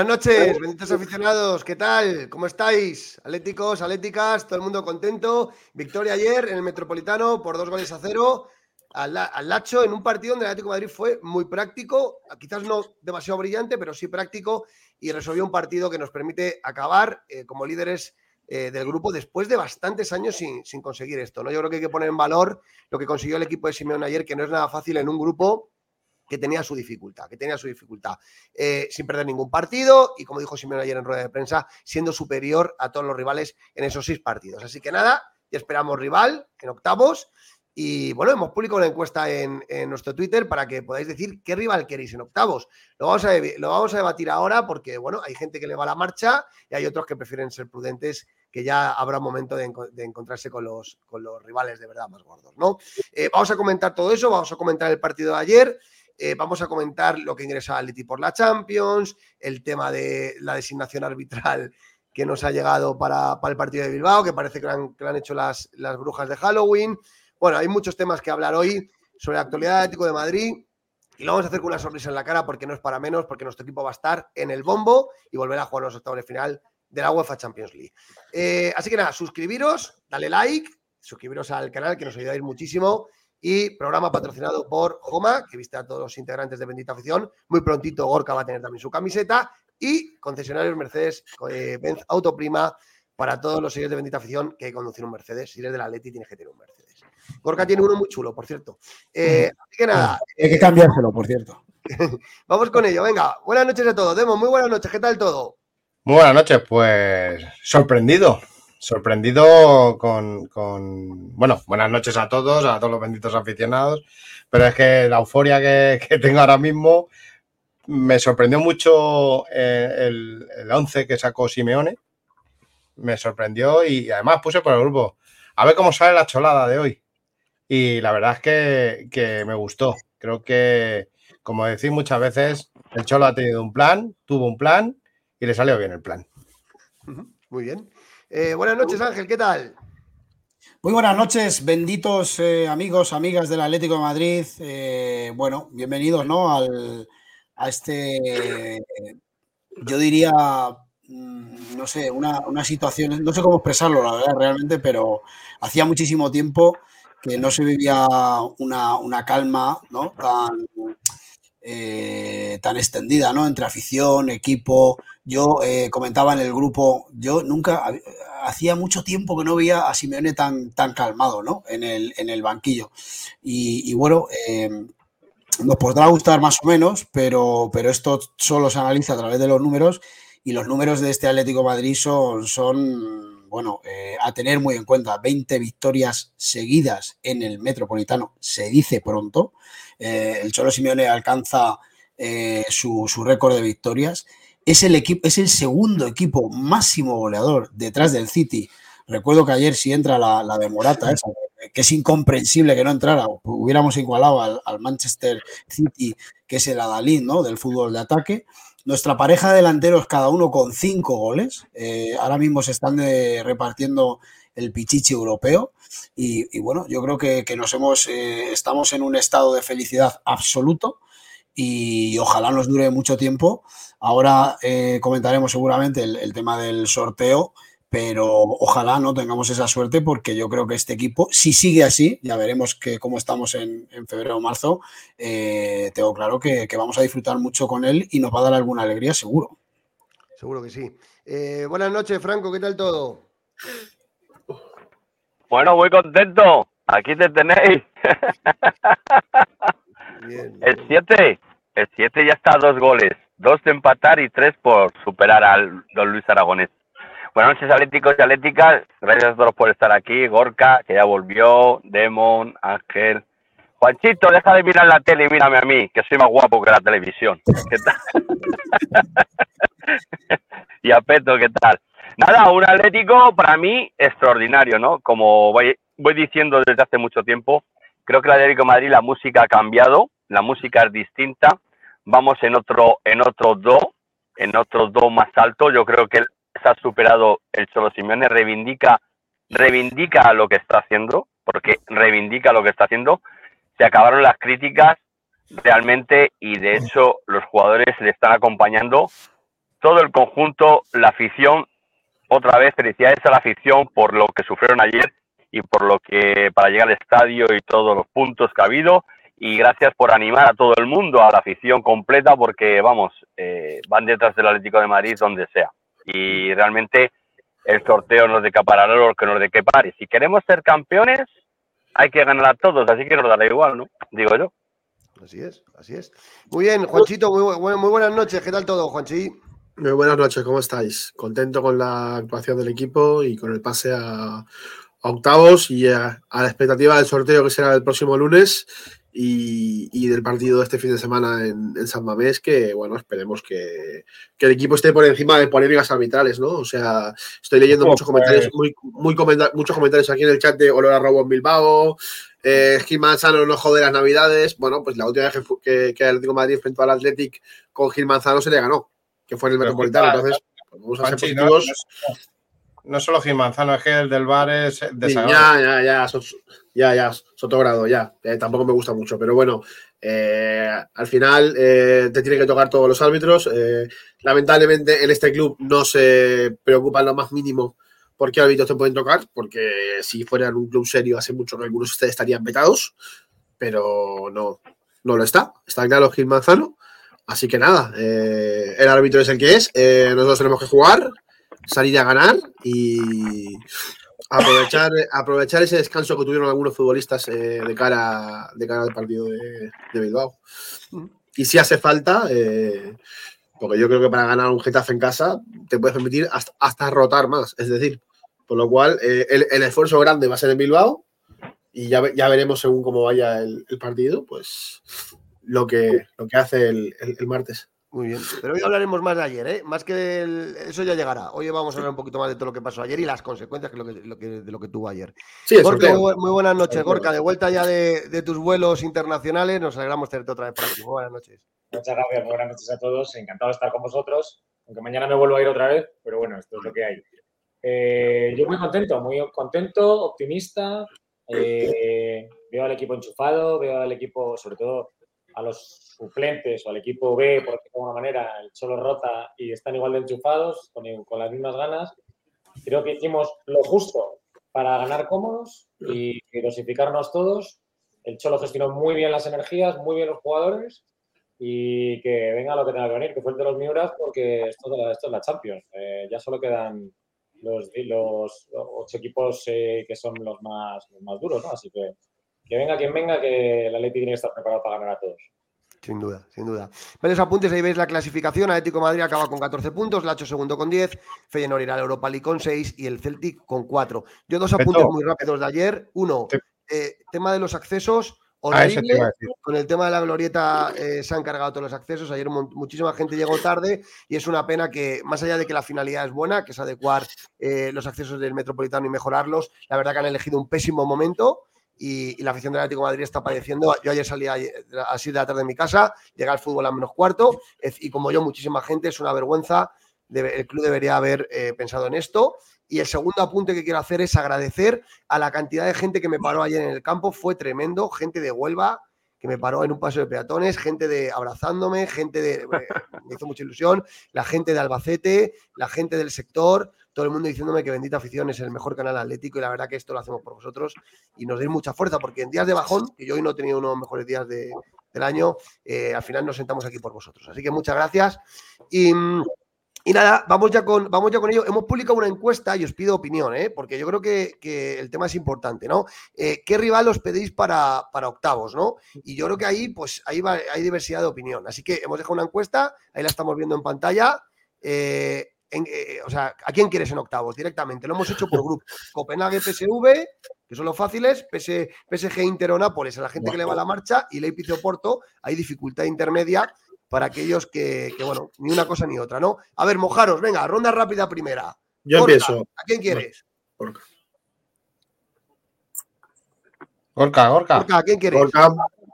Buenas noches, benditos aficionados, ¿qué tal? ¿Cómo estáis? Atléticos, atléticas, todo el mundo contento. Victoria ayer en el Metropolitano por dos goles a cero al, Lacho en un partido donde el Atlético de Madrid fue muy práctico, quizás no demasiado brillante, pero sí práctico y resolvió un partido que nos permite acabar eh, como líderes eh, del grupo después de bastantes años sin, sin, conseguir esto. ¿no? Yo creo que hay que poner en valor lo que consiguió el equipo de Simeone ayer, que no es nada fácil en un grupo que tenía su dificultad, que tenía su dificultad, eh, sin perder ningún partido y como dijo Simeone ayer en rueda de prensa, siendo superior a todos los rivales en esos seis partidos. Así que nada, ya esperamos rival en octavos y bueno, hemos publicado una encuesta en, nuestro Twitter para que podáis decir qué rival queréis en octavos. Lo vamos, a, lo vamos a debatir ahora porque, bueno, hay gente que le va a la marcha y hay otros que prefieren ser prudentes, que ya habrá momento de, encontrarse con los, con los rivales de verdad más gordos, ¿no? Eh, vamos a comentar todo eso, vamos a comentar el partido de ayer. Eh, vamos a comentar lo que ingresa a Leti por la Champions, el tema de la designación arbitral que nos ha llegado para, el partido de Bilbao, que parece que han, han hecho las, brujas de Halloween. Bueno, hay muchos temas que hablar hoy sobre la actualidad del Atlético de Madrid y lo vamos a hacer con una sonrisa en la cara porque no es para menos, porque nuestro equipo va a estar en el bombo y volverá a jugar los octavos de final de la UEFA Champions League. Eh, así que nada, suscribiros, dale like, suscribiros al canal que nos ayudáis muchísimo y programa patrocinado por Joma, que viste a todos los integrantes de Bendita Afición. Muy prontito Gorka va a tener también su camiseta y concesionarios Mercedes eh, Benz Autoprima para todos los seguidores de Bendita Afición que conducir un Mercedes. Si eres del Atleti tienes que tener un Mercedes. Gorka tiene uno muy chulo, por cierto. Eh, así que nada. Hay que cambiárselo, por cierto. Vamos con ello, venga. Buenas noches a todos. Demo, muy buenas noches. ¿Qué tal todo? Muy buenas noches, pues sorprendido sorprendido con, bueno, buenas noches a todos, a todos los benditos aficionados, pero es que la euforia que, tengo ahora mismo me sorprendió mucho eh, el, el 11 que sacó Simeone, me sorprendió y además puse por el grupo, a ver cómo sale la cholada de hoy. Y la verdad es que, que me gustó. Creo que, como decís muchas veces, el Cholo ha tenido un plan, tuvo un plan y le salió bien el plan. Muy bien. Eh, buenas noches, Ángel, ¿qué tal? Muy buenas noches, benditos eh, amigos, amigas del Atlético de Madrid. Eh, bueno, bienvenidos ¿no? Al, a este, yo diría, mm, no sé, una, situación, no sé cómo expresarlo, la verdad, realmente, pero hacía muchísimo tiempo que no se vivía una, calma ¿no? tan, tan extendida ¿no? entre afición, equipo, yo eh, comentaba en el grupo, yo nunca, hacía mucho tiempo que no veía a Simeone tan, tan calmado, ¿no? En el, en el banquillo. Y, bueno, em, nos podrá gustar más o menos, pero, pero esto solo se analiza a través de los números y los números de este Atlético Madrid son, son bueno, eh, a tener muy en cuenta. 20 victorias seguidas en el Metropolitano, se dice pronto. Eh, el Cholo Simeone alcanza su, su récord de victorias es el, equipo, es el segundo equipo máximo goleador detrás del City. Recuerdo que ayer si entra la, de Morata, que es incomprensible que no entrara, hubiéramos igualado al, Manchester City, que es el Adalid ¿no? del fútbol de ataque. Nuestra pareja de delanteros, cada uno con cinco goles. Eh, ahora mismo se están repartiendo el pichichi europeo. Y, bueno, yo creo que, nos hemos, eh, estamos en un estado de felicidad absoluto y ojalá nos dure mucho tiempo. Ahora eh, comentaremos seguramente el, tema del sorteo, pero ojalá no tengamos esa suerte porque yo creo que este equipo, si sigue así, ya veremos que cómo estamos en, febrero o marzo, eh, tengo claro que, vamos a disfrutar mucho con él y nos va a dar alguna alegría seguro. Seguro que sí. Eh, buenas noches, Franco, ¿qué tal todo? Bueno, muy contento. Aquí te tenéis. El 7, el 7 ya está a dos goles, dos de empatar y tres por superar al don Luis Aragonés. Buenas noches, Atléticos y Atléticas. Gracias a todos por estar aquí. Gorka, que ya volvió. Demon, Ángel. Juanchito, deja de mirar la tele y mírame a mí, que soy más guapo que la televisión. ¿Qué tal? y a Peto, ¿qué tal? Nada, un Atlético para mí extraordinario, ¿no? Como voy, diciendo desde hace mucho tiempo, Creo que la Atlético de Madrid la música ha cambiado, la música es distinta. Vamos en otro, en otro do, en otro do más alto. Yo creo que se ha superado el Cholo Simeone, reivindica, reivindica lo que está haciendo, porque reivindica lo que está haciendo. Se acabaron las críticas realmente y de hecho los jugadores le están acompañando todo el conjunto, la afición, otra vez felicidades a la afición por lo que sufrieron ayer y por lo que para llegar al estadio y todos los puntos que ha habido. Y gracias por animar a todo el mundo, a la afición completa, porque vamos, eh, van detrás del Atlético de Madrid donde sea. Y realmente el sorteo nos de lo que nos de qué Y si queremos ser campeones, hay que ganar a todos, así que nos dará igual, ¿no? Digo yo. Así es, así es. Muy bien, Juanchito, muy, muy buenas noches. ¿Qué tal todo, Juanchi? Muy buenas noches, ¿cómo estáis? Contento con la actuación del equipo y con el pase a, octavos y a, la expectativa del sorteo que será el próximo lunes y, del partido de este fin de semana en, San Mamés, que bueno, esperemos que, el equipo esté por encima de polémicas arbitrales, ¿no? O sea, estoy leyendo muchos comentarios, muy, muy muchos comentarios aquí en el chat de Olor a Robo en Bilbao, eh, Gil Manzano no jode las navidades. Bueno, pues la última vez que, que, el Atlético Madrid enfrentó al Athletic con Gil Manzano se le ganó, que fue en el Metropolitano. Entonces, pues vamos a ser positivos no solo Gil Manzano, es que el del bar es desagradable. ya, ya, ya, ya, ya, Sotogrado, ya. Eh, tampoco me gusta mucho, pero bueno, eh, al final eh, te tiene que tocar todos los árbitros. lamentablemente en este club no se preocupan lo más mínimo por qué árbitros te pueden tocar, porque si fueran un club serio hace mucho que algunos de ustedes estarían vetados, pero no, no lo está. Está claro Gil Manzano. Así que nada, el árbitro es el que es, nosotros tenemos que jugar salir a ganar y aprovechar, aprovechar ese descanso que tuvieron algunos futbolistas eh, de, cara, de cara al partido de, Bilbao. Y si hace falta, eh, porque yo creo que para ganar un Getafe en casa te puedes permitir hasta, rotar más. Es decir, por lo cual eh, el, esfuerzo grande va a ser en Bilbao y ya, ya veremos según cómo vaya el, partido, pues lo que, lo que hace el martes. Muy bien, pero hoy hablaremos más de ayer, ¿eh? Más que eso ya llegará. Hoy vamos a hablar un poquito más de todo lo que pasó ayer y las consecuencias de lo que, tuvo ayer. Sí, Gorka, muy, buenas noches, Gorka. De vuelta ya de, tus vuelos internacionales, nos alegramos de tenerte otra vez por aquí. Muy buenas noches. Muchas gracias, buenas noches a todos. Encantado de estar con vosotros, aunque mañana me vuelvo a ir otra vez, pero bueno, esto es lo que hay. Eh, yo muy contento, muy contento, optimista. Eh, veo al equipo enchufado, veo al equipo, sobre todo a los suplentes o al equipo B, por de alguna manera, el Cholo rota y están igual de enchufados, con, con las mismas ganas. Creo que hicimos lo justo para ganar cómodos y, dosificarnos todos. El Cholo gestionó muy bien las energías, muy bien los jugadores y que venga lo que tenga que venir, que fuerte los Miuras porque esto, esto es la Champions. Eh, ya solo quedan los, los ocho equipos eh, que son los más, los más duros, ¿no? Así que que venga quien venga, que la Leti tiene que estar preparado para ganar a todos. Sin duda, sin duda. Varios apuntes, ahí veis la clasificación. Atlético Madrid acaba con 14 puntos, Lacho segundo con 10, Feyenoord irá al Europa League con 6 y el Celtic con 4. Yo dos apuntes muy rápidos de ayer. Uno, eh, tema de los accesos. Ah, horrible. con el tema de la glorieta eh, se han cargado todos los accesos. Ayer muchísima gente llegó tarde y es una pena que, más allá de que la finalidad es buena, que es adecuar eh, los accesos del metropolitano y mejorarlos, la verdad que han elegido un pésimo momento y, la afición del Atlético de Madrid está padeciendo. Yo ayer salí así de la tarde de mi casa, llega al fútbol a menos cuarto y como yo, muchísima gente, es una vergüenza. el club debería haber eh, pensado en esto. Y el segundo apunte que quiero hacer es agradecer a la cantidad de gente que me paró ayer en el campo. Fue tremendo. Gente de Huelva que me paró en un paso de peatones, gente de abrazándome, gente de. me hizo mucha ilusión. La gente de Albacete, la gente del sector todo el mundo diciéndome que Bendita Afición es el mejor canal atlético y la verdad que esto lo hacemos por vosotros y nos deis mucha fuerza porque en días de bajón, que yo hoy no he tenido unos mejores días del año, eh, al final nos sentamos aquí por vosotros. Así que muchas gracias y... nada, vamos ya, con, vamos ya con ello. Hemos publicado una encuesta y os pido opinión, ¿eh? porque yo creo que, el tema es importante, ¿no? Eh, ¿Qué rival os pedís para, octavos, no? Y yo creo que ahí, pues, ahí hay diversidad de opinión. Así que hemos dejado una encuesta, ahí la estamos viendo en pantalla. Eh, o sea, ¿a quién quieres en octavos directamente? Lo hemos hecho por grupo. Copenhague, PSV, que son los fáciles, PSG, Inter o Nápoles, a la gente que le va a la marcha, y Leipzig o hay dificultad intermedia para aquellos que, bueno, ni una cosa ni otra, ¿no? A ver, mojaros, venga, ronda rápida primera. Yo empiezo. ¿A quién quieres? Orca. Orca, Orca. ¿a quién quieres? Orca.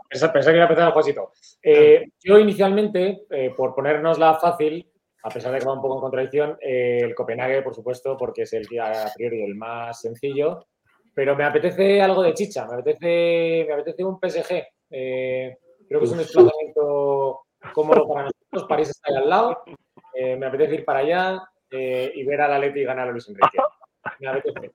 Pensé, que iba a empezar a eh, yo inicialmente, eh, por ponernosla fácil, a pesar de que va un poco en contradicción, eh, el Copenhague, por supuesto, porque es el que a priori el más sencillo, pero me apetece algo de chicha, me apetece, me apetece un PSG. Eh, creo que es un desplazamiento cómodo para nosotros, París está ahí al lado. eh, me apetece ir para allá eh, y ver al Atleti ganar a Luis Enrique. Me apetece.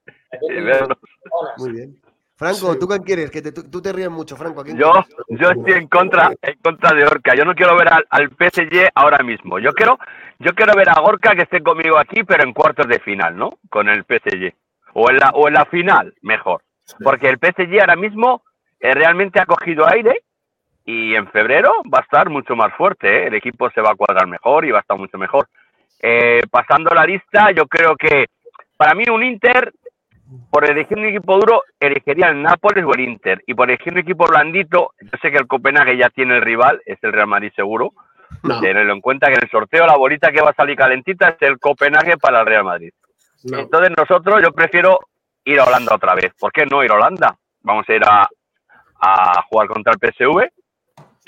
Muy bien. Franco, ¿tú quién quieres? Que tú, te ríes mucho, Franco. yo, yo estoy en contra, en contra de Orca. Yo no quiero ver al, al, PSG ahora mismo. Yo quiero, yo quiero ver a Gorka que esté conmigo aquí, pero en cuartos de final, ¿no? Con el PSG. O en la, o en la final, mejor. Porque el PSG ahora mismo eh, realmente ha cogido aire y en febrero va a estar mucho más fuerte. ¿eh? El equipo se va a cuadrar mejor y va a estar mucho mejor. Eh, pasando la lista, yo creo que para mí un Inter por elegir un equipo duro, elegiría el Nápoles o el Inter. Y por elegir un equipo blandito, yo sé que el Copenhague ya tiene el rival, es el Real Madrid seguro. No. Tenedlo en cuenta que en el sorteo la bolita que va a salir calentita es el Copenhague para el Real Madrid. Entonces nosotros, yo prefiero ir a Holanda otra vez. ¿Por qué no ir a Holanda? Vamos a ir a, a jugar contra el PSV.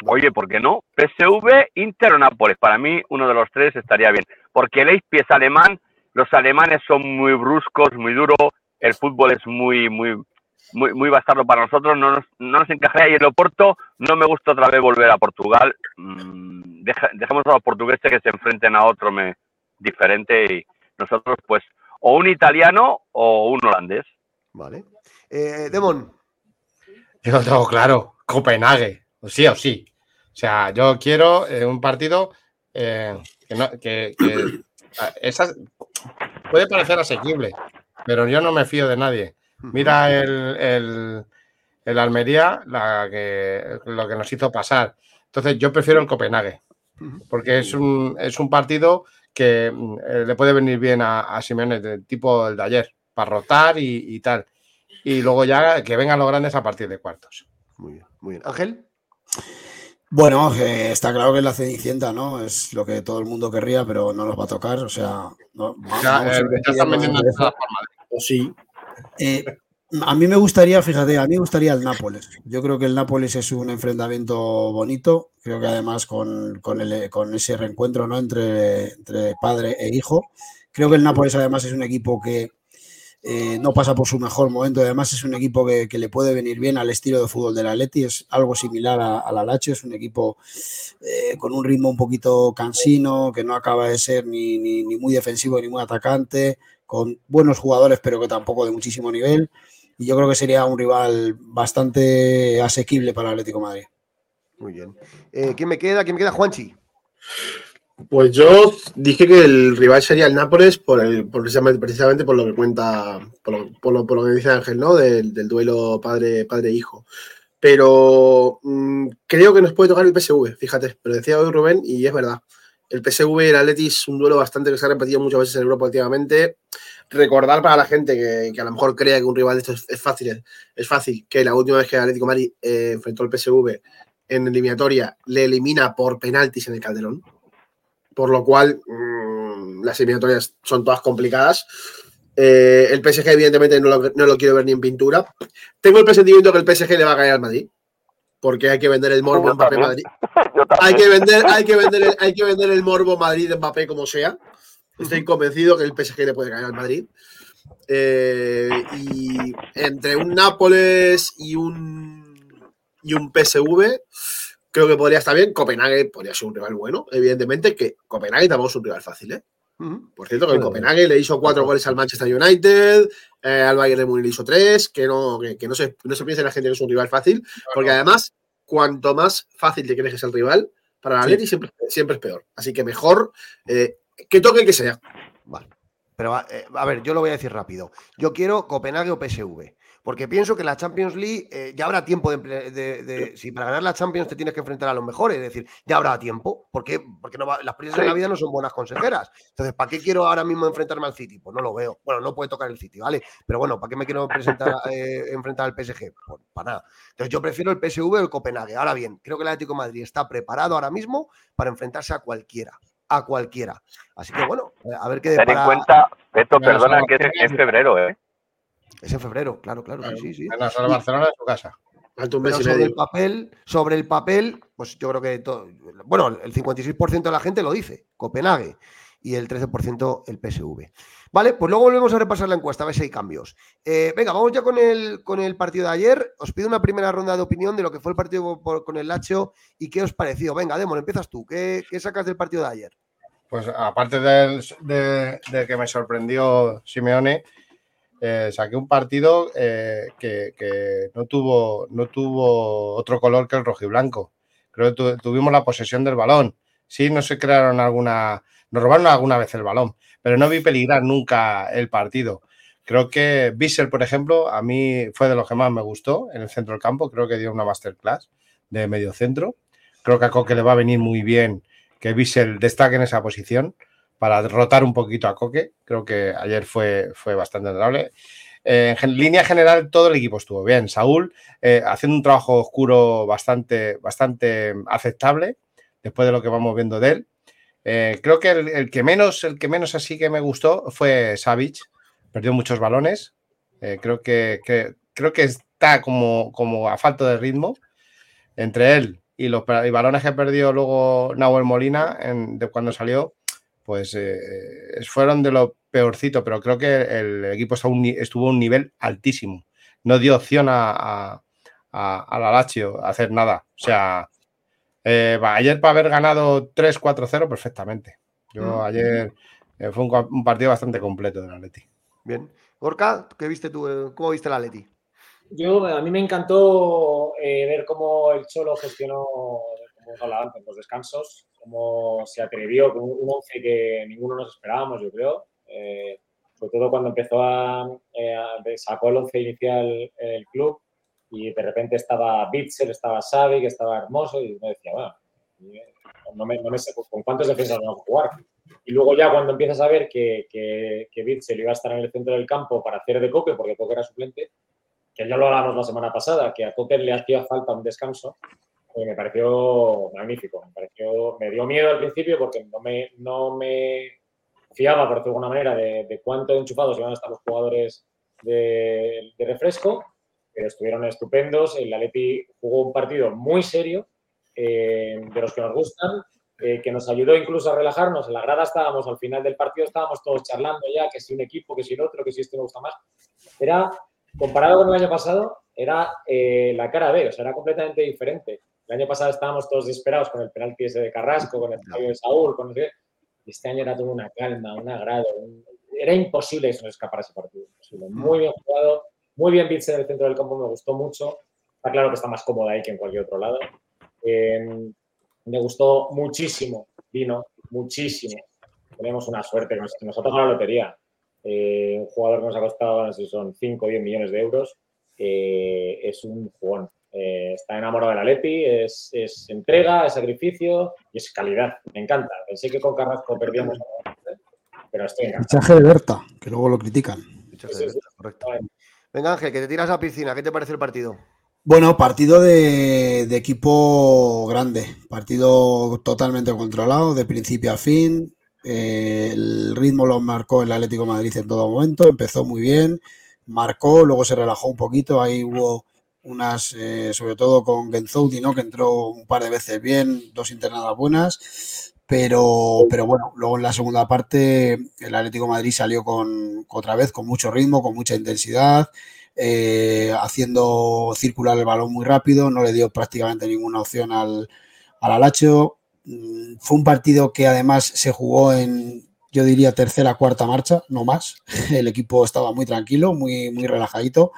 Oye, ¿por qué no? PSV, Inter o Nápoles. Para mí, uno de los tres estaría bien. Porque el Leipzig es alemán, los alemanes son muy bruscos, muy duros, el fútbol es muy, muy, muy, muy bastardo para nosotros, no nos, no nos encajaría. Y el Oporto, no me gusta otra vez volver a Portugal. Mm, dejemos a los portugueses que se enfrenten a otro me, diferente y nosotros, pues, o un italiano o un holandés. Vale. Eh, Demon. Yo lo tengo claro, Copenhague, o sí o sí. O sea, yo quiero eh, un partido eh, que, no, que, que esa, puede parecer asequible, pero yo no me fío de nadie. Mira el, el, Almería, la que, lo que nos hizo pasar. Entonces, yo prefiero el Copenhague, porque es un, es un partido que eh, le puede venir bien a, a Simeone, del tipo el de ayer, para rotar y, tal. Y luego ya que vengan los grandes a partir de cuartos. Muy bien, muy bien. Ángel. Bueno, eh, está claro que es la Cenicienta, ¿no? Es lo que todo el mundo querría, pero no nos va a tocar. O sea, no, ya, eh, ya están metiendo Sí. Eh, a mí me gustaría, fíjate, a mí me gustaría el Nápoles. Yo creo que el Nápoles es un enfrentamiento bonito. Creo que además con, con, el, con ese reencuentro ¿no? entre, entre, padre e hijo. Creo que el Nápoles además es un equipo que eh, no pasa por su mejor momento. Además es un equipo que, que, le puede venir bien al estilo de fútbol del Atleti. Es algo similar al Alacho. Es un equipo eh, con un ritmo un poquito cansino, que no acaba de ser ni, ni, muy defensivo ni muy atacante con buenos jugadores, pero que tampoco de muchísimo nivel. Y yo creo que sería un rival bastante asequible para Atlético Madrid. Muy bien. Eh, ¿Quién me queda? ¿Quién me queda? Juanchi. Pues yo dije que el rival sería el Nápoles por el, por precisamente, por lo que cuenta, por lo, por lo, que dice Ángel, ¿no? Del, del duelo padre-hijo. Padre pero mmm, creo que nos puede tocar el PSV, fíjate, pero decía hoy Rubén y es verdad. El PSV y el Atleti es un duelo bastante que se ha repetido muchas veces en Europa últimamente. Recordar para la gente que, a lo mejor crea que un rival de estos es fácil, es fácil que la última vez que el Atlético Madrid eh, enfrentó al PSV en eliminatoria le elimina por penaltis en el Calderón. Por lo cual, mmm, las eliminatorias son todas complicadas. Eh, el PSG, evidentemente, no lo, no lo quiero ver ni en pintura. Tengo el presentimiento que el PSG le va a caer al Madrid porque hay que vender el morbo Mbappé Madrid. Hay que vender, hay que vender, el, hay que vender el morbo Madrid Mbappé como sea. Estoy convencido que el PSG le puede caer al Madrid. Eh, y entre un Nápoles y un y un PSV, creo que podría estar bien. Copenhague podría ser un rival bueno, evidentemente, que Copenhague tampoco es un rival fácil, ¿eh? Por cierto, que el Copenhague le hizo cuatro goles al Manchester United, eh, al Bayern de Múnich le hizo tres, que no, que, que no, se, no se piense la gente que es un rival fácil, porque además, cuanto más fácil te crees que es el rival, para la sí. siempre, siempre, es peor. Así que mejor eh, que toque que sea. Vale. Pero eh, a ver, yo lo voy a decir rápido. Yo quiero Copenhague o PSV porque pienso que la Champions League eh, ya habrá tiempo de, de, de, Si para ganar la Champions te tienes que enfrentar a los mejores, es decir, ya habrá tiempo. ¿Por qué? Porque no va, las prisas de la vida no son buenas consejeras. Entonces, ¿para qué quiero ahora mismo enfrentarme al City? Pues no lo veo. Bueno, no puede tocar el City, ¿vale? Pero bueno, ¿para qué me quiero presentar, eh, enfrentar al PSG? Pues para nada. Entonces, yo prefiero el PSV o el Copenhague. Ahora bien, creo que el Atlético de Madrid está preparado ahora mismo para enfrentarse a cualquiera a cualquiera. Así que bueno, a ver qué Ten en cuenta, Beto, perdona, que es en febrero, ¿eh? Es en febrero, claro, claro, claro. sí, sí. En la sala de Barcelona en su casa. Pero sobre el papel, sobre el papel, pues yo creo que todo, bueno, el 56% de la gente lo dice, Copenhague, y el 13% el PSV. Vale, pues luego volvemos a repasar la encuesta, a ver si hay cambios. Eh, venga, vamos ya con el, con el partido de ayer. Os pido una primera ronda de opinión de lo que fue el partido por, con el Lacho y qué os pareció. Venga, Demon, empiezas tú. ¿Qué, ¿Qué, sacas del partido de ayer? Pues aparte del- de, de que me sorprendió Simeone, eh, saqué un partido eh, que, no, tuvo, no tuvo otro color que el rojiblanco. Creo que tu- tuvimos la posesión del balón. Sí, no se crearon alguna. Nos robaron alguna vez el balón, pero no vi peligrar nunca el partido. Creo que Bissell, por ejemplo, a mí fue de los que más me gustó en el centro del campo. Creo que dio una masterclass de medio centro. Creo que a Coque le va a venir muy bien que Bissell destaque en esa posición para derrotar un poquito a Coque. Creo que ayer fue, fue bastante notable. Eh, en línea general, todo el equipo estuvo bien. Saúl eh, haciendo un trabajo oscuro bastante, bastante aceptable después de lo que vamos viendo de él. Eh, creo que el, que menos, el que menos así que me gustó fue Savic. Perdió muchos balones. Eh, creo que, creo que está como, como a falta de ritmo entre él y los y balones que perdió luego Nahuel Molina en- de cuando salió, pues eh, es- fueron de lo peorcito, pero creo que el equipo estuvo a un, ni- estuvo a un nivel altísimo. No dio opción a, a, a- a la Lazio a hacer nada. O sea, eh, ayer para haber ganado 3-4-0 perfectamente. Yo Mm. ayer eh, fue un, partido bastante completo del Atleti. Bien. Gorka, ¿qué viste tú? eh, ¿Cómo viste la Leti? Yo, a mí me encantó eh, ver cómo el Cholo gestionó, como hablado antes, los descansos, cómo se atrevió con un once que ninguno nos esperábamos, yo creo. Eh, sobre todo cuando empezó a, eh, sacó el once inicial el club y de repente estaba Bitzel, estaba Xavi, que estaba hermoso y me decía, bueno, no me, no me sé con cuántos defensas vamos a jugar. Y luego ya cuando empiezas a ver que, que, que Bitzel iba a estar en el centro del campo para hacer de Coque, porque Coque era suplente, que ya lo hablamos la semana pasada, que a Coque le hacía falta un descanso, me pareció magnífico. Me, pareció, me dio miedo al principio porque no me, no me fiaba, por decirlo de alguna manera, de, de cuánto enchufados iban a estar los jugadores de, de refresco, pero estuvieron estupendos. El Atleti jugó un partido muy serio, eh, de los que nos gustan, eh, que nos ayudó incluso a relajarnos. En la grada estábamos, al final del partido estábamos todos charlando ya, que si un equipo, que si el otro, que si este me gusta más. Era, comparado con el año pasado, era eh, la cara B, o sea, era completamente diferente. El año pasado estábamos todos desesperados con el penalti ese de Carrasco, con el fallo de Saúl, con este año era todo una calma, un agrado. un- Era imposible que se nos escapara ese partido. imposible. Muy bien jugado, muy bien Bitzel en el centro del campo, me gustó mucho. Está claro que está más cómoda ahí que en cualquier otro lado. Eh, me gustó muchísimo, vino muchísimo. Tenemos una suerte, nos, nos ha tocado la lotería. Eh, un jugador que nos ha costado, no sé si son 5 o 10 millones de euros, eh, es un jugón. Eh, está enamorado de la Leti, es, es entrega, es sacrificio y es calidad. Me encanta. Pensé que con Carrasco perdíamos, pero estoy encantado. Fichaje de Berta, que luego lo critican. Fichaje Sí, de sí, Berta, correcto. Venga, Ángel, que te tiras a la piscina. ¿Qué te parece el partido? Bueno, partido de, de equipo grande, partido totalmente controlado, de principio a fin. Eh, el ritmo lo marcó el Atlético de Madrid en todo momento, empezó muy bien, marcó, luego se relajó un poquito, ahí hubo unas, eh, sobre todo con Genzouti, ¿no? que entró un par de veces bien, dos internadas buenas, pero, pero bueno, luego en la segunda parte el Atlético Madrid salió con otra vez con mucho ritmo, con mucha intensidad, eh, haciendo circular el balón muy rápido, no le dio prácticamente ninguna opción al, al Alacho. Mm, Fue un partido que además se jugó en, yo diría, tercera, cuarta marcha, no más. El equipo estaba muy tranquilo, muy, muy relajadito.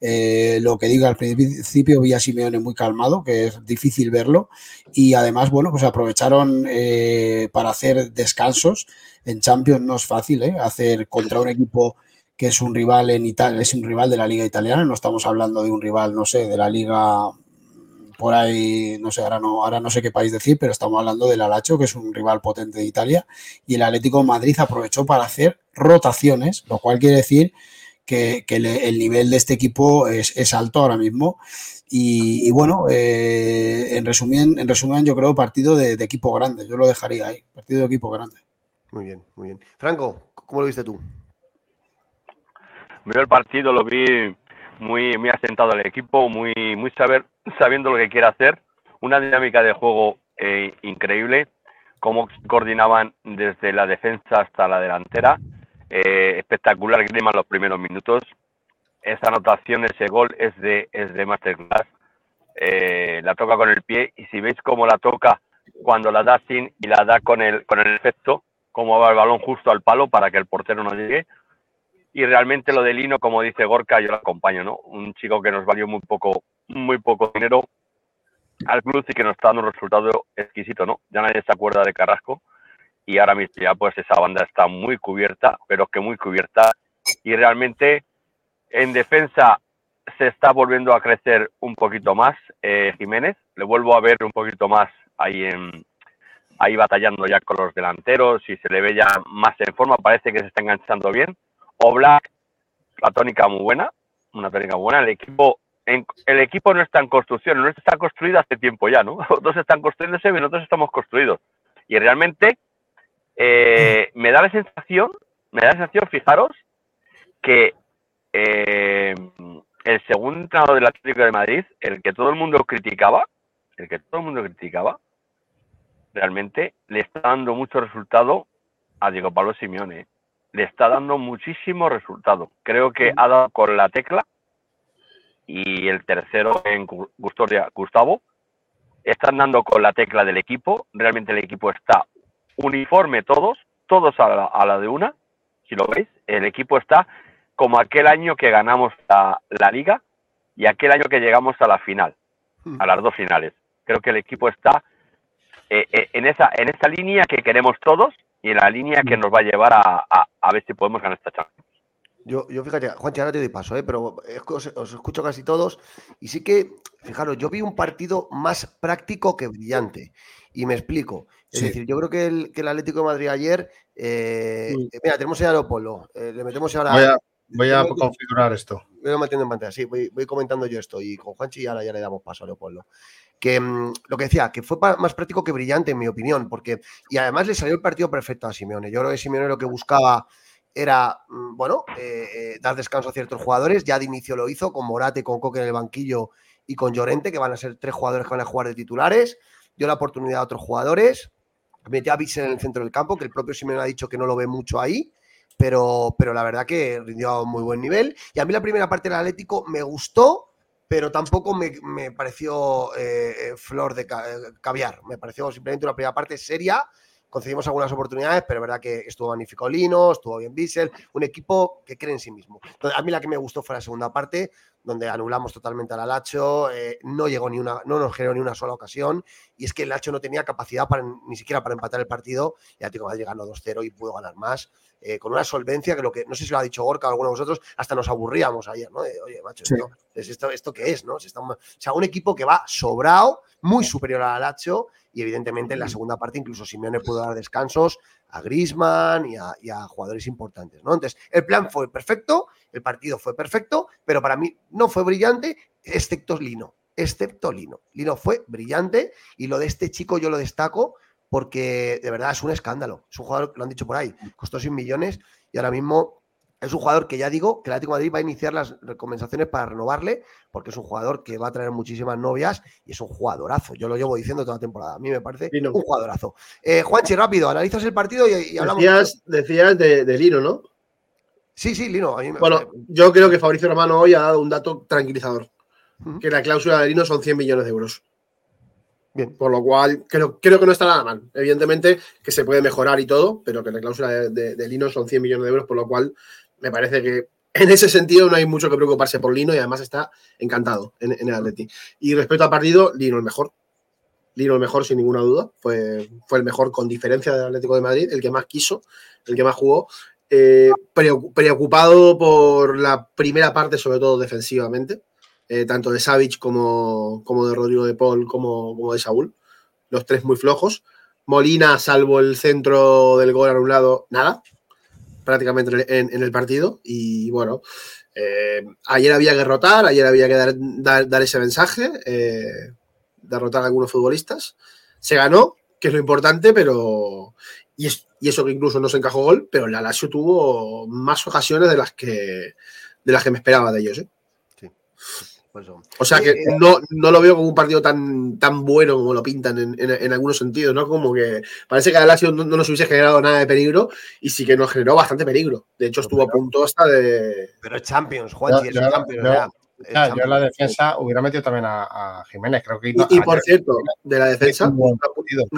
Eh, lo que diga al principio, vi a Simeone muy calmado, que es difícil verlo. Y además, bueno, pues aprovecharon eh, para hacer descansos. En Champions no es fácil, ¿eh? Hacer contra un equipo que es un rival en Italia, es un rival de la liga italiana, no estamos hablando de un rival, no sé, de la liga por ahí, no sé, ahora no, ahora no sé qué país decir, pero estamos hablando del Alacho, que es un rival potente de Italia, y el Atlético de Madrid aprovechó para hacer rotaciones, lo cual quiere decir que, que le- el nivel de este equipo es, es alto ahora mismo. Y, y bueno, eh, en, resumen, en resumen, yo creo partido de, de equipo grande, yo lo dejaría ahí, partido de equipo grande. Muy bien, muy bien. Franco, ¿cómo lo viste tú? Veo el partido, lo vi muy, muy asentado el equipo, muy, muy saber, sabiendo lo que quiere hacer, una dinámica de juego eh, increíble, cómo coordinaban desde la defensa hasta la delantera, eh, espectacular Griezmann los primeros minutos, esa anotación, ese gol es de, es de masterclass, Eh, la toca con el pie y si veis cómo la toca cuando la da sin y la da con el, con el efecto, cómo va el balón justo al palo para que el portero no llegue. Y realmente lo de Lino, como dice Gorka, yo lo acompaño, ¿no? Un chico que nos valió muy poco, muy poco dinero al club y que nos está dando un resultado exquisito, ¿no? Ya nadie se acuerda de Carrasco y ahora mismo ya pues esa banda está muy cubierta, pero que muy cubierta y realmente en defensa se está volviendo a crecer un poquito más eh, Jiménez, le vuelvo a ver un poquito más ahí en ahí batallando ya con los delanteros y se le ve ya más en forma, parece que se está enganchando bien. O Black, la tónica muy buena, una tónica buena, el equipo el equipo no está en construcción, no está construido hace tiempo ya, ¿no? Otros están construyéndose y nosotros estamos construidos. Y realmente eh, me da la sensación, me da la sensación, fijaros, que eh, el segundo entrenador del Atlético de Madrid, el que todo el mundo criticaba, el que todo el mundo criticaba, realmente le está dando mucho resultado a Diego Pablo Simeone. Le está dando muchísimo resultado. Creo que ha dado con la tecla y el tercero en Custodia, Gustavo, están dando con la tecla del equipo. Realmente el equipo está uniforme todos, todos a la, de una, si lo veis. El equipo está como aquel año que ganamos la, liga y aquel año que llegamos a la final, hmm. a las dos finales. Creo que el equipo está eh, eh, en, esa, en esa línea que queremos todos y en la línea que hmm. nos va a llevar a, a ver si podemos ganar esta Champions. Yo, yo fíjate, Juanchi, ahora te doy paso, ¿eh? pero os, escucho casi todos. Y sí que, fijaros, yo vi un partido más práctico que brillante. Y me explico. Es decir, yo creo que el, que el, Atlético de Madrid ayer. Eh, mira, tenemos a Leopoldo. Eh, le metemos ahora. Voy a, configurar esto. Voy metiendo en pantalla, sí, voy, comentando yo esto. Y con Juanchi ahora ya le damos paso a Leopoldo que mm, lo que decía, que fue más práctico que brillante, en mi opinión, porque y además le salió el partido perfecto a Simeone. Yo creo que Simeone lo que buscaba era, mm, bueno, eh, eh, dar descanso a ciertos jugadores. Ya de inicio lo hizo con Morate, con Coque en el banquillo y con Llorente, que van a ser tres jugadores que van a jugar de titulares. Dio la oportunidad a otros jugadores. Metió a Bissell en el centro del campo, que el propio Simeone ha dicho que no lo ve mucho ahí, pero, pero la verdad que rindió a un muy buen nivel. Y a mí la primera parte del Atlético me gustó, pero tampoco me, pareció eh, flor de caviar. Me pareció simplemente una primera parte seria concedimos algunas oportunidades, pero es verdad que estuvo magnífico Lino, estuvo bien Bissell, un equipo que cree en sí mismo. A mí la que me gustó fue la segunda parte, donde anulamos totalmente al Alacho, eh, no llegó ni una, no nos generó ni una sola ocasión, y es que el Lacho no tenía capacidad para, ni siquiera para empatar el partido, y Atlético Madrid ganó 2-0 y pudo ganar más, eh, con una solvencia que lo que, no sé si lo ha dicho Gorka o alguno de vosotros, hasta nos aburríamos ayer, ¿no? Oye, macho, esto, esto, qué es, ¿no? o sea, un equipo que va sobrado, muy superior al Alacho, y evidentemente en la segunda parte incluso Simeone pudo dar descansos a Grisman y a, jugadores importantes, ¿no? Entonces, el plan fue perfecto, el partido fue perfecto, pero para mí no fue brillante, excepto Lino, excepto Lino. Lino fue brillante y lo de este chico yo lo destaco porque de verdad es un escándalo. Es un jugador, lo han dicho por ahí, costó 100 millones y ahora mismo es un jugador que ya digo que el Atlético de Madrid va a iniciar las conversaciones para renovarle, porque es un jugador que va a traer muchísimas novias y es un jugadorazo. Yo lo llevo diciendo toda la temporada. A mí me parece un jugadorazo. Eh, Juanchi, rápido, analizas el partido y, hablamos. Decías, decías de, Lino, ¿no? Sí, sí, Lino. bueno, yo creo que Fabricio Romano hoy ha dado un dato tranquilizador: que la cláusula de Lino son 100 millones de euros. Bien. Por lo cual, creo, creo que no está nada mal. Evidentemente que se puede mejorar y todo, pero que la cláusula de Lino son 100 millones de euros, por lo cual me parece que en ese sentido no hay mucho que preocuparse por Lino y además está encantado en, el Atleti. Y respecto al partido, Lino el mejor. Lino el mejor sin ninguna duda. Fue, fue el mejor con diferencia del Atlético de Madrid, el que más quiso, el que más jugó. Eh, preocupado por la primera parte, sobre todo defensivamente, eh, tanto de Savic como, como de Rodrigo de Paul, como, como de Saúl. Los tres muy flojos. Molina, salvo el centro del gol anulado, nada prácticamente en, el partido. Y bueno, eh, ayer había que rotar, ayer había que dar, ese mensaje, eh, derrotar a algunos futbolistas. Se ganó, que es lo importante, pero. Y, eso que incluso no se encajó gol, pero la Lazio tuvo más ocasiones de las que, de las que me esperaba de ellos. ¿eh? Sí. Pues o sea que no, lo veo como un partido tan, tan bueno como lo pintan en, algunos sentidos, ¿no? Como que parece que a Lazio no, nos hubiese generado nada de peligro y sí que nos generó bastante peligro. De hecho, estuvo a punto hasta de. Pero es Champions, Juan, es Champions. yo en la defensa hubiera metido también a, Jiménez, creo que. Y, por cierto, de la defensa, un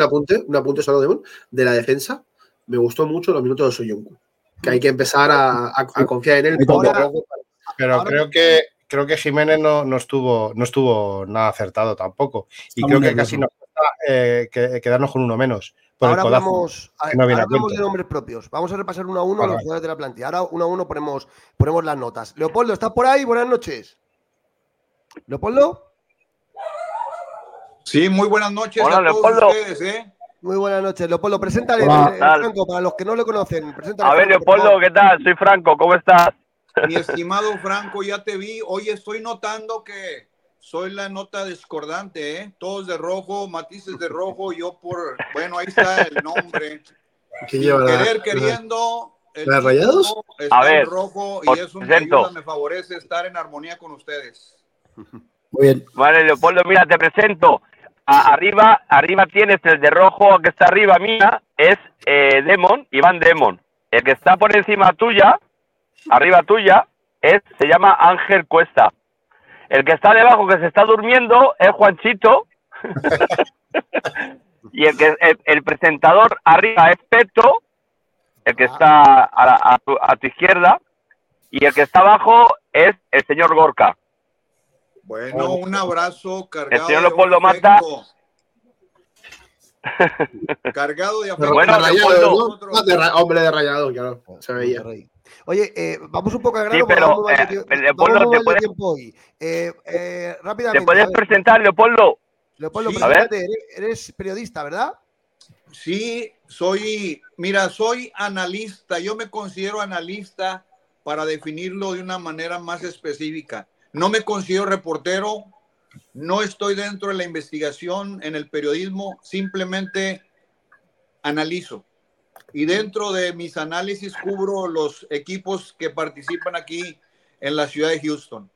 apunte, un apunte, solo de, de la defensa, me gustó mucho los minutos de Soyuncu. Que hay que empezar a, a- a confiar en él poco a Ahora- poco. Pero creo que creo que Jiménez no, no estuvo no estuvo nada acertado tampoco. Y Está creo que casi nos cuesta eh, que- quedarnos con uno menos. Por Ahora el codazo. hablamos, a- que no ahora cuento. de nombres propios. Vamos a repasar uno a uno Vale, los jugadores de la plantilla. Ahora uno a uno ponemos, ponemos las notas. Leopoldo, ¿estás por ahí? Buenas noches. Leopoldo, Sí, muy buenas noches Hola, a todos Leopoldo. ustedes, ¿eh? muy buenas noches. Leopoldo, preséntale, Hola. eh. Franco, para los que no le conocen. Preséntale, A ver, Franco, Leopoldo. ¿qué tal? Soy Franco, ¿cómo estás? Mi estimado Franco, ya te vi. Hoy estoy notando que soy la nota discordante, ¿eh? Todos de rojo, matices de rojo, yo por... Bueno, ahí está el nombre. Que Sin lleva la- querer, queriendo... El ¿Las Rayados? Está A ver, en rojo y eso me presento. ayuda, me favorece estar en armonía con ustedes. Muy bien. Vale, Leopoldo, mira, te presento. A- arriba, arriba tienes el de rojo que está arriba mía, es eh, Demon, Iván Demon. El que está por encima tuya, arriba tuya, es, se llama Ángel Cuesta. El que está debajo, que se está durmiendo, es Juanchito. y el, que, el, el presentador arriba es Peto, el que está a, la- a tu, a tu izquierda. Y el que está abajo es el señor Gorka. Bueno, un abrazo cargado señor de Leopoldo afecto. cargado de afecto. Bueno, de rayado, Leopoldo. ¿no? Ah, de hombre de rayado, claro. Se veía. Oye, eh, vamos un poco Sí, grano. porque pero, vamos eh, Leopoldo, vamos muy ¿te puedes- tiempo hoy. Eh, eh, ¿Te puedes a presentar, Leopoldo? Leopoldo, Sí. A eres periodista, ¿verdad? Sí, soy, mira, soy analista. Yo me considero analista para definirlo de una manera más específica. No me considero reportero, no estoy dentro de la investigación en el periodismo, simplemente analizo. Y dentro de mis análisis cubro los equipos que participan aquí en la ciudad de Houston.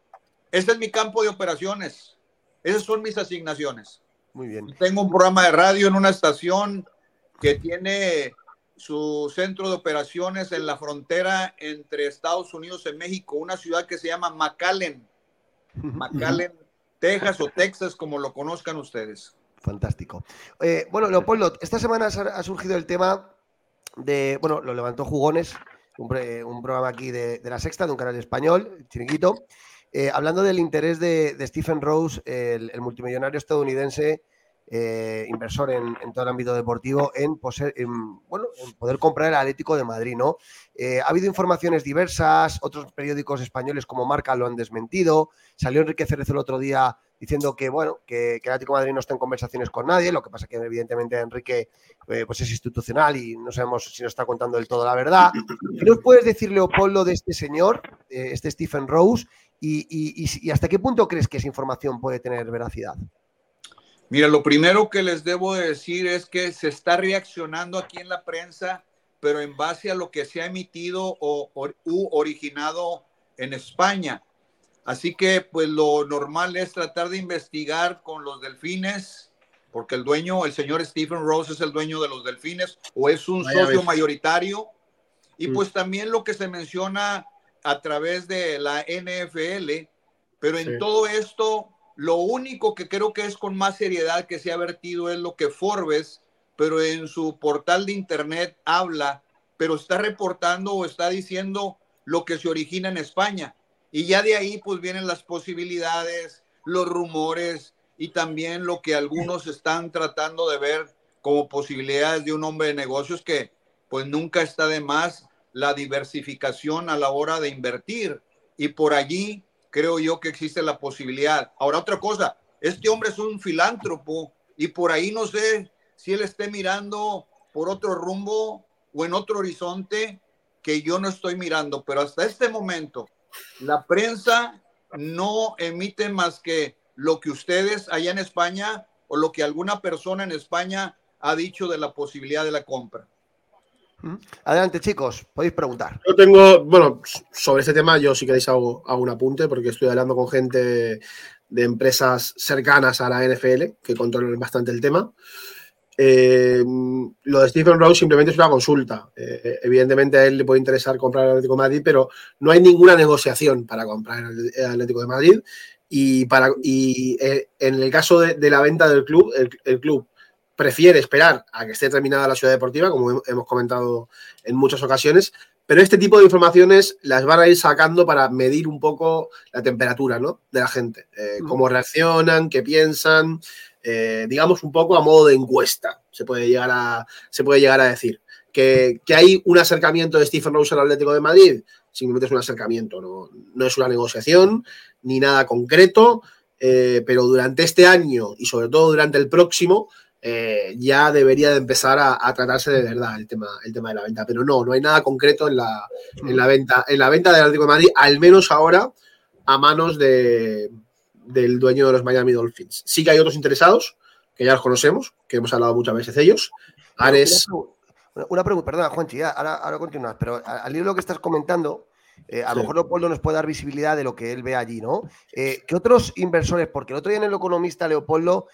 Ese es mi campo de operaciones. Esas son mis asignaciones. Muy bien. Tengo un programa de radio en una estación que tiene su centro de operaciones en la frontera entre Estados Unidos y México, una ciudad que se llama McAllen, McAllen, Texas o Texas, como lo conozcan ustedes. Fantástico. Eh, bueno, Leopoldo, esta semana ha ha surgido el tema de, bueno, lo levantó Jugones, un, programa aquí de, la Sexta, de un canal español, Chiriquito, eh, hablando del interés de, Stephen Rose, el multimillonario estadounidense, eh, inversor en, todo el ámbito deportivo, en, en, bueno, en poder comprar el Atlético de Madrid, ¿no? Eh, ha habido informaciones diversas, otros periódicos españoles como Marca lo han desmentido, salió Enrique Cerezo el otro día diciendo que, bueno, que, el Atlético de Madrid no está en conversaciones con nadie, lo que pasa que evidentemente Enrique eh, pues es institucional y no sabemos si nos está contando del todo la verdad. ¿Qué nos puedes decir, Leopoldo, de este señor, este Stephen Rose, y- y hasta qué punto crees que esa información puede tener veracidad? Mira, lo primero que les debo de decir es que se está reaccionando aquí en la prensa, pero en base a lo que se ha emitido o, or- u originado en España. Así que, pues lo normal es tratar de investigar con los delfines, porque el dueño, el señor Stephen Rose es el dueño de los delfines o es un Vaya socio vez. mayoritario. Y Mm. pues también lo que se menciona a través de la NFL, pero en Sí. todo esto, lo único que creo que es con más seriedad que se ha vertido es lo que Forbes, pero en su portal de internet habla, pero está reportando o está diciendo lo que se origina en España. Y ya de ahí pues vienen las posibilidades, los rumores y también lo que algunos están tratando de ver como posibilidades de un hombre de negocios que pues nunca está de más la diversificación a la hora de invertir. Y por allí creo yo que existe la posibilidad. Ahora otra cosa, este hombre es un filántropo y por ahí no sé si él esté mirando por otro rumbo o en otro horizonte que yo no estoy mirando, pero hasta este momento la prensa no emite más que lo que ustedes allá en España o lo que alguna persona en España ha dicho de la posibilidad de la compra. ¿Mm? Adelante, chicos, podéis preguntar. Yo tengo, bueno, sobre este tema, yo si queréis hago, hago un apunte porque estoy hablando con gente de empresas cercanas a la NFL que controlan bastante el tema. Eh, lo de Stephen Rose simplemente es una consulta. Eh, evidentemente a él le puede interesar comprar el Atlético de Madrid, pero no hay ninguna negociación para comprar el, Atlético de Madrid. Y, para, y eh, en el caso de, la venta del club, el club prefiere esperar a que esté terminada la ciudad deportiva, como hemos comentado en muchas ocasiones, pero este tipo de informaciones las van a ir sacando para medir un poco la temperatura ¿no? de la gente, eh, cómo reaccionan, qué piensan, eh, digamos un poco a modo de encuesta, se puede llegar a, se puede llegar a decir. Que, que hay un acercamiento de Stephen Rose al Atlético de Madrid, simplemente es un acercamiento, no, no es una negociación ni nada concreto, eh, pero durante este año y sobre todo durante el próximo, eh, ya debería de empezar a, tratarse de verdad el tema, el tema de la venta. Pero no, no hay nada concreto en la, en la venta, en la venta del Atlético de Madrid, al menos ahora, a manos de, del dueño de los Miami Dolphins. Sí que hay otros interesados, que ya los conocemos, que hemos hablado muchas veces de ellos. Ares. Una, pregunta, perdona, Juanchi, ahora, ahora continúas, pero al hilo lo que estás comentando, eh, a lo mejor Leopoldo nos puede dar visibilidad de lo que él ve allí, ¿no? Eh, ¿Qué otros inversores? Porque el otro día en el Economista, Leopoldo,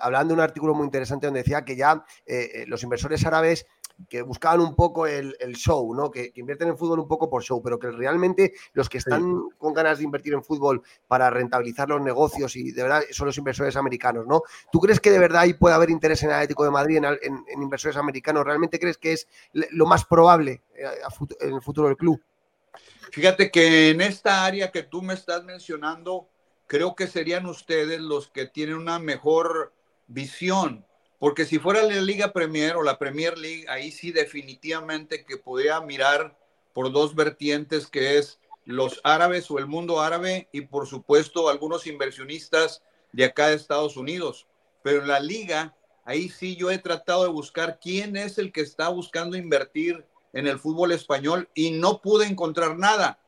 hablando de un artículo muy interesante donde decía que ya eh, los inversores árabes que buscaban un poco el, show, ¿no? Que, invierten en fútbol un poco por show, pero que realmente los que están con ganas de invertir en fútbol para rentabilizar los negocios y de verdad son los inversores americanos, ¿no? ¿Tú crees que de verdad ahí puede haber interés en el Atlético de Madrid, en, en inversores americanos? ¿Realmente crees que es lo más probable en el futuro del club? Fíjate que en esta área que tú me estás mencionando, creo que serían ustedes los que tienen una mejor visión, porque si fuera la Liga Premier o la Premier League, ahí sí definitivamente que podría mirar por dos vertientes, que es los árabes o el mundo árabe y por supuesto algunos inversionistas de acá de Estados Unidos. Pero en la liga, ahí sí yo he tratado de buscar quién es el que está buscando invertir en el fútbol español y no pude encontrar nada.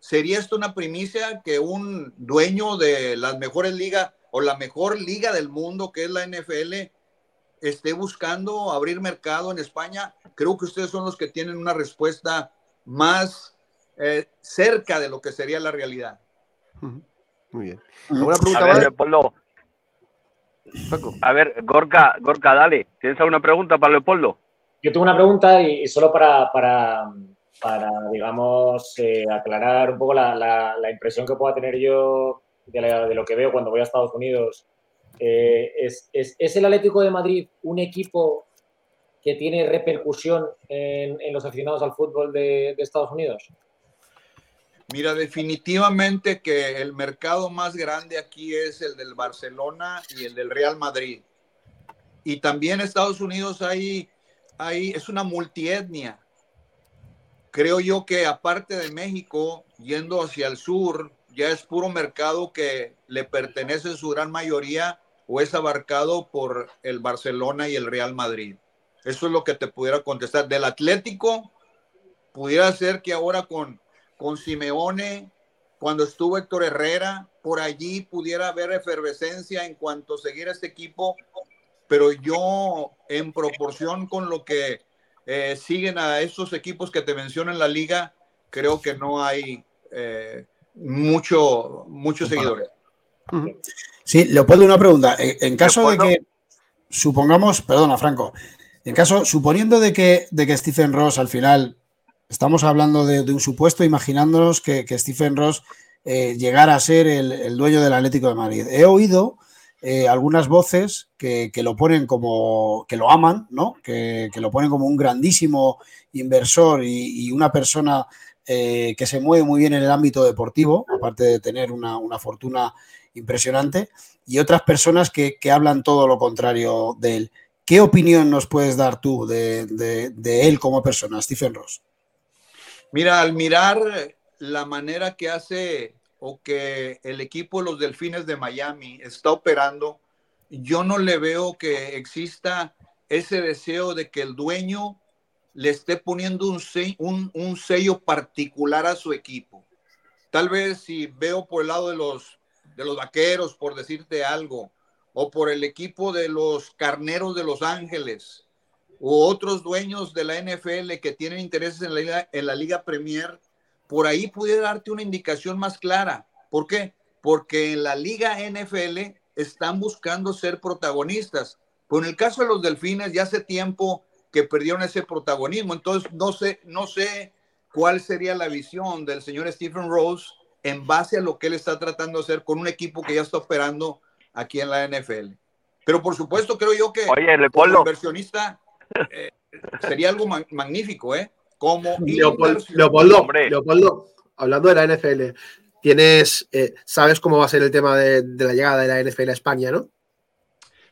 ¿Sería esto una primicia que un dueño de las mejores ligas o la mejor liga del mundo, que es la NFL, esté buscando abrir mercado en España? Creo que ustedes son los que tienen una respuesta más eh, cerca de lo que sería la realidad. Muy bien. ¿Alguna pregunta a ver, Leopoldo. A ver, Gorka, Gorka, dale. ¿Tienes alguna pregunta para Leopoldo? Yo tengo una pregunta y, solo para, para, digamos, eh, aclarar un poco la, impresión que pueda tener yo de, lo que veo cuando voy a Estados Unidos. Eh, ¿es, el Atlético de Madrid un equipo que tiene repercusión en, los aficionados al fútbol de, de Estados Unidos? Mira, definitivamente que el mercado más grande aquí es el del Barcelona y el del Real Madrid. Y también Estados Unidos hay ahí es una multietnia. Creo yo que aparte de México, yendo hacia el sur, ya es puro mercado que le pertenece en su gran mayoría o es abarcado por el Barcelona y el Real Madrid. Eso es lo que te pudiera contestar. Del Atlético, pudiera ser que ahora con, con Simeone, cuando estuvo Héctor Herrera, por allí pudiera haber efervescencia en cuanto a seguir a este equipo pero yo en proporción con lo que eh, siguen a esos equipos que te menciono en la liga, creo que no hay eh, mucho, muchos seguidores. Sí, Leopoldo, una pregunta. En caso de que, supongamos, perdona, Franco, en caso, suponiendo de que, de que Stephen Ross al final, estamos hablando de, un supuesto, imaginándonos que, Stephen Ross eh, llegara a ser el, el, dueño del Atlético de Madrid. He oído eh, algunas voces que, lo ponen como, que lo aman, ¿no? Que, lo ponen como un grandísimo inversor y, una persona eh, que se mueve muy bien en el ámbito deportivo, aparte de tener una, fortuna impresionante, y otras personas que, hablan todo lo contrario de él. ¿Qué opinión nos puedes dar tú de, de él como persona, Stephen Ross? Mira, al mirar la manera que hace o que el equipo de los Delfines de Miami está operando, yo no le veo que exista ese deseo de que el dueño le esté poniendo un un, sello particular a su equipo. Tal vez si veo por el lado de los, de los vaqueros, por decirte algo, o por el equipo de los carneros de Los Ángeles, u otros dueños de la NFL que tienen intereses en la, en la Liga Premier, por ahí pudiera darte una indicación más clara. ¿Por qué? Porque en la liga NFL están buscando ser protagonistas. Pero en el caso de los delfines, ya hace tiempo que perdieron ese protagonismo. Entonces, no sé, no sé cuál sería la visión del señor Stephen Rose en base a lo que él está tratando de hacer con un equipo que ya está operando aquí en la NFL. Pero por supuesto, creo yo que Oye, como inversionista eh, sería algo ma- magnífico, ¿eh? Como Leopoldo, Leopoldo, Hombre. Leopoldo, hablando de la NFL, tienes, eh, sabes cómo va a ser el tema de, de la llegada de la NFL a España, ¿no?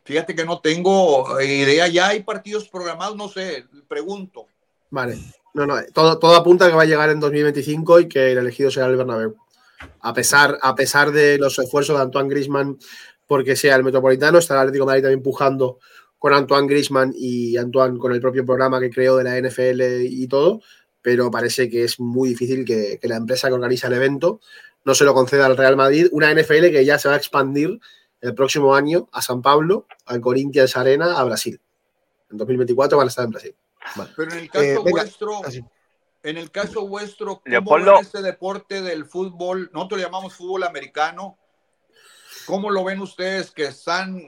Fíjate que no tengo idea, ya hay partidos programados, no sé, pregunto. Vale. No, no, todo, todo apunta a que va a llegar en 2025 y que el elegido será el Bernabéu. A pesar, a pesar de los esfuerzos de Antoine Griezmann porque sea el Metropolitano, estará el Atlético de Madrid también empujando con Antoine Griezmann y Antoine con el propio programa que creó de la NFL y todo, pero parece que es muy difícil que, que la empresa que organiza el evento no se lo conceda al Real Madrid, una NFL que ya se va a expandir el próximo año a San Pablo, al Corinthians Arena, a Brasil. En 2024 van a estar en Brasil. Pero en el caso Eh, venga, vuestro, así. en el caso vuestro, ¿cómo este deporte del fútbol? Nosotros le llamamos fútbol americano. ¿Cómo lo ven ustedes que están,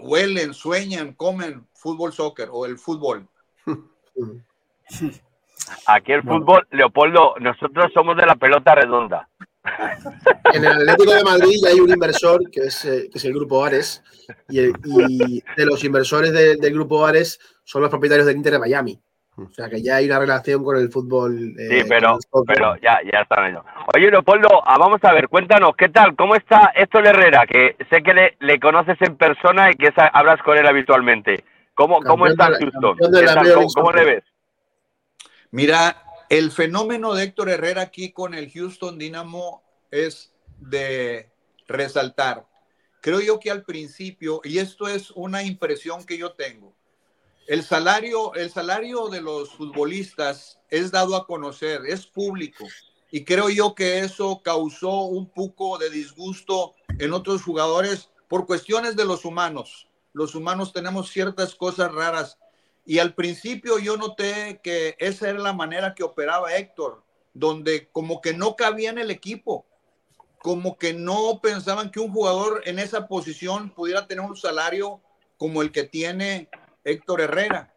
huelen, sueñan, comen fútbol, soccer o el fútbol? aquí el fútbol, Leopoldo, nosotros somos de la pelota redonda. En el Atlético de Madrid ya hay un inversor que es, eh, que es el Grupo Ares y, el- y de los inversores de- del Grupo Ares son los propietarios del Inter de Miami. O sea que ya hay una relación con el fútbol. eh, Sí, pero, pero ya, ya están ellos. Oye, Leopoldo, ah, vamos a ver, cuéntanos, ¿qué tal? ¿Cómo está Héctor Herrera? Que sé que le, le conoces en persona y que sa- hablas con él habitualmente. ¿Cómo, cómo está Houston? ¿Cómo, cómo le ves? Mira, el fenómeno de Héctor Herrera aquí con el Houston Dynamo es de resaltar. Creo yo que al principio, y esto es una impresión que yo tengo, el salario, el salario de los futbolistas es dado a conocer, es público. Y creo yo que eso causó un poco de disgusto en otros jugadores por cuestiones de los humanos. Los humanos tenemos ciertas cosas raras. Y al principio yo noté que esa era la manera que operaba Héctor, donde como que no cabía en el equipo, como que no pensaban que un jugador en esa posición pudiera tener un salario como el que tiene Héctor Herrera.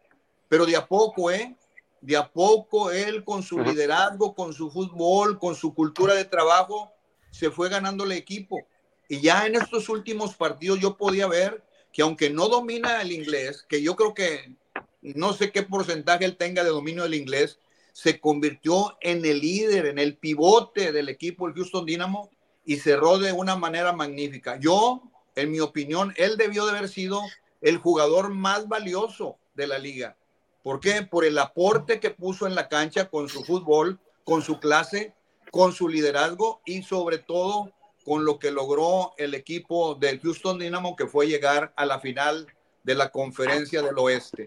Pero de a poco, ¿eh? De a poco él con su liderazgo, con su fútbol, con su cultura de trabajo, se fue ganando el equipo. Y ya en estos últimos partidos yo podía ver que aunque no domina el inglés, que yo creo que no sé qué porcentaje él tenga de dominio del inglés, se convirtió en el líder, en el pivote del equipo, el Houston Dynamo, y cerró de una manera magnífica. Yo, en mi opinión, él debió de haber sido el jugador más valioso de la liga. ¿Por qué? Por el aporte que puso en la cancha con su fútbol, con su clase, con su liderazgo y sobre todo con lo que logró el equipo del Houston Dynamo, que fue llegar a la final de la conferencia del oeste.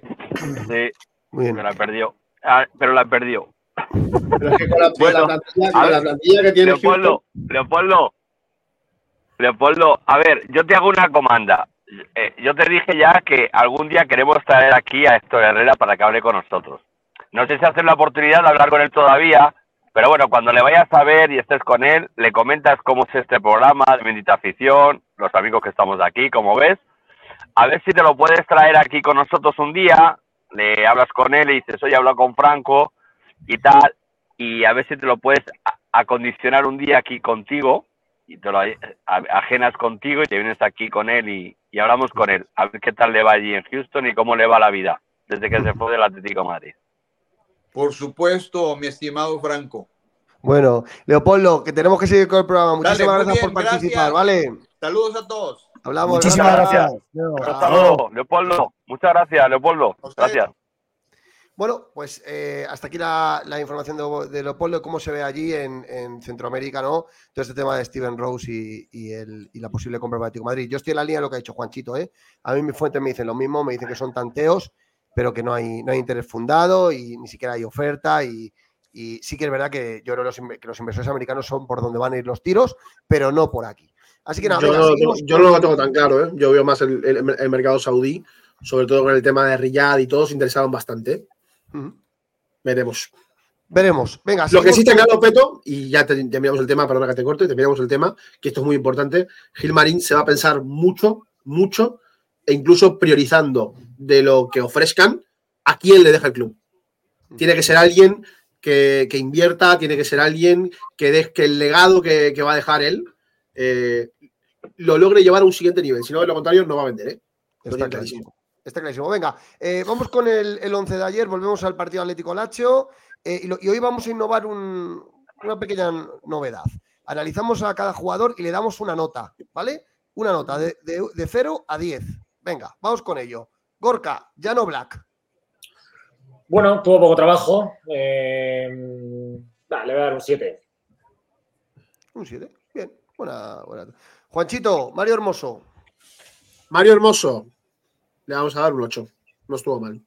Sí, Muy bien. pero la perdió. Ah, pero la perdió. Pero es que con la, con la Bueno, plantilla, a con la ver, plantilla que tiene Leopoldo, Leopoldo, Leopoldo, a ver, yo te hago una comanda. Eh, yo te dije ya que algún día queremos traer aquí a Héctor Herrera para que hable con nosotros. No sé si haces la oportunidad de hablar con él todavía, pero bueno, cuando le vayas a ver y estés con él, le comentas cómo es este programa de Bendita Afición, los amigos que estamos aquí, como ves. A ver si te lo puedes traer aquí con nosotros un día, le hablas con él y dices, oye, hablo con Franco y tal, y a ver si te lo puedes acondicionar un día aquí contigo y te lo ajenas contigo y te vienes aquí con él y, y hablamos con él. A ver qué tal le va allí en Houston y cómo le va la vida desde que se fue del Atlético de Madrid. Por supuesto, mi estimado Franco. Bueno, Leopoldo, que tenemos que seguir con el programa. Muchísimas gracias por participar, gracias. ¿vale? Saludos a todos. Hablamos. Muchísimas gracias. Hasta luego, Leopoldo. Muchas gracias, Leopoldo. Gracias. Bueno, pues eh, hasta aquí la, la información de, de Leopoldo, cómo se ve allí en, en Centroamérica, ¿no? Todo este tema de Steven Rose y, y el- y la posible compra para Atlético de Madrid. Yo estoy en la línea de lo que ha dicho Juanchito, ¿eh? A mí mis fuentes me dicen lo mismo, me dicen que son tanteos, pero que no hay, no hay interés fundado y ni siquiera hay oferta. Y, y sí que es verdad que yo creo que los, que los inversores americanos son por donde van a ir los tiros, pero no por aquí. Así que nada, yo, venga, no, yo no lo tengo tan claro, ¿eh? Yo veo más el, el- el mercado saudí, sobre todo con el tema de Riyadh y todo, se interesaron bastante. Veremos. Veremos. Venga, Lo que sí está claro, Peto, y ya te- terminamos el tema, perdona que te corte, terminamos el tema, que esto es muy importante. Gilmarín se va a pensar mucho, mucho, e incluso priorizando de lo que ofrezcan a quién le deja el club. Tiene que ser alguien que, que invierta, tiene que ser alguien que, de- que el legado que, que va a dejar él eh, lo logre llevar a un siguiente nivel. Si no, de lo contrario, no va a vender. ¿eh? Está clarísimo. Está clarísimo. Venga, eh, vamos con el, el 11 de ayer, volvemos al partido Atlético Lacho eh, y, lo- y hoy vamos a innovar un- una pequeña novedad. Analizamos a cada jugador y le damos una nota, ¿vale? Una nota de, de, de 0 a 10. Venga, vamos con ello. Gorka, Llano Black. Bueno, tuvo poco trabajo. eh, nah, le voy a dar un 7. Un 7. Bien, buena, buena. Juanchito, Mario Hermoso. Mario Hermoso, le vamos a dar un 8. No estuvo mal.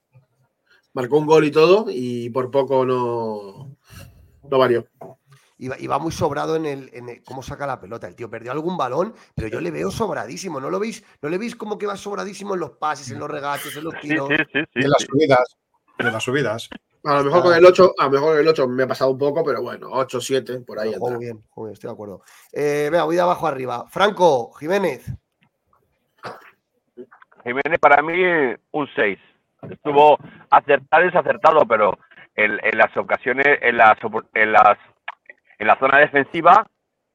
Marcó un gol y todo y por poco no, no varió. Y va, y va muy sobrado en el, en el- cómo saca la pelota. El tío perdió algún balón, pero yo le veo sobradísimo. ¿No lo veis? ¿No le veis como que va sobradísimo en los pases, en los regates, en los tiros? sí, sí, sí, en las subidas. en las subidas. A lo mejor con el 8, a lo mejor con el 8 me ha pasado un poco, pero bueno, 8, 7, por ahí muy bien, juego bien, estoy de acuerdo. Eh, venga, voy de abajo arriba. Franco, Jiménez. Jiménez para mí un 6. Estuvo acertado y desacertado, pero en, en las ocasiones, en las, en las en la zona defensiva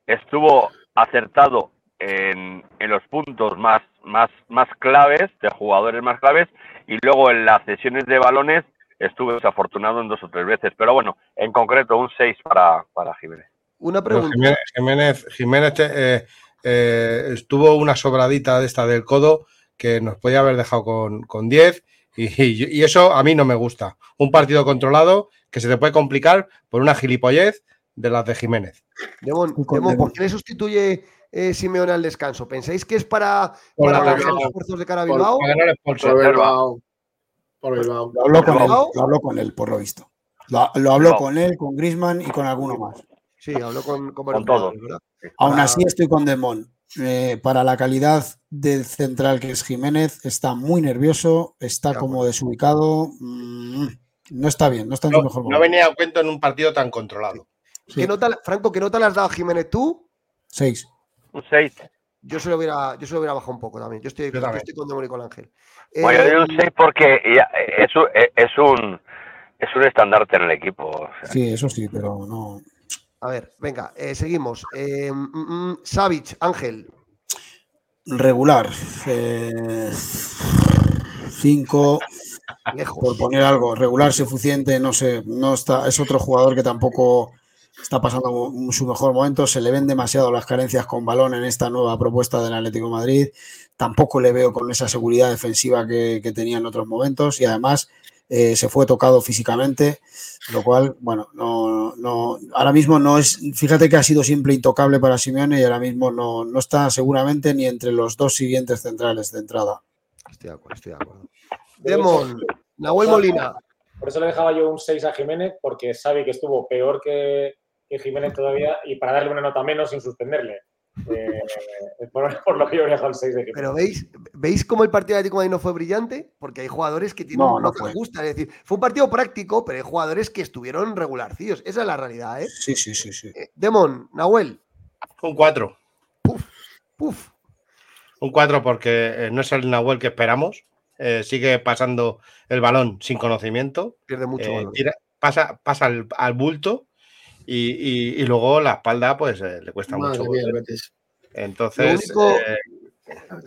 estuvo acertado en, en los puntos más, más, más claves, de jugadores más claves, y luego en las cesiones de balones estuvo desafortunado en dos o tres veces. Pero bueno, en concreto un 6 para, para Jiménez. Una Pero pregunta. Jiménez, Jiménez, Jiménez, eh, eh, estuvo una sobradita de esta del codo que nos podía haber dejado con, con 10 y, y- y eso a mí no me gusta. Un partido controlado que se te puede complicar por una gilipollez de las de Jiménez. Demon, Demon. ¿por qué le sustituye eh, Simeone al descanso? ¿Pensáis que es para, Por para la bajar Bilbao. los esfuerzos de cara a Por- Bilbao? Para ganar. Por Bilbao. Por Bilbao. Lo habló con él, Bilbao. lo habló con él, por lo visto. Lo, lo habló con él, con Grisman y con alguno más. Sí, habló con, con, Con todos. Aún Ah. así estoy con Demón. Eh, para la calidad del central que es Jiménez, está muy nervioso, está como desubicado. mm, no está bien, no está en No, su mejor no momento. venía a cuento en un partido tan controlado. Sí. ¿Qué nota, Franco, ¿qué nota le has dado a Jiménez tú? Seis. Un 6. Yo se lo hubiera, yo se lo hubiera bajado un poco también. Yo estoy, Yo también. estoy con Demon y con Ángel. Bueno, yo Eh, doy un 6 porque ya, es, un- es un es un estandarte en el equipo. o sea, Sí, eso sí, pero no. A ver, venga, eh, seguimos. Eh, mm, mm, Savic, Ángel. Regular. eh, cinco, Lejos. por poner algo. Regular, suficiente, no sé. No está, es otro jugador que tampoco está pasando su mejor momento. Se le ven demasiado las carencias con balón en esta nueva propuesta del Atlético de Madrid. Tampoco le veo con esa seguridad defensiva que, que tenía en otros momentos. Y además eh, se fue tocado físicamente. Lo cual, bueno, no, no, ahora mismo no es. Fíjate que ha sido siempre intocable para Simeone y ahora mismo no, no está seguramente ni entre los dos siguientes centrales de entrada. Estoy de acuerdo, estoy de acuerdo. Demon, Nahuel Molina. Por eso le dejaba yo un 6 a Jiménez, porque sabe que estuvo peor que, que Jiménez todavía y para darle una nota menos sin suspenderle. Eh, por, por lo que yo le he dejado el 6 de Jiménez. Pero veis, ¿veis cómo el partido de Atlético de Madrid no fue brillante? Porque hay jugadores que tienen No, no que fue. les gusta. Es decir, fue un partido práctico, pero hay jugadores que estuvieron regularcillos. Esa es la realidad, ¿eh? Sí, sí, sí, sí. Eh, Demon, Nahuel, Un 4. puf. Un 4 porque eh, no es el Nahuel que esperamos. Eh, sigue pasando el balón sin conocimiento. Pierde mucho. Eh, balón. tira- pasa pasa al, al bulto y, y- y luego la espalda pues eh, le cuesta Madre mucho. mía. Entonces, Lo único- eh,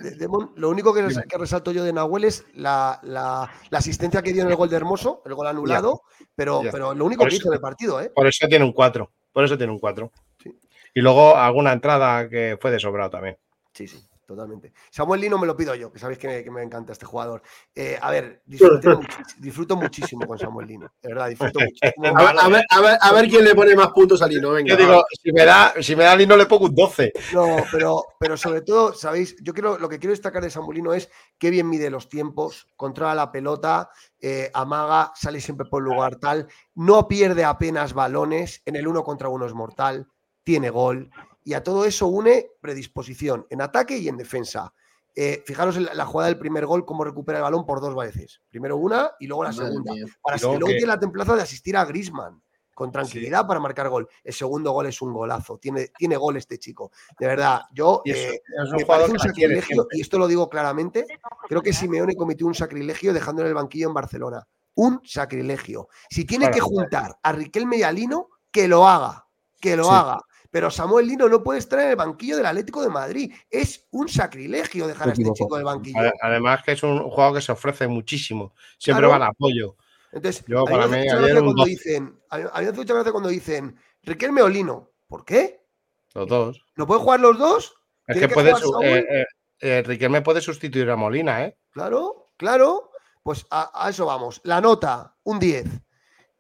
De- Demon, lo único que, res- que resalto yo de Nahuel es la, la- la asistencia que dio en el gol de Hermoso, el gol anulado, pero, Ya. pero lo único Por que eso- hizo en el partido, ¿eh? por eso tiene un 4. Por eso tiene un 4. Sí. Y luego alguna entrada que fue de sobrado también. Sí, sí, totalmente. Samuel Lino me lo pido yo, que sabéis que me, que me encanta este jugador. Eh, a ver, disfruto muchísimo con Samuel Lino, de verdad, disfruto muchísimo. A ver, a, ver, a, ver, a ver quién le pone más puntos al Lino. Venga, Yo digo, si me da, si me da Lino le pongo un 12. No, pero, pero sobre todo, ¿sabéis? Yo quiero, lo que quiero destacar de Samulino es qué bien mide los tiempos, controla la pelota, eh, amaga, sale siempre por lugar tal, no pierde apenas balones, en el uno contra uno es mortal, tiene gol, y a todo eso une predisposición en ataque y en defensa. Eh, fijaros en la, la jugada del primer gol, cómo recupera el balón por dos veces. Primero una y luego la Madre segunda. mía. Para Y que luego luego que- tiene la templaza de asistir a Grisman con tranquilidad para marcar gol. El segundo gol es un golazo. Tiene, tiene gol este chico. De verdad, yo eh, es un me parece sacrilegio, y esto lo digo claramente. Creo que Simeone cometió un sacrilegio dejando en el banquillo en Barcelona. Un sacrilegio. Si tiene Claro. que juntar a Riquelme y a Lino, que lo haga. Que lo Sí. haga. Pero Samuel Lino no puede estar en el banquillo del Atlético de Madrid. Es un sacrilegio dejar a este chico del banquillo. Además que es un jugador que se ofrece muchísimo. Siempre va al apoyo. Entonces, Yo, para mí, cuando dicen, a mí me hace mucha gracia cuando dicen Riquelme o Lino. ¿Por qué? Los dos. ¿No pueden jugar los dos? Es que, puede, eh, eh, eh, Riquelme puede sustituir a Molina, ¿eh? Claro, claro. Pues a, eso vamos. La nota, un 10.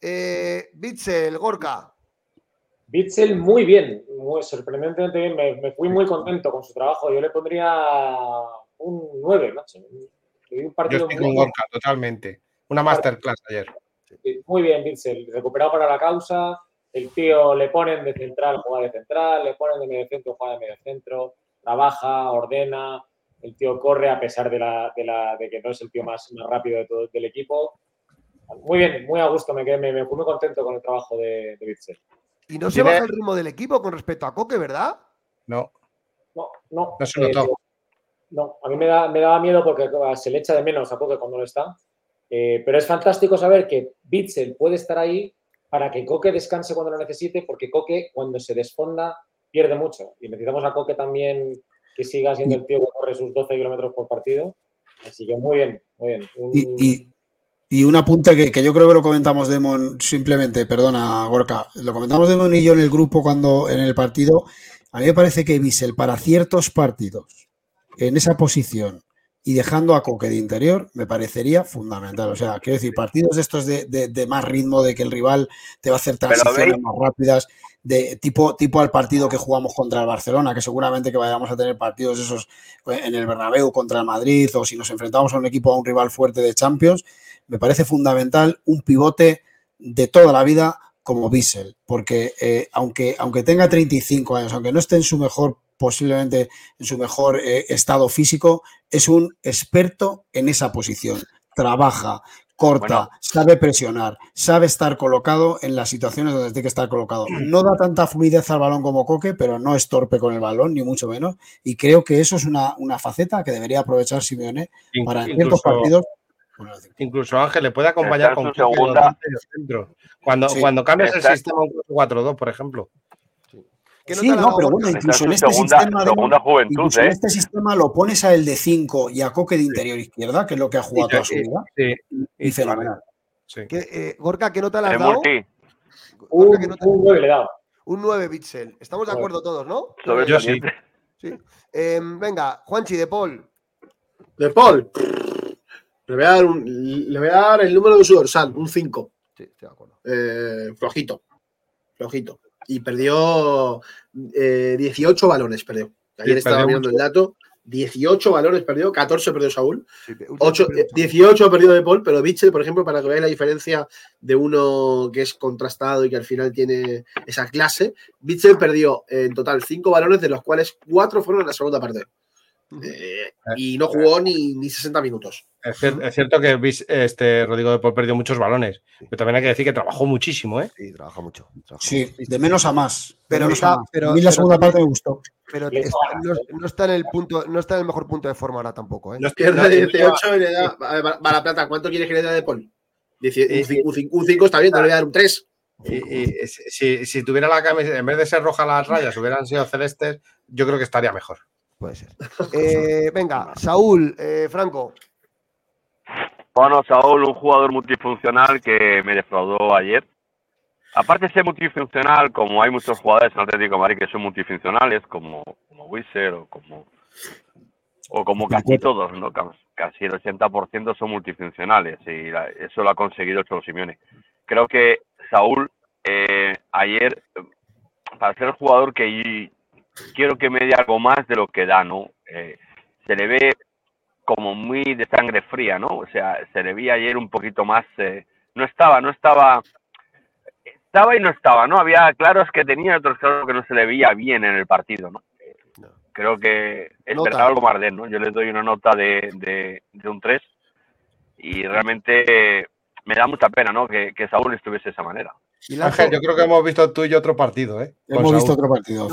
Eh, Bitzel, Gorka. Bitzel, muy bien, muy sorprendentemente bien. Me, fui muy contento con su trabajo. Yo le pondría un 9, macho. Un partido Yo estoy con Gorka, totalmente. Una masterclass ayer. Muy bien, Bitzel. Recuperado para la causa. El tío le ponen de central, juega de central. Le ponen de medio centro, juega de medio centro. Trabaja, ordena. El tío corre a pesar de, la, de, que no es el tío más, rápido de todo, del equipo. Muy bien, muy a gusto. Me, quedé, me, fui muy contento con el trabajo de, de Bitzel. Y no se baja el ritmo del equipo con respecto a Coque, ¿verdad? No. No, no. No se notó. Eh, no, a mí me, da, me daba miedo porque se le echa de menos a Coque cuando no está. Eh, pero es fantástico saber que Bitzel puede estar ahí para que Coque descanse cuando lo necesite, porque Coque cuando se desfonda pierde mucho. Y necesitamos a Coque también que siga siendo el tío que corre sus 12 kilómetros por partido. Así que muy bien, muy bien. Y, y, un apunte que, que, yo creo que lo comentamos Demon simplemente, perdona Gorka, lo comentamos Demon y yo en el grupo cuando en el partido. A mí me parece que Bissell para ciertos partidos en esa posición y dejando a Coque de interior me parecería fundamental. O sea, quiero decir, partidos de estos de, más ritmo, de que el rival te va a hacer transiciones más rápidas, de tipo, tipo al partido que jugamos contra el Barcelona, que seguramente que vayamos a tener partidos esos en el Bernabéu contra el Madrid o si nos enfrentamos a un equipo, a un rival fuerte de Champions, me parece fundamental un pivote de toda la vida como Bissell, porque eh, aunque, aunque tenga 35 años, aunque no esté en su mejor posiblemente en su mejor eh, estado físico, es un experto en esa posición. Trabaja, corta, sabe presionar, sabe estar colocado en las situaciones donde tiene que estar colocado. No da tanta fluidez al balón como Coque, pero no es torpe con el balón, ni mucho menos. Y creo que eso es una, faceta que debería aprovechar Simeone para en ciertos partidos. Incluso Ángel le puede acompañar con Coque centro. Cuando, cuando cambias el sistema un 4-2, por ejemplo sí, no, pero bueno, incluso en este sistema. juventud, en ¿eh? este sistema lo pones a el de 5 y a Coque de interior izquierda, que es lo que ha jugado toda su vida. Sí, y fenomenal. Eh, Gorka, ¿qué nota le has dado? Un, 9 le he dado. Un 9, Bitzel. Estamos de acuerdo todos, ¿no? Yo sí. Em, venga, Juanchi, de Paul. De Paul. Le voy, a dar le voy a dar el número de su dorsal, un 5. Sí, estoy de acuerdo. Eh, flojito. Flojito y perdió 18 eh, balones, perdió. Ayer estaba mirando el dato. 18 balones perdió, 14 perdió Saúl, 8, 18 ha perdido De Paul, pero Bichel, por ejemplo, para que veáis la diferencia de uno que es contrastado y que al final tiene esa clase, Bichel perdió en total 5 balones, de los cuales 4 fueron en la segunda parte. Eh, y no jugó ni, ni 60 minutos. Es, cierto que este Rodrigo de Paul perdió muchos balones, pero también hay que decir que trabajó muchísimo, ¿eh? Sí, trabajó mucho. sí, de menos a más. Pero, a mí la segunda parte me gustó. Pero no, está en el punto, no está en el mejor punto de forma ahora tampoco, ¿eh? No pierde 18 y le da a la plata. ¿Cuánto quieres que le dé de Paul? Un 5 está bien, te le voy a dar un 3. Y, si, si, tuviera la camisa, en vez de ser roja las rayas, hubieran sido celestes, yo creo que estaría mejor. Puede ser. Eh, venga, Saúl, eh, Franco. Bueno, Saúl, un jugador multifuncional que me defraudó ayer. Aparte de ser multifuncional, como hay muchos jugadores en Atlético de Madrid que son multifuncionales, como, como Wizard o como, o como casi todos, ¿no? casi el 80% son multifuncionales y eso lo ha conseguido Cholo Simeone. Creo que Saúl eh, ayer, para ser el jugador que quiero que me dé algo más de lo que da, ¿no? Eh, se le ve como muy de sangre fría, ¿no? O sea, se le veía ayer un poquito más, eh, no estaba, no estaba, estaba y no estaba, ¿no? Había claros que tenía otros claros que no se le veía bien en el partido, ¿no? Creo que esperaba algo más de ¿no? Yo le doy una nota de, de, un 3 y realmente me da mucha pena, ¿no? Que, que Saúl estuviese de esa manera. Ángel, yo creo que hemos visto tú y otro partido, ¿eh? hemos visto otro partido.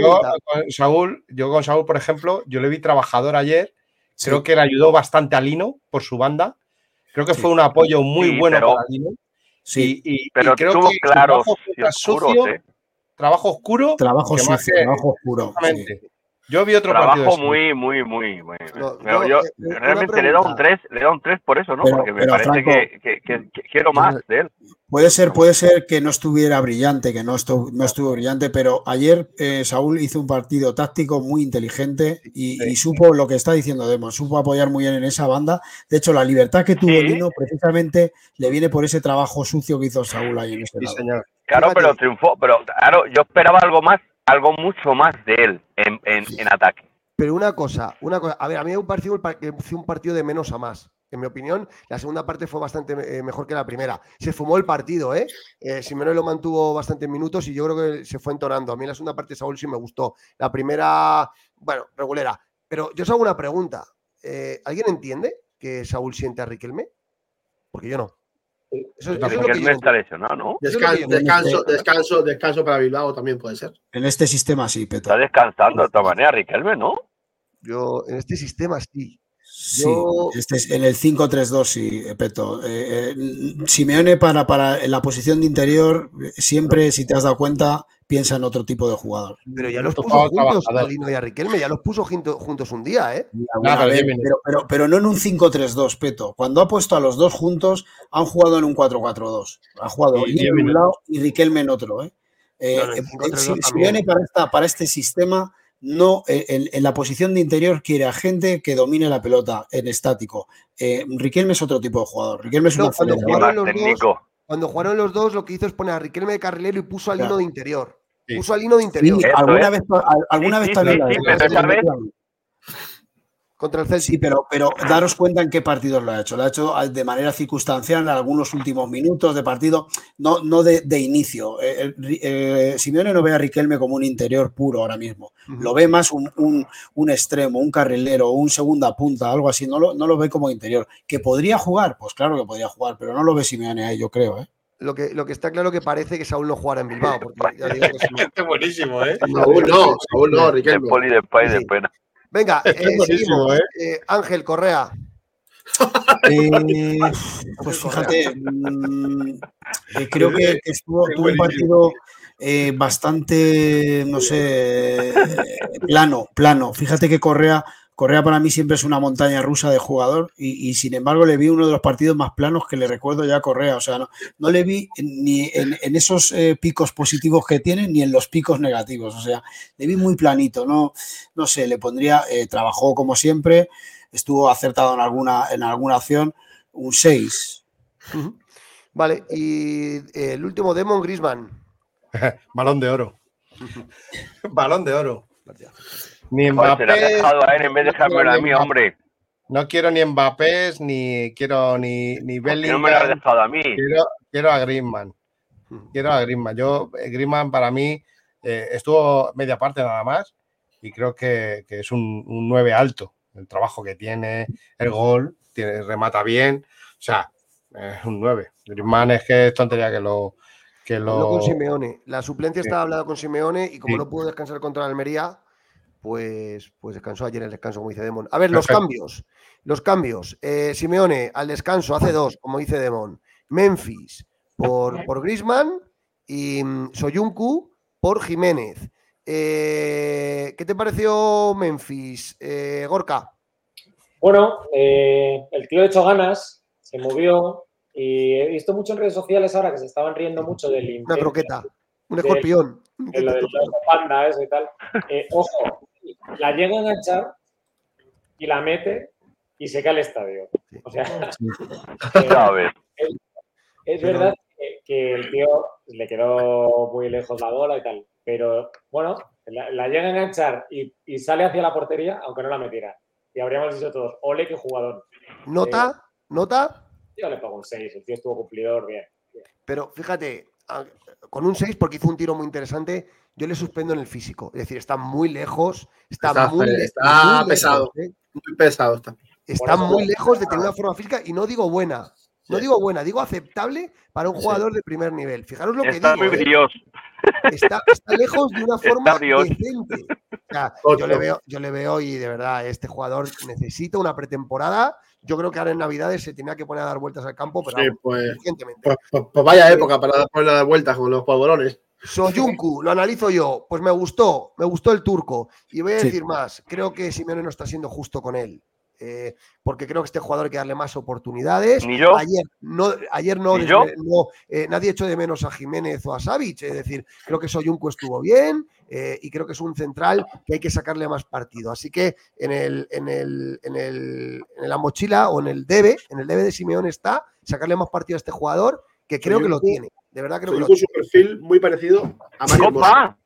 yo, Saúl, yo con Saúl, por ejemplo, yo le vi trabajador ayer. Creo que le ayudó bastante a Lino por su banda. Creo que fue un apoyo muy bueno para Lino. Sí, y, pero creo que claro, sucio, trabajo oscuro. Trabajo sucio, que- trabajo oscuro. Yo vi otro partido. Trabajo así. muy, muy, muy. muy- No, pero no, yo eh, una realmente le da un pregunta. 3, le da un 3 por eso, ¿no? Pero- Porque me parece Franco, que, que- que- que quiero más de él. Puede ser, puede ser que no estuviera brillante, que no estuvo, no estuvo brillante, pero ayer eh, Saúl hizo un partido táctico muy inteligente y, Sí. y supo lo que está diciendo Demo, supo apoyar muy bien en esa banda. De hecho, la libertad que tuvo Sí. Lino precisamente le viene por ese trabajo sucio que hizo Saúl ahí en ese Sí, lado. señor. Claro, Fíjate. pero triunfó. Pero claro, yo esperaba algo más, algo mucho más de él en, en, en ataque. Pero una cosa, una cosa. A ver, a mí me pareció un partido de menos a más. En mi opinión, la segunda parte fue bastante eh, mejor que la primera. Se fumó el partido, ¿eh? eh Simeone lo mantuvo bastantes minutos y yo creo que se fue entonando. A mí la segunda parte de Saúl sí me gustó. La primera, bueno, regulera. Pero yo os hago una pregunta. Eh, ¿Alguien entiende que Saúl siente a Riquelme? Porque yo no. Eso, eso es lo Porque que él yo no no está lesionado, ¿no? Descanso, descanso, descanso para Bilbao también puede ser. En este sistema sí, Peto. Está descansando de todas maneras, Riquelme, ¿no? Yo, en este sistema sí. Sí, Yo- este es en el 5-3-2, sí, Peto. Eh, eh, Simeone para, para en la posición de interior, eh, siempre, si te has dado cuenta, piensa en otro tipo de jugador. Pero ya los puso juntos, a Lino y a Riquelme, ya los puso junto- juntos un día, ¿eh? Pero vez, diez minutos. pero, pero- pero no en un 5-3-2, Peto. Cuando ha puesto a los dos juntos, han jugado en un 4-4-2. Ha jugado Y Lino diez en un lado y Riquelme en otro. ¿eh? Eh, No, no, el eh, 5-3-2 Si-. Simeone para, esta- para este sistema, no eh, en, en la posición de interior quiere a gente que domine la pelota en estático. Eh, Riquelme es otro tipo de jugador. Riquelme es No, un cuando Y jugaron los dos, técnico. Cuando jugaron los dos, lo que hizo es poner a Riquelme de carrilero y puso a Lino Claro. de interior. Sí. Puso a Lino de interior Sí, alguna es. vez, al- alguna Sí, vez sí, también contra el Celtic. Sí, pero, pero daros cuenta en qué partidos lo ha hecho. Lo ha hecho de manera circunstancial en algunos últimos minutos de partido, no, no de, de inicio. Eh, eh, eh, Simeone no ve a Riquelme como un interior puro ahora mismo. Lo ve más un, un- un extremo, un carrilero, un segunda punta, algo así. No lo, no lo ve como interior. ¿Que podría jugar? Pues claro que podría jugar, pero no lo ve Simeone ahí, yo creo. ¿eh? Lo que, lo que está claro que parece que Saúl no jugará en Bilbao. Porque ya digo que Este buenísimo, ¿eh? Saúl no, Saúl no, De Riquelme. poli, de pay, de pena. Venga, eh, seguimos. ¿eh? Eh, Ángel Correa. Eh, pues fíjate, mm, eh, creo que, que estuvo, tuvo un partido eh, bastante, no sé, plano, plano. Fíjate que Correa, Correa para mí siempre es una montaña rusa de jugador y, y, sin embargo le vi uno de los partidos más planos que le recuerdo ya a Correa. O sea, no, no le vi ni en, en esos eh, picos positivos que tiene ni en los picos negativos. O sea, le vi muy planito. No, no sé, le pondría, eh, trabajó como siempre estuvo acertado en alguna, en alguna acción, un 6. Ujú. Vale, y eh, el último Demon Grisman. Balón de oro. Balón de oro. Ni Joder, se lo has Mbappé. dejado a él en vez de dejármelo a mí, hombre. No quiero ni Mbappé, ni quiero ni, ni ¿Por qué no me lo has Bellingham. dejado a mí? Quiero, quiero a Griezmann. Quiero a Griezmann. Yo, eh, Griezmann para mí eh, estuvo media parte nada más y creo que, que es un, un 9 alto. El trabajo que tiene, el gol, tiene, remata bien. O sea, es un 9. Griezmann es que es tontería que lo. Que Habló lo... con Simeone. La suplencia Sí. estaba hablada con Simeone y como Sí. no pudo descansar contra la Almería, pues, pues descansó ayer el descanso, como dice Demon. A ver, los Perfecto. cambios. Los cambios. Eh, Simeone al descanso hace dos, como dice Demon. Memphis por, por Grisman y mm, Soyuncu por Jiménez. Eh, ¿Qué te pareció Memphis, eh, Gorka? Bueno, eh, el tío ha hecho ganas, se movió y he visto mucho en redes sociales ahora que se estaban riendo mucho del Una croqueta, un de- escorpión. de lo del panda eso y tal. Eh, ojo, la llega a enganchar y la mete y se cae el estadio. O sea, eh, es Pero- verdad que, que el tío le quedó muy lejos la bola y tal, pero bueno, la, la llega a enganchar y, y sale hacia la portería, aunque no la metiera. Y habríamos dicho todos, ole, qué jugador. Nota, nota, Yo le pongo un 6, el tío estuvo cumplidor, bien. Pero fíjate, con un 6, porque hizo un tiro muy interesante, yo le suspendo en el físico. Es decir, está muy lejos, está, Está muy, fe- le- está muy lejos, pesado. ¿eh? Muy pesado está. Está eso- muy lejos de tener una forma física y no digo buena. No Sí. digo buena, digo aceptable para un Sí. jugador de primer nivel. Fijaros lo que Está digo. muy ¿eh? brilloso. Está, está lejos de una forma decente. O sea, Ocho. yo, le veo, yo le veo y de verdad, este jugador necesita una pretemporada. Yo creo que ahora en Navidades se tenía que poner a dar vueltas al campo, pero Sí, vamos, pues, pues, pues- pues vaya época para dar ponerle dar vueltas con los polvorones. Soyuncu, lo analizo yo. Pues me gustó, me gustó el turco. Y voy a Sí. decir más. Creo que Simeone no está siendo justo con él. eh, porque creo que este jugador hay que darle más oportunidades. Ni yo. Ayer no, ayer no, yo. eh, nadie echó de menos a Jiménez o a Savic. Es decir, creo que Soyuncu estuvo bien eh, y creo que es un central que hay que sacarle más partido. Así que en, el, en, el, en, el, en la mochila o en el debe, en el debe de Simeone está sacarle más partido a este jugador que creo que lo tiene. De verdad creo que lo Soy un perfil muy parecido a Mario Hermoso.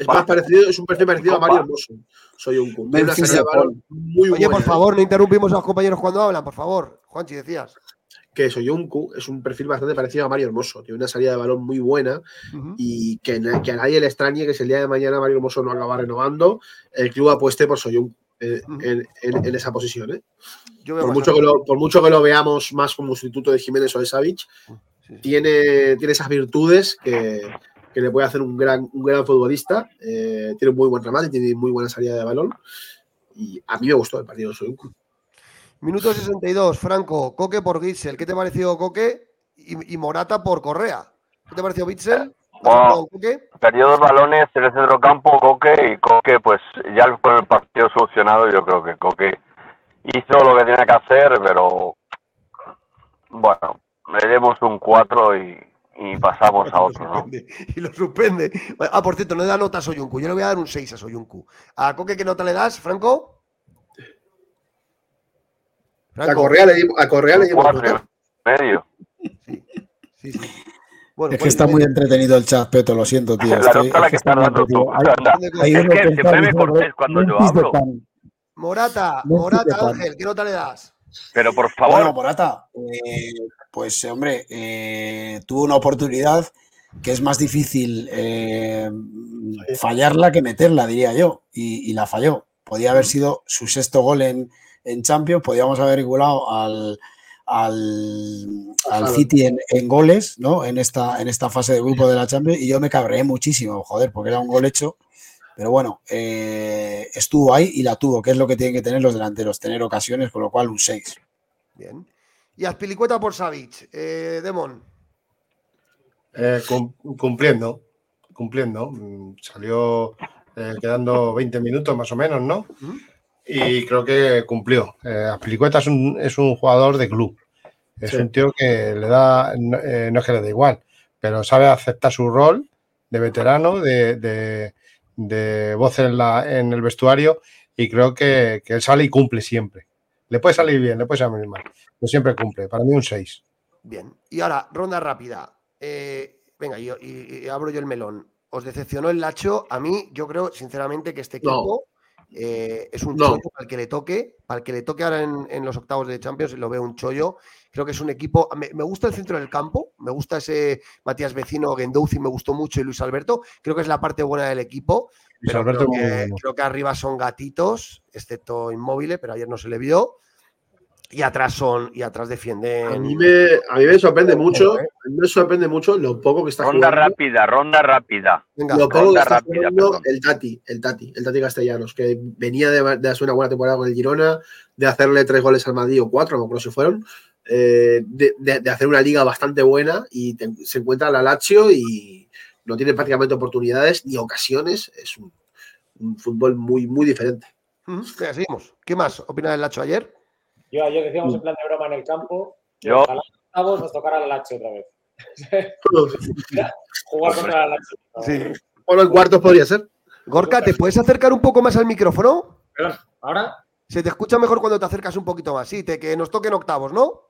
Es, más parecido, es un perfil parecido a. Mario Hermoso. Soy un Tiene una Memphis salida de Depay. balón muy Oye, por favor, no interrumpimos a los compañeros cuando hablan, por favor. Juanchi, decías. Que Soyuncu es un perfil bastante parecido a Mario Hermoso. Tiene una salida de balón muy buena y que, que a nadie le extrañe que si el día de mañana Mario Hermoso no acaba renovando, el club apueste por Soyuncu eh, Ujú. en, en- en esa posición. ¿eh? Yo Por, mucho que lo, por mucho que lo veamos más como sustituto de Jiménez o de Savic, Sí, tiene, tiene esas virtudes que, que le puede hacer un gran, un gran futbolista. eh, tiene un muy buen remate, tiene muy buena salida de balón. Y a mí me gustó el partido de Soyuncu. Minuto 62, Franco, Coque por Gitzel. ¿Qué te pareció Coque? Y, y Morata por Correa. ¿Qué te pareció Bitzel? Bueno. Coque? Perdió dos balones en el centrocampo, Coque, y Coque, pues ya con el partido solucionado, yo creo que Coque hizo lo que tenía que hacer, pero bueno, le demos un 4 y, y pasamos a otro, ¿no? Y lo suspende. Ah, por cierto, no le da nota a Soyuncu. Yo le voy a dar un 6 a Soyuncu. ¿A Coque qué nota le das, Franco? A Correa le dimos, a Correa le Un dimos 4 nota. y medio. Sí, sí. Bueno, Es que pues, está muy entretenido el chat, Peto, lo siento, tío. La nota la es que está dando tú. Hay- Hay Es que siempre me cortés cuando yo hablo. Morata, Morata. Ángel, ¿qué nota le das? Pero por Bueno, favor, Morata, eh, pues hombre, eh, tuvo una oportunidad que es más difícil eh, fallarla que meterla, diría yo, y, y la falló. Podía haber sido su sexto gol en, en Champions, podíamos haber igualado al, al, al City en, en goles, ¿no? En esta, en esta fase de grupo de la Champions, y yo me cabreé muchísimo, joder, porque era un gol hecho. Pero bueno, eh, estuvo ahí y la tuvo, que es lo que tienen que tener los delanteros, tener ocasiones, con lo cual un 6. Bien. Y Aspilicueta por Savic. Eh, Demon. Eh, cum- cumpliendo, cumpliendo. Mm, Salió eh, quedando 20 minutos más o menos, ¿no? Y creo que cumplió. Eh, Aspilicueta es un, es un jugador de club. Es Sí. un tío que le da, no, no es que le dé igual, pero sabe aceptar su rol de veterano, de, de, de voz en, la, en el vestuario y creo que, que él sale y cumple siempre. Le puede salir bien, le puede salir mal, pero siempre cumple. Para mí un 6. Bien. Y ahora, ronda rápida. Eh, venga, yo, y, y abro yo el melón. ¿Os decepcionó el Lacho? A mí, yo creo, sinceramente, que este No. equipo eh, es un No. chollo para el que le toque. Para el que le toque ahora en, en los octavos de Champions, lo veo un chollo. Creo que es un equipo. Me, me gusta el centro del campo. Me gusta ese Matías Vecino, Gendouzi, me gustó mucho y Luis Alberto. Creo que es la parte buena del equipo. Pero Alberto creo, que, creo arriba son gatitos, excepto inmóvil, pero ayer no se le vio. Y atrás son, y atrás defienden. A mí me, a mí me sorprende mucho, mí me sorprende mucho lo poco que está ronda jugando. rápida, ronda rápida. Venga, Lo poco que ronda está rápida, jugando perdón. el Tati, el Tati, el Tati Castellanos, que venía de, de hacer una buena temporada con el Girona, de hacerle tres goles al Madrid o cuatro, no acuerdo si fueron, eh, de, de- de hacer una liga bastante buena y te- se encuentra la Lazio y no tiene prácticamente oportunidades ni ocasiones. Es un, un fútbol muy, muy diferente. Seguimos. ¿Qué más opina del Lacho ayer? Yo ayer decíamos en plan de broma en el campo, Yo- ojalá octavos nos tocara el Lacho otra vez. Jugar contra el Lacho. Bueno, en cuartos podría ser. Gorka, ¿te puedes acercar un poco más al micrófono? Perdón, ahora Se te escucha mejor cuando te acercas un poquito más. Sí, te, que nos toquen octavos, ¿no?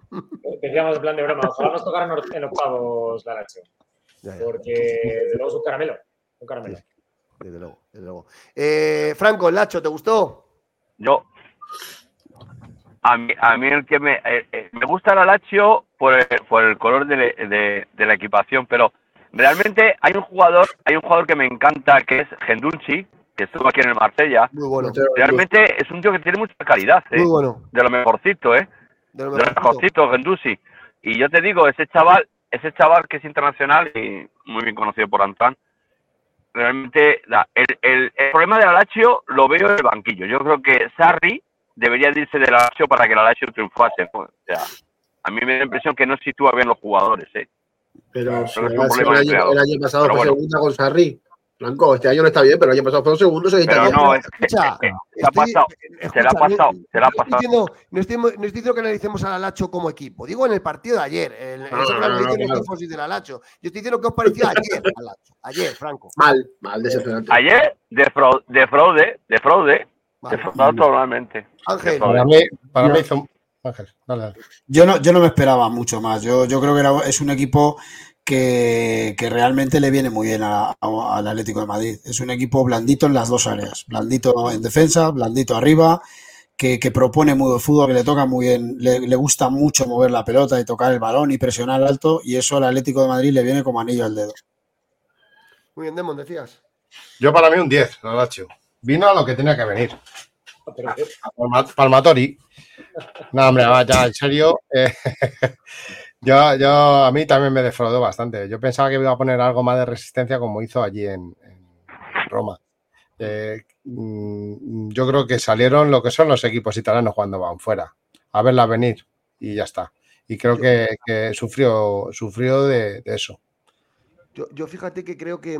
decíamos en plan de broma, ojalá nos tocaran en octavos la Lacho. Ya, ya, Porque desde luego es un caramelo. Un caramelo. desde luego, desde luego. Eh, Franco, el Lacho, ¿te gustó? Yo. A mí, a mí el que me, eh, eh, me gusta la Lazio por el, por el color de, de- de la equipación, pero realmente hay un jugador, hay un jugador que me encanta que es Gendunchi, que estuvo aquí en el Marsella. Muy bueno. Realmente es un tío que tiene mucha calidad, ¿eh? Muy bueno. de lo mejorcito, ¿eh? De lo de lo mejorcito. mejorcito, Gendouzi. Y yo te digo, ese chaval, ese chaval que es internacional y muy bien conocido por Antán, realmente el, el- el problema de la Lazio lo veo en el banquillo. Yo creo que Sarri debería de irse de la Lazio para que la Lazio triunfase. O sea, a mí me da la impresión que no sitúa bien los jugadores, ¿eh? Pero si el, año, el pasado fue bueno. segunda con Sarri. Blanco, este año no está bien, pero el año pasado fueron segundos en Pero no, es que, Escucha, es que se ha pasado. Se le ha pasado, no- se le ha pasado. diciendo- no, estoy, no estoy diciendo que analicemos al Alacho como equipo. Digo en el partido de ayer. El- No, eso no, no, no, del Alacho. Yo estoy diciendo que os parecía ayer, Alacho. Ayer, Franco. Mal, mal, decepcionante. Ayer, de fraude, de fraude, de fraude, Vale. defraudado totalmente. Ángel, Para mí, para No. mí hizo Ángel, dale, dale. Yo no, yo no me esperaba mucho más. Yo, yo creo que era- es un equipo que, que realmente le viene muy bien a- a- al Atlético de Madrid. Es un equipo blandito en las dos áreas. Blandito en defensa, blandito arriba, que, que propone muy buen fútbol, que le toca muy bien, le, le gusta mucho mover la pelota y tocar el balón y presionar alto. Y eso al Atlético de Madrid le viene como anillo al dedo. muy bien, Demon, decías. Yo para mí un 10, la Lazio. Vino a lo que tenía que venir. Pero, A Palma- Palmatori. No, hombre, va, ya, en serio. eh, yo, yo, a mí también me defraudó bastante. Yo pensaba que iba a poner algo más de resistencia como hizo allí en, en Roma. Eh, mm, yo creo que salieron lo que son los equipos italianos cuando van fuera. A verla venir y ya está. Y creo que, que sufrió, sufrió de, de eso. Yo, yo fíjate que creo que.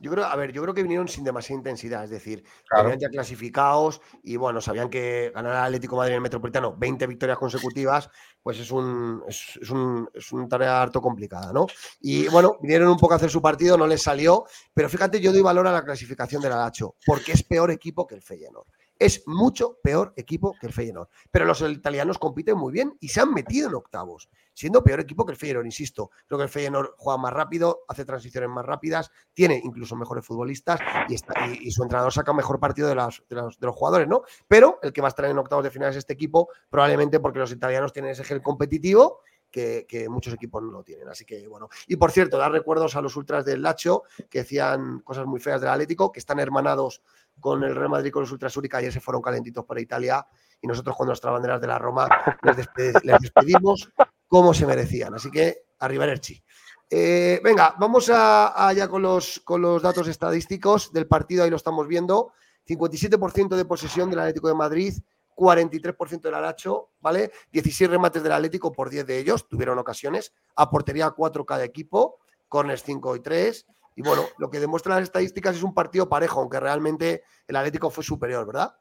Yo creo, a ver, yo creo que vinieron sin demasiada intensidad, es decir, Claro. ya clasificados y bueno, sabían que ganar al Atlético de Madrid en el Metropolitano 20 victorias consecutivas, pues es un es, es un es una tarea harto complicada, ¿no? Y bueno, vinieron un poco a hacer su partido, no les salió, pero fíjate, yo doy valor a la clasificación del Alacho, porque es peor equipo que el Feyenoord. Es mucho peor equipo que el Feyenoord. Pero los italianos compiten muy bien y se han metido en octavos, siendo peor equipo que el Feyenoord, insisto. Creo que el Feyenoord juega más rápido, hace transiciones más rápidas, tiene incluso mejores futbolistas y, su entrenador saca mejor partido de, los, de los jugadores, ¿no? Pero el que va a estar en octavos de final es este equipo, probablemente porque los italianos tienen ese gel competitivo que, que muchos equipos no lo tienen. Así que, bueno. Y por cierto, dar recuerdos a los ultras del Lacho que decían cosas muy feas del Atlético, que están hermanados con el Real Madrid con los ultras Úrica. Ayer se fueron calentitos por Italia y nosotros con nuestras banderas de la Roma les, despe- les despedimos como se merecían. Así que, arrivederci. Eh, venga, vamos a, a ya con los, con los datos estadísticos del partido, ahí lo estamos viendo. 57% de posesión del Atlético de Madrid, 43% del Aracho, ¿vale? 16 remates del Atlético por 10 de ellos, tuvieron ocasiones, a portería 4 cada equipo, corners 5 y 3. Y bueno, lo que demuestran las estadísticas es un partido parejo, aunque realmente el Atlético fue superior, ¿verdad?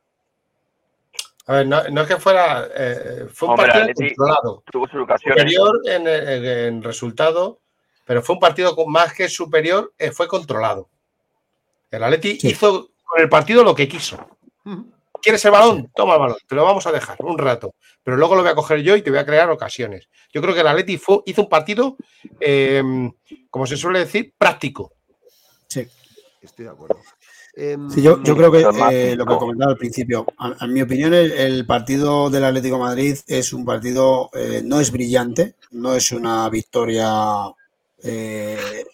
A ver, no, no es que fuera. eh, fue un Hombre, partido Atleti- controlado. Tuvo sus ocasiones. superior en, en- en resultado, pero fue un partido con- más que superior, eh, fue controlado. El Atleti Sí. hizo con el partido lo que quiso. ¿Quieres el balón? Toma el balón, te lo vamos a dejar un rato, pero luego lo voy a coger yo y te voy a crear ocasiones. Yo creo que el Atleti fue- hizo un partido, eh, como se suele decir, práctico. Sí. Estoy de acuerdo. Em, Sí, yo, yo creo que eh, lo que comentaba al principio, a- en mi opinión, el, el partido del Atlético de Madrid es un partido, eh, no es brillante, no es una victoria eh,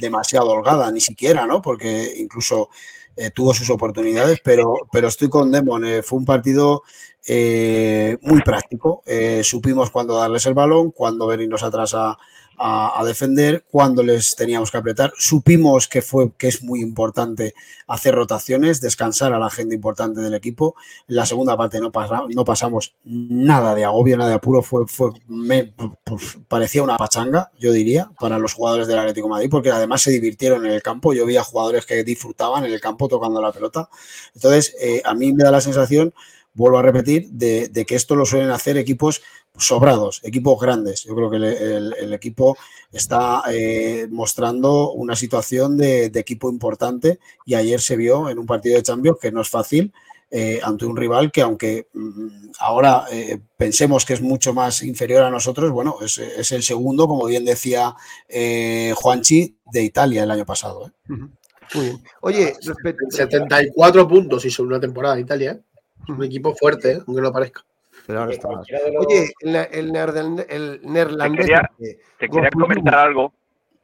demasiado holgada, ni siquiera, ¿no? Porque incluso eh, tuvo sus oportunidades, pero, pero estoy con Demon, eh, fue un partido eh, muy práctico. Eh, supimos cuándo darles el balón, cuándo venirnos atrás a, a- defender, cuándo les teníamos que apretar. Supimos que, fue, que es muy importante hacer rotaciones, descansar a la gente importante del equipo. En la segunda parte no, pasa- no pasamos nada de agobio, nada de apuro. Fue, fue, me- pues, parecía una pachanga, yo diría, para los jugadores del Atlético de Madrid, porque además se divirtieron en el campo. Yo vi a jugadores que disfrutaban en el campo tocando la pelota. Entonces, eh, a mí me da la sensación, vuelvo a repetir, de, de que esto lo suelen hacer equipos sobrados, equipos grandes. Yo creo que el, el- el equipo está eh, mostrando una situación de, de equipo importante y ayer se vio en un partido de Champions que no es fácil eh, ante un rival que aunque mm, ahora eh, pensemos que es mucho más inferior a nosotros, bueno, es, es el segundo, como bien decía eh, Juanchi, de Italia el año pasado. ¿eh? Ujú. Muy bien. Oye, respecto. 74 puntos hizo una temporada en Italia. Es un equipo fuerte, ¿eh? aunque no parezca. Pero ahora está más. Oye, el, el, neerden- el neerlandés. quería- este, Te quería Gokulu. comentar algo.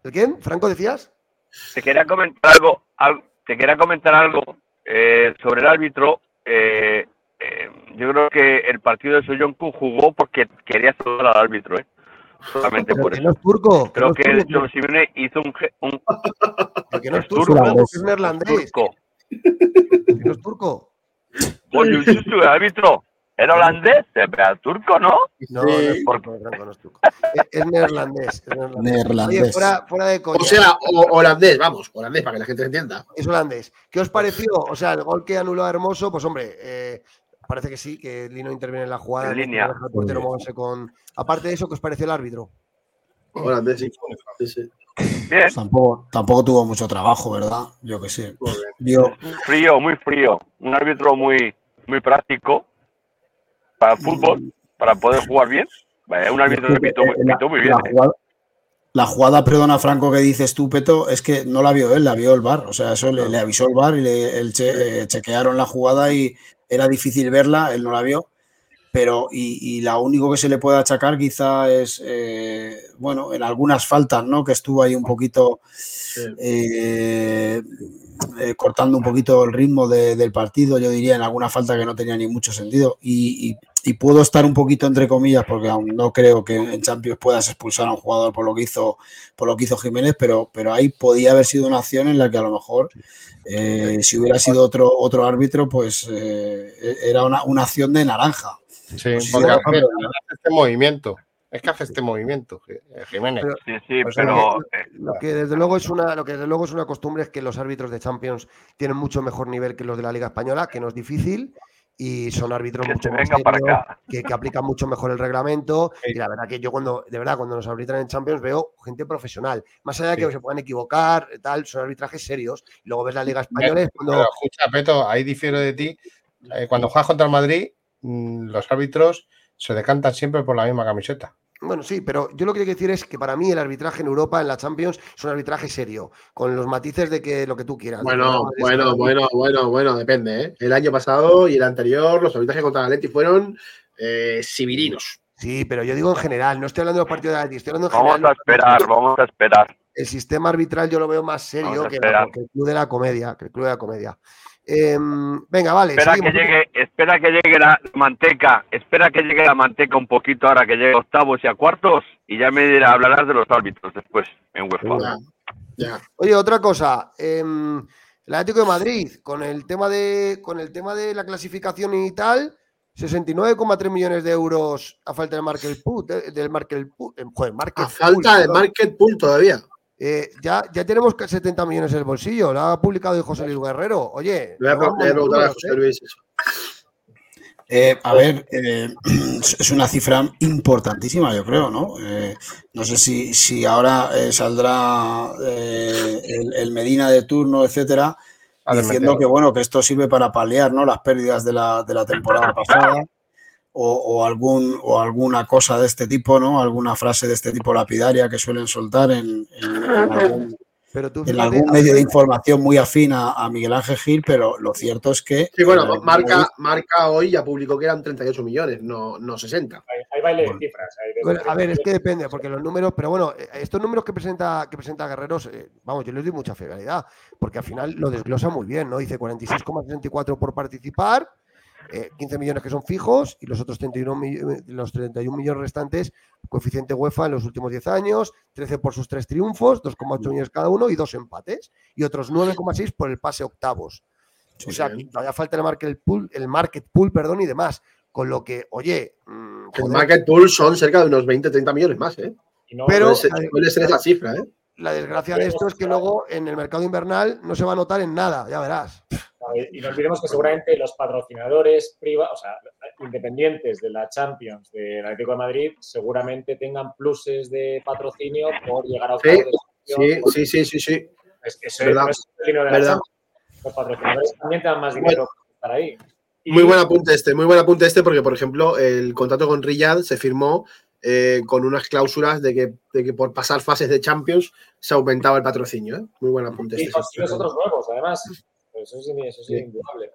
¿El quién? ¿Franco decías? Te quería comentar algo. al- te quería comentar algo eh, sobre el árbitro. Eh, eh, yo creo que el partido de Soyonku jugó porque quería saludar al árbitro, ¿eh? Solamente Pero por que eso. no es turco. Creo no que es el turco, Simeone hizo un, un que- que no es es turco, que es es neerlandés. turco. que no es turco. Oye, un árbitro. Era holandés, era turco, ¿no? No, Sí. no es turco, no es turco, no es turco. Es- Es neerlandés. es neerlandés. Oye, fuera, fuera de coña. O sea, o- holandés, vamos, holandés, para que la gente entienda. Es holandés. ¿Qué os pareció? O sea, el gol que anuló a Hermoso, pues hombre, eh, parece que sí, que Lino interviene en la jugada. En línea. portero con... Aparte de eso, ¿qué os pareció el árbitro? Holandés, sí. Sí, sí. Bien, tampoco, tampoco tuvo mucho trabajo, ¿verdad? Yo que sé. Frío, muy frío. Un árbitro muy, muy práctico para el fútbol, para poder jugar bien. Vaya, un árbitro que pitó, muy- la, pitó muy bien. la ¿eh? jugada, la jugada, perdona Franco, que dices tú, Peto, es que no la vio él, la vio el VAR. O sea, eso le, le avisó el VAR y le el che- eh, chequearon la jugada y era difícil verla, él no la vio. Pero, y, y la único que se le puede achacar quizá es, eh, bueno, en algunas faltas, ¿no? Que estuvo ahí un poquito eh, eh, cortando un poquito el ritmo de- del partido, yo diría, en alguna falta que no tenía ni mucho sentido. Y, y- y puedo estar un poquito entre comillas, porque aún no creo que en Champions puedas expulsar a un jugador por lo que hizo, por lo que hizo Jiménez, pero, pero ahí podía haber sido una acción en la que a lo mejor, si hubiera sido otro, otro árbitro, pues eh, era una, una acción de naranja. Sí, porque sí, hace, este movimiento. Es que hace este movimiento, Ji- Jiménez. Pero- Sí, sí, O sea, pero eh, Lo que desde luego es una, lo que desde luego es una costumbre es que los árbitros de Champions tienen mucho mejor nivel que los de la Liga Española, que no es difícil, y son árbitros que mucho más serios, que, que aplican mucho mejor el reglamento. Sí. Y la verdad que yo cuando, de verdad, cuando nos arbitran en Champions veo gente profesional. Más allá de que Sí. se puedan equivocar, tal, son arbitrajes serios. Luego ves la Liga Española es cuando. Pero escucha, Peto, ahí difiero de ti. Eh, cuando juegas contra el Madrid, los árbitros se decantan siempre por la misma camiseta. Bueno, sí, pero yo lo que quiero decir es que para mí el arbitraje en Europa, en la Champions, es un arbitraje serio, con los matices de que lo que tú quieras. Bueno, bueno, bueno, bueno, bueno, depende, ¿eh? El año pasado y el anterior, los arbitrajes contra Atleti fueron eh, sibirinos. Sí, pero yo digo en general, no estoy hablando de los partidos de Atleti, estoy hablando en Vamos general. a esperar, vamos a esperar. El sistema arbitral yo lo veo más serio Vamos que, que el club de la comedia, que el club de la comedia. Em, venga, vale. Espera que llegue, espera que llegue la manteca, espera que llegue la manteca un poquito ahora que llegue a octavos y a cuartos y ya me dirá, hablarás de los árbitros después en UEFA. Ya, ya. Oye, otra cosa. em, el Atlético de Madrid, con el tema de, con el tema de la clasificación y tal, 69,3 millones de euros a falta del Markel Pool, de- del Markel Pool, em, joder, Market A falta Pool, de perdón. market pool todavía. Eh, ya, ya tenemos que 70 millones en el bolsillo, lo ha publicado José Luis Guerrero. Oye, Le voy a, preguntar a José ¿eh? Luis eso. Eh, a ver, eh, es una cifra importantísima, yo creo, ¿no? Eh, no sé si, si ahora eh, saldrá eh, el, el Medina de turno, etcétera, diciendo que bueno, que esto sirve para paliar, ¿no? Las pérdidas de la, de la temporada pasada o, o algún o alguna cosa de este tipo, ¿no? Alguna frase de este tipo lapidaria que suelen soltar en, en- en algún, Pero tú en fíjate, algún medio de información muy afín a, a Miguel Ángel Gil, pero lo cierto es que Sí, bueno, eh, marca, marca hoy ya publicó que eran 38 millones, no, no 60. Hay, hay baile Bueno. de cifras. hay de- Bueno, a ver, es que depende, porque los números, pero bueno, eh, estos números que presenta, que presenta Guerreros, eh, vamos, yo les doy mucha fidelidad, porque al final lo desglosa muy bien, ¿no? Dice 46,64 por participar, eh, 15 millones que son fijos y los otros 31, mi- eh, los 31 millones restantes, coeficiente UEFA en los últimos 10 años, 13 por sus tres triunfos, 2,8 millones cada uno y dos empates, y otros 9,6 por el pase octavos. Sí, o sea, bien. todavía falta el market pool, el market pool, perdón, y demás. Con lo que, oye, mm, El market pool son cerca de unos 20, 30 millones más, ¿eh? no- pero- suele ser esa cifra, ¿eh? La desgracia de esto es que luego en el mercado invernal no se va a notar en nada, ya verás. Y no olvidemos que seguramente los patrocinadores privados, o sea, independientes de la Champions del Atlético de Madrid, seguramente tengan pluses de patrocinio por llegar a Sí, octavos de Sí, Champions. sí, sí, sí, sí. Es eso Verdad. no es el dinero de la Verdad. Champions. Los patrocinadores también te dan más dinero para estar ahí. Y- Muy buen apunte este, muy buen apunte este, porque, por ejemplo, el contrato con Riyadh se firmó eh, con unas cláusulas de que, de que por pasar fases de Champions se aumentaba el patrocinio. ¿eh? Muy buen apunte Y este. consigues otros nuevos, además. Eso es, eso es Sí. indudable.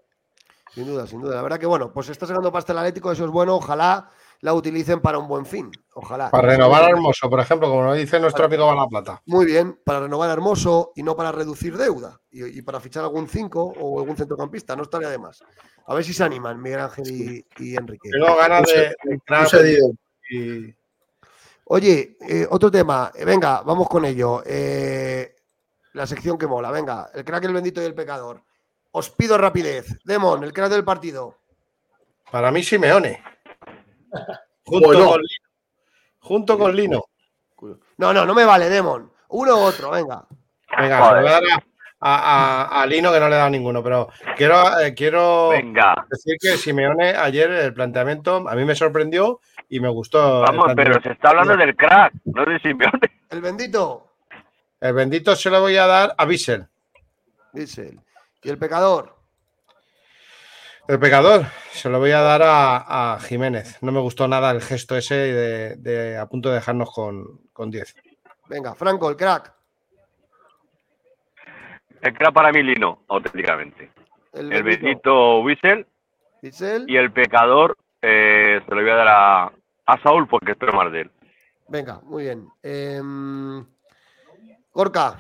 Sin duda, sin duda. La verdad que bueno, pues está sacando pasta el Atlético, eso es bueno. Ojalá la utilicen para un buen fin. Ojalá. Para renovar a Hermoso, por ejemplo, como nos dice nuestro amigo Balaplata. Muy bien, para renovar a Hermoso y no para reducir deuda. Y, y para fichar algún 5 o algún centrocampista, no estaría de más. A ver si se animan Miguel Ángel y, y Enrique. Tengo ganas de, de Oye, eh, otro tema. Eh, venga, vamos con ello. Eh, la sección que mola. Venga, el crack, el bendito y el pecador. Os pido rapidez. Demon, el crack del partido. Para mí, Simeone. Junto, Bueno. con, Lino. Junto con Lino. No, no, no me vale, Demon. Uno u otro, venga. Venga, se lo voy a dar a, a- a- a Lino que no le he dado ninguno, pero quiero, eh, quiero Venga, decir que Simeone ayer el planteamiento a mí me sorprendió y me gustó. vamos, pero se está hablando del crack, no de Simeone. El bendito. El bendito se lo voy a dar a Bissell. Él. Y el pecador. El pecador se lo voy a dar a, a Jiménez. No me gustó nada el gesto ese de, de a punto de dejarnos con, con 10. Venga, Franco, el crack. El crack para mí Lino, auténticamente. El El bendito. Whistle y el pecador eh, se lo voy a dar a, a Saúl porque espero más de él. Venga, muy bien. Em, Gorka.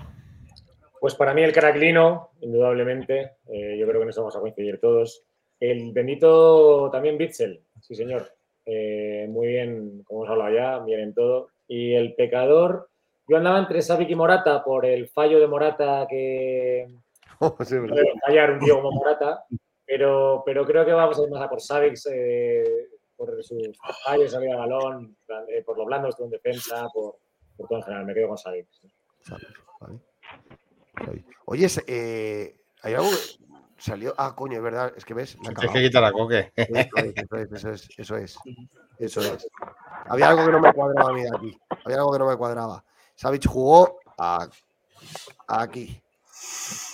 Pues para mí el Caraclino, indudablemente, eh, yo creo que en eso vamos a coincidir todos. El bendito también Bitzel, sí señor. Eh, muy bien, como hemos hablado ya, bien en todo. Y el pecador, yo andaba entre Savic y Morata por el fallo de Morata que Oh, sí, no debe fallar un tío como Morata, pero, pero creo que vamos a ir más a por Savic eh, por sus fallos, salida de balón, eh, por lo blando en defensa, por, por todo en general. Me quedo con Savic. Vale. Vale. Oye, eh, hay algo que salió. Ah, coño, es verdad. Es que ves. Tienes que quitar a Coque. Eso es, eso es, eso es, eso es. Eso es. Había algo que no me cuadraba a mí de aquí. Había algo que no me cuadraba. Savic jugó a- aquí.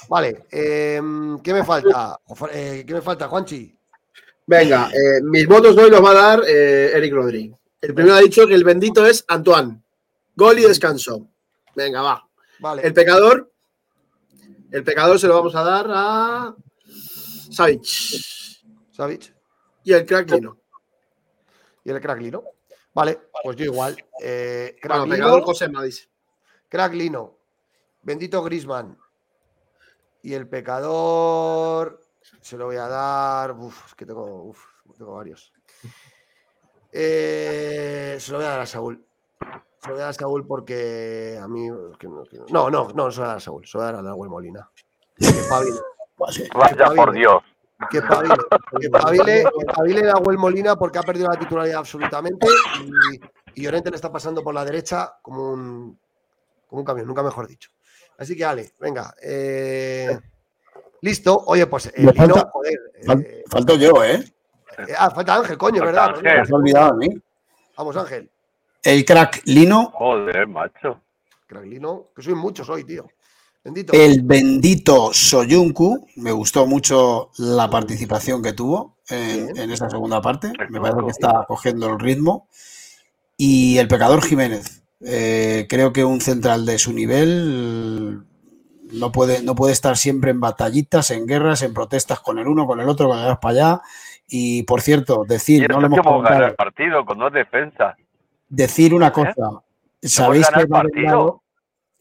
Vale, em, ¿qué me falta? Eh, ¿Qué me falta, Juanchi? Venga, eh, mis votos hoy los va a dar eh, Eric Rodri. El primero ha dicho que el bendito es Antoine. Gol y descanso. Venga, va. Vale, El pecador. El pecador se lo vamos a dar a Savic. Savic Y el crack Lino. y el crack Lino. Vale, pues yo igual. Eh, crack, Bueno, pecador José dice. crack Lino, bendito Grisman. Y el pecador se lo voy a dar. Uf, es que tengo, uf, tengo varios. Eh, se lo voy a dar a Saúl. Se lo voy a dar a Saúl porque a mí. que no, que no, no, no, no, se lo voy a dar a Saúl. Se lo voy a dar a Nahuel Molina. Que pavile, Pues, Vaya por Dios. que pavile, que pavile, que pavile Nahuel Molina porque ha perdido la titularidad absolutamente y, y Llorente le está pasando por la derecha como un, como un camión, nunca mejor dicho. Así que, Ale, venga. eh, listo. Oye, pues Lino, falta- joder, Fal- eh, falto yo, ¿eh? eh, ah, falta Ángel, coño, Falta ¿verdad? Ángel. Me has olvidado a mí. Vamos, Ángel. El crack Lino, Joder, macho. Crack Lino, que soy muchos hoy, tío. Bendito. el bendito Soyuncu. Me gustó mucho la participación que tuvo en, esa segunda parte. Me parece que está cogiendo el ritmo. Y el pecador Jiménez. Eh, creo que un central de su nivel no puede, no puede estar siempre en batallitas, en guerras, en protestas con el uno, con el otro, con el vas para allá. Y por cierto, decir, no lo hemos comentado, el partido con dos defensas. Decir una cosa. ¿Sabéis que va vendado?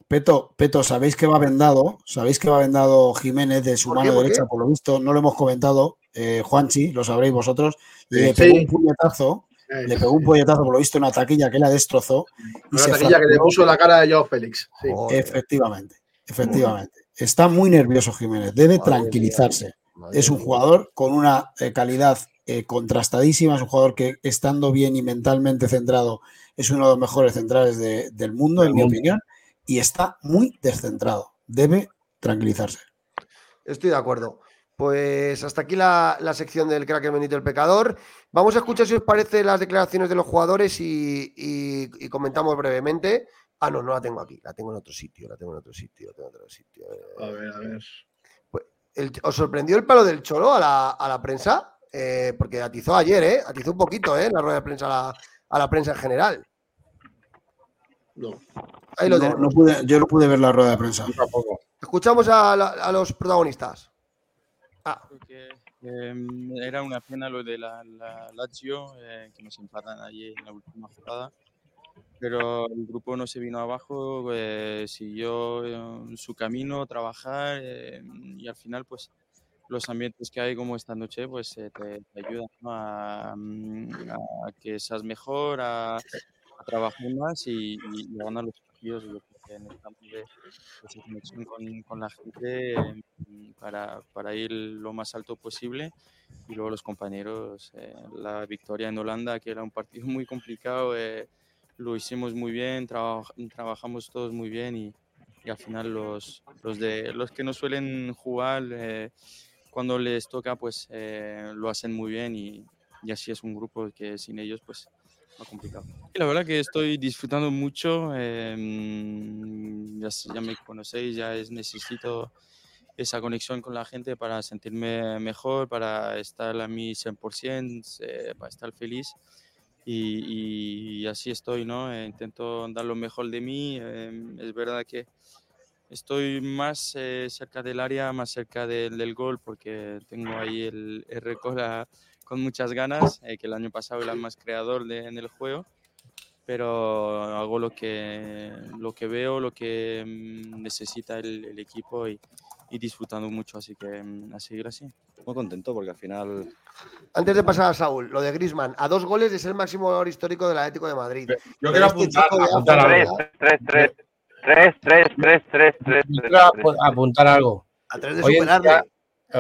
Peto, Peto, ¿sabéis que va vendado? ¿Sabéis que va vendado Jiménez de su mano derecha? Por lo visto, no lo hemos comentado. Eh, Juanchi, lo sabréis vosotros. Le Sí. pegó un puñetazo, le pegó un puñetazo, por lo visto, una taquilla que la destrozó. Y una se taquilla que le puso la cara de Joao Félix. Efectivamente, efectivamente. Está muy nervioso Jiménez, debe Madre mía. tranquilizarse. madre Es un jugador con una eh, calidad eh, contrastadísima, es un jugador que estando bien y mentalmente centrado es uno de los mejores centrales de- del mundo, en mi opinión, y está muy descentrado. Debe tranquilizarse. Estoy de acuerdo. Pues hasta aquí la, la sección del crack el bendito el pecador. Vamos a escuchar si os parece las declaraciones de los jugadores y, y- y comentamos brevemente. Ah, no, no la tengo aquí, la tengo en otro sitio, la tengo en otro sitio, la tengo en otro sitio. A ver, a ver. el- ¿Os sorprendió el palo del Cholo a la, a la prensa? Eh, porque atizó ayer, ¿eh? Atizó un poquito, ¿eh? En la rueda de prensa a la, a la prensa en general. No. Ahí lo No- tenemos. no pude- yo no pude ver la rueda de prensa. Tampoco. Escuchamos a, la- a los protagonistas. Ah, Porque em, era una pena lo de la, la Lazio, eh, que nos empatan allí en la última jugada. Pero el grupo no se vino abajo, eh, siguió eh, su camino, trabajar eh, y al final pues los ambientes que hay como esta noche pues eh, te, te ayudan ¿no? a, mm, a que seas mejor, a, a trabajar más y, y- y a ganar los partidos. Yo creo que necesitamos de esa conexión con, con la gente. eh, para, para, ir lo más alto posible. Y luego los compañeros, eh, la victoria en Holanda, que era un partido muy complicado, eh, lo hicimos muy bien, trabajamos todos muy bien y, y, al final los, los, de, los que no suelen jugar, eh, cuando les toca, pues lo hacen muy bien y, y así es un grupo que sin ellos, pues más complicado. Y la verdad que estoy disfrutando mucho. Eh, ya, ya, me conocéis, ya es, necesito esa conexión con la gente para sentirme mejor, para estar a mi 100%, eh, para estar feliz. Y, y, así estoy, ¿no? Eh, intento dar lo mejor de mí. Em, es verdad que estoy más eh, cerca del área, más cerca del, del, gol, porque tengo ahí el, el récord con muchas ganas, eh, que el año pasado era más creador de, en el juego, pero hago lo que, lo que veo, lo que mm, necesita el, el equipo y, y, disfrutando mucho, así que mm, a seguir así. Muy contento porque al final... Antes de pasar a Saúl, lo de Grisman, a dos goles es el máximo valor histórico del Atlético de Madrid. Yo quiero apuntar, apuntar algo. 3, 3, 3, 3, 3, 3, 3, apuntar algo. A tres de superarle. Día,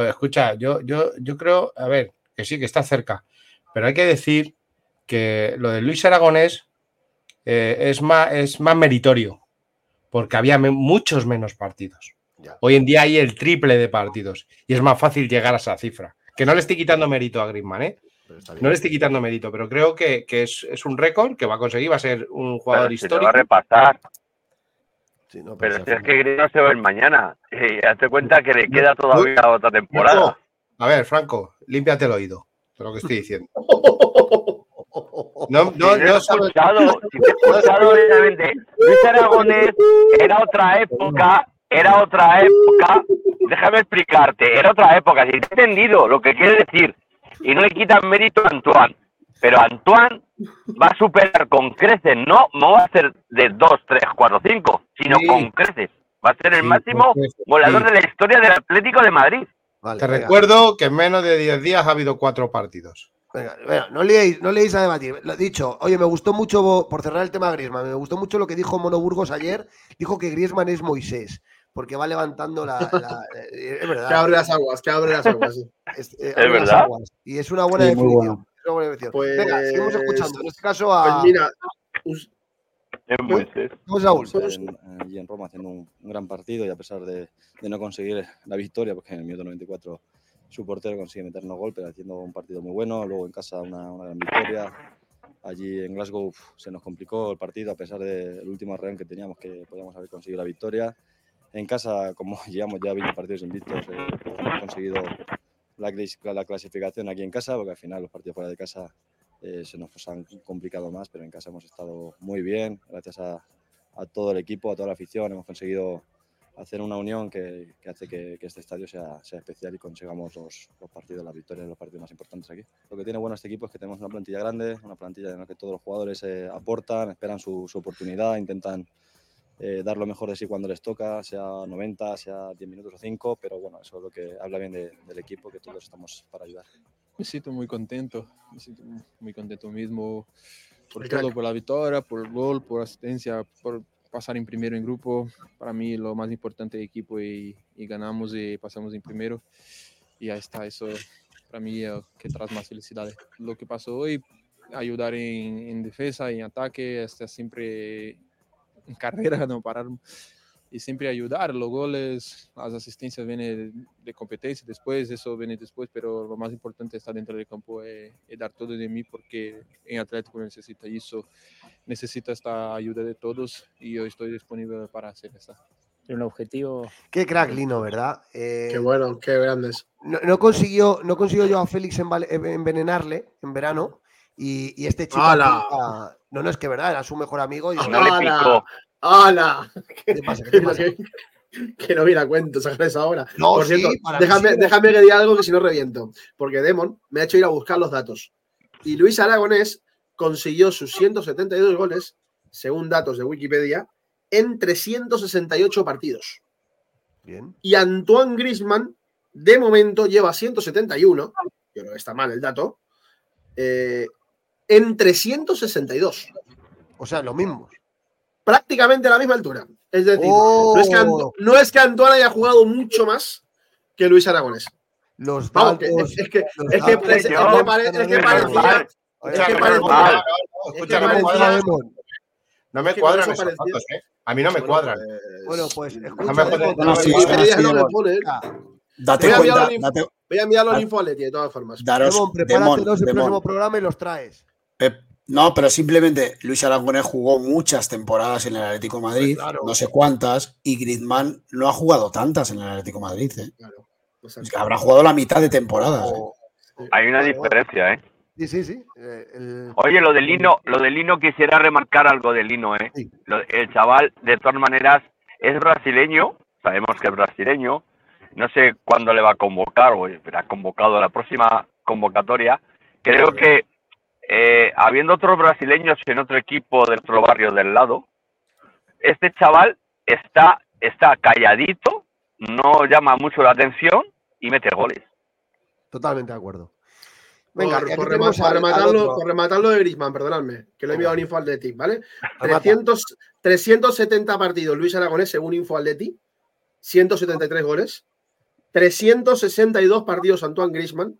escucha, yo, yo, yo creo, a ver, que sí, que está cerca. Pero hay que decir que lo de Luis Aragonés eh, es, más, es más meritorio, porque había me muchos menos partidos. Ya. Hoy en día hay el triple de partidos y es más fácil llegar a esa cifra. Que no le estoy quitando mérito a Griezmann, ¿eh? No le estoy quitando mérito, pero creo que, que es, es, un récord que va a conseguir, va a ser un jugador pero histórico. Se va a repasar. Sí, no, pero si es que Griezmann se va el mañana. Y hazte cuenta que le queda todavía otra temporada. A ver, Franco, límpiate el oído de lo que estoy diciendo. No, no, si no, escuchado, si he escuchado directamente. Luis Aragonés era otra época, era otra época. Déjame explicarte, era otra época. Si te he entendido lo que quiere decir, y no le quitan mérito a Antoine, pero Antoine va a superar con creces, no, no va a ser de 2, 3, 4, 5, sino Sí. con creces. Va a ser el Sí, máximo goleador sí. de la historia del Atlético de Madrid. Vale, Te venga, recuerdo que en menos de 10 días ha habido cuatro partidos. venga, venga, no leéis, no leéis a debatir. Lo dicho, oye, me gustó mucho, por cerrar el tema de Griezmann, me gustó mucho lo que dijo Mono Burgos ayer. Dijo que Griezmann es Moisés, porque va levantando la. la- eh, es verdad. Que abre las aguas, que abre las aguas. sí. Es, eh, ¿Es las verdad? aguas. Y es una buena Sí, definición. bueno. Pues- Venga, seguimos escuchando. En este caso Pues a. mira, us- Saúl. en, allí en Roma haciendo un, un gran partido y a pesar de, de no conseguir la victoria, porque en el minuto 94 su portero consigue meternos gol, pero haciendo un partido muy bueno, luego en casa una, una gran victoria. Allí en Glasgow uf, se nos complicó el partido a pesar del último reón que teníamos que podíamos haber conseguido la victoria. En casa, como llevamos ya 20 partidos invictos, eh, hemos conseguido la, la clasificación aquí en casa, porque al final los partidos fuera de casa eh, se nos han complicado más, pero en casa hemos estado muy bien, gracias a, a todo el equipo, a toda la afición, hemos conseguido hacer una unión que, que hace que, que este estadio sea, sea especial y consigamos los, los partidos, las victorias, los partidos más importantes aquí. Lo que tiene bueno este equipo es que tenemos una plantilla grande, una plantilla en la que todos los jugadores eh, aportan, esperan su, su oportunidad, intentan eh, dar lo mejor de sí cuando les toca, sea 90, sea 10 minutos o 5, pero bueno, eso es lo que habla bien de- del equipo, que todos estamos para ayudar. Me siento muy contento, me siento muy contento mismo por todo, por la victoria, por el gol, por asistencia, por pasar en primero en grupo. Para mí lo más importante del equipo y, y ganamos y pasamos en primero. Y ahí está, eso para mí es que trae más felicidad. Lo que pasó hoy, ayudar en, en defensa, en ataque, hasta siempre en carrera, no parar y siempre ayudar. Los goles, las asistencias vienen de competencia después, eso viene después, pero lo más importante es estar dentro del campo y, y dar todo de mí porque en Atlético necesita eso, necesita esta ayuda de todos y yo estoy disponible para hacer esta. Un objetivo. Qué crack, Lino, ¿verdad? Eh, qué bueno, qué grandes. no, no consiguió, no consiguió yo a Félix envenenarle en verano. Y, y este chico. ¡Hala! apunta- No, no, es que verdad, era su mejor amigo. Y No le ¡Hala! picó. ¡Hala! ¿Qué te pasa? ¿Qué te pasa? que no viene a cuento sacar eso ahora. No, Por cierto, déjame, sí. déjame que diga algo que si no reviento. Porque Demon me ha hecho ir a buscar los datos. Y Luis Aragonés consiguió sus 172 goles, según datos de Wikipedia, en 368 partidos. Bien. Y Antoine Grisman, de momento, lleva 171. Yo creo que está mal el dato. eh, en 362. O sea, lo mismo. Prácticamente a la misma altura. Es decir, Oh. no, es que Anto- no es que Antoine haya jugado mucho más, que Luis Aragonés. Los Vamos, que- datos. es, es que, los es que, es que que parecía. Es que parecía. que no me parecía- cuadran, que esos datos, ¿eh? A mí no me cuadran. Bueno, pues. Date Voy a enviar cuenta, date, Voy a enviarlo. Infoleti de todas formas. daros, Demon, Demon, prepáratelos el próximo programa y los traes. Pep, no, pero simplemente Luis Aragonés jugó muchas temporadas en el Atlético de Madrid, Claro. no sé cuántas, y Griezmann no ha jugado tantas en el Atlético de Madrid. ¿eh? Claro. Es que habrá jugado la mitad de temporadas. ¿eh? O- Hay una diferencia, ¿eh? Sí, sí, sí. eh, el- Oye, lo de Lino, lo de Lino quisiera remarcar algo de Lino, ¿eh? Sí. Lo- el chaval, de todas maneras, es brasileño, sabemos que es brasileño, no sé cuándo le va a convocar o será convocado a la próxima convocatoria. Creo que eh, habiendo otros brasileños en otro equipo del otro barrio del lado, este chaval está, está calladito, no llama mucho la atención y mete goles. Totalmente de acuerdo. Venga, por, al- rematarlo, por rematarlo de Griezmann, perdonadme, que lo he enviado en Info Athletic, ¿vale? Remata. 300, 370 partidos Luis Aragonés según Info Athletic, 173 goles, 362 partidos Antoine Griezmann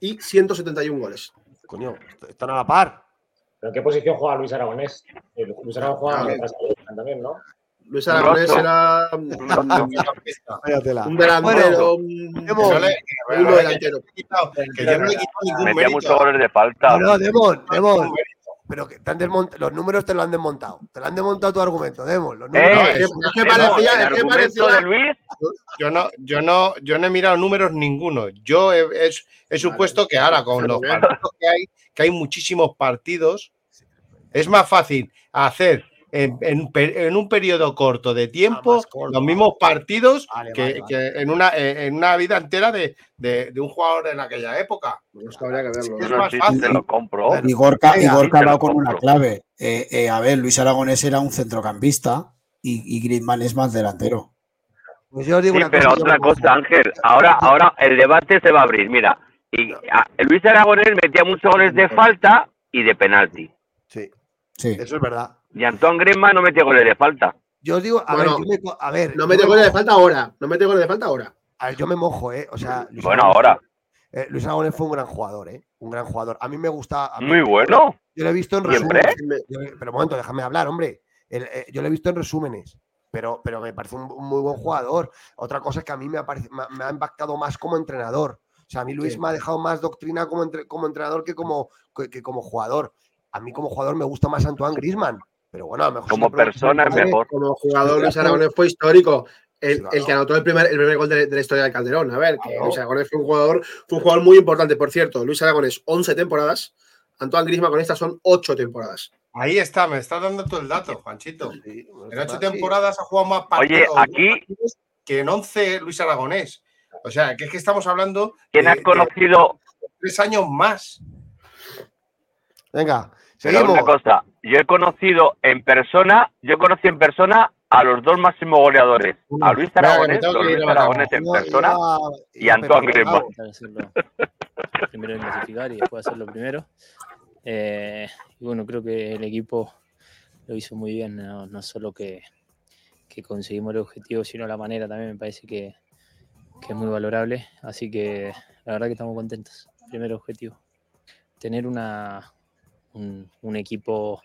y 171 goles. Coño, están a la par. ¿Pero en qué posición juega Luis Aragonés? Eh, Luis Aragonés juega también, ¿no? Luis Aragonés era un delantero, un, delantero. que yo no le he quitado ningún Metía muchos goles de falta. No, no, Demon, Demon. Pero que te han desmont- los números te lo han desmontado. Te lo han desmontado tu argumento, Demon. Los Eh, números. es que- es que el parecía- es que parecía- de Luis Yo no, yo no, yo no he mirado números ninguno. Yo he, he- he supuesto que ahora con los partidos que hay, que hay muchísimos partidos, es más fácil hacer en, en pe- en un periodo corto de Ah, tiempo corto, los mismos partidos Vale, que, vale, vale. que en, una, en una vida entera de, de- de un jugador en aquella época. Pues que habría que verlo. Es más sí, fácil. te lo compro. Bueno, Y Gorka, y Venga, Gorka ha dado con una clave. Eh, eh, a ver, Luis Aragonés era un centrocampista y, y Griezmann es más delantero. Pues yo os digo Sí, una pero cosa. otra cosa, Ángel. Ahora, ahora el debate se va a abrir. Mira, y a- Luis Aragonés metía muchos goles de falta y de penalti. Sí, Sí. eso es verdad. Y Antoine Griezmann no metía goles de falta. Yo os digo, a Bueno, ver, yo me, a ver, No goles de falta ahora. No mete goles de falta ahora. a ver, yo me mojo, ¿eh? O sea, Luis Bueno, ahora. eh, Luis Aragonés fue un gran jugador, ¿eh? Un gran jugador. A mí me gusta. a mí- Muy bueno. Yo lo he visto en Siempre. resúmenes. Pero un momento, déjame hablar, hombre. El- eh, yo lo he visto en resúmenes, pero, pero me parece un, un muy buen jugador. Otra cosa es que a mí me ha, me ha- me ha impactado más como entrenador. O sea, a mí Luis Sí. me ha dejado más doctrina como, entre- como entrenador que como, que, que como jugador. A mí como jugador me gusta más Antoine Griezmann. Pero bueno, a lo mejor. Como persona es padre, mejor. Como jugador, Luis Aragonés fue histórico. El, Claro. el que anotó el primer, el primer gol de, de la historia del Calderón. A ver, que Claro. Luis Aragonés fue un jugador, fue un jugador muy importante. Por cierto, Luis Aragonés, 11 temporadas. Antoine Griezmann con estas son 8 temporadas. Ahí está, me está dando tú el dato, Juanchito. Sí, En está ocho mal, sí. temporadas ha jugado más partidos Oye, aquí- partidos que en 11 Luis Aragonés. O sea, que es que estamos hablando ¿Quién de- ha de conocido? tres años más. Venga, Pero seguimos. una cosa, yo he conocido en persona, yo conocí en persona a los dos máximos goleadores, a Luis ir Luis a. Aragonés en persona iba- y iba Antoine Griezmann. Primero en clasificar y después hacerlo primero. Eh, y bueno, creo que el equipo lo hizo muy bien, no, no solo que, que conseguimos el objetivo, sino la manera también me parece que, que es muy valorable. Así que la verdad que estamos contentos. Primer objetivo, tener una, un, equipo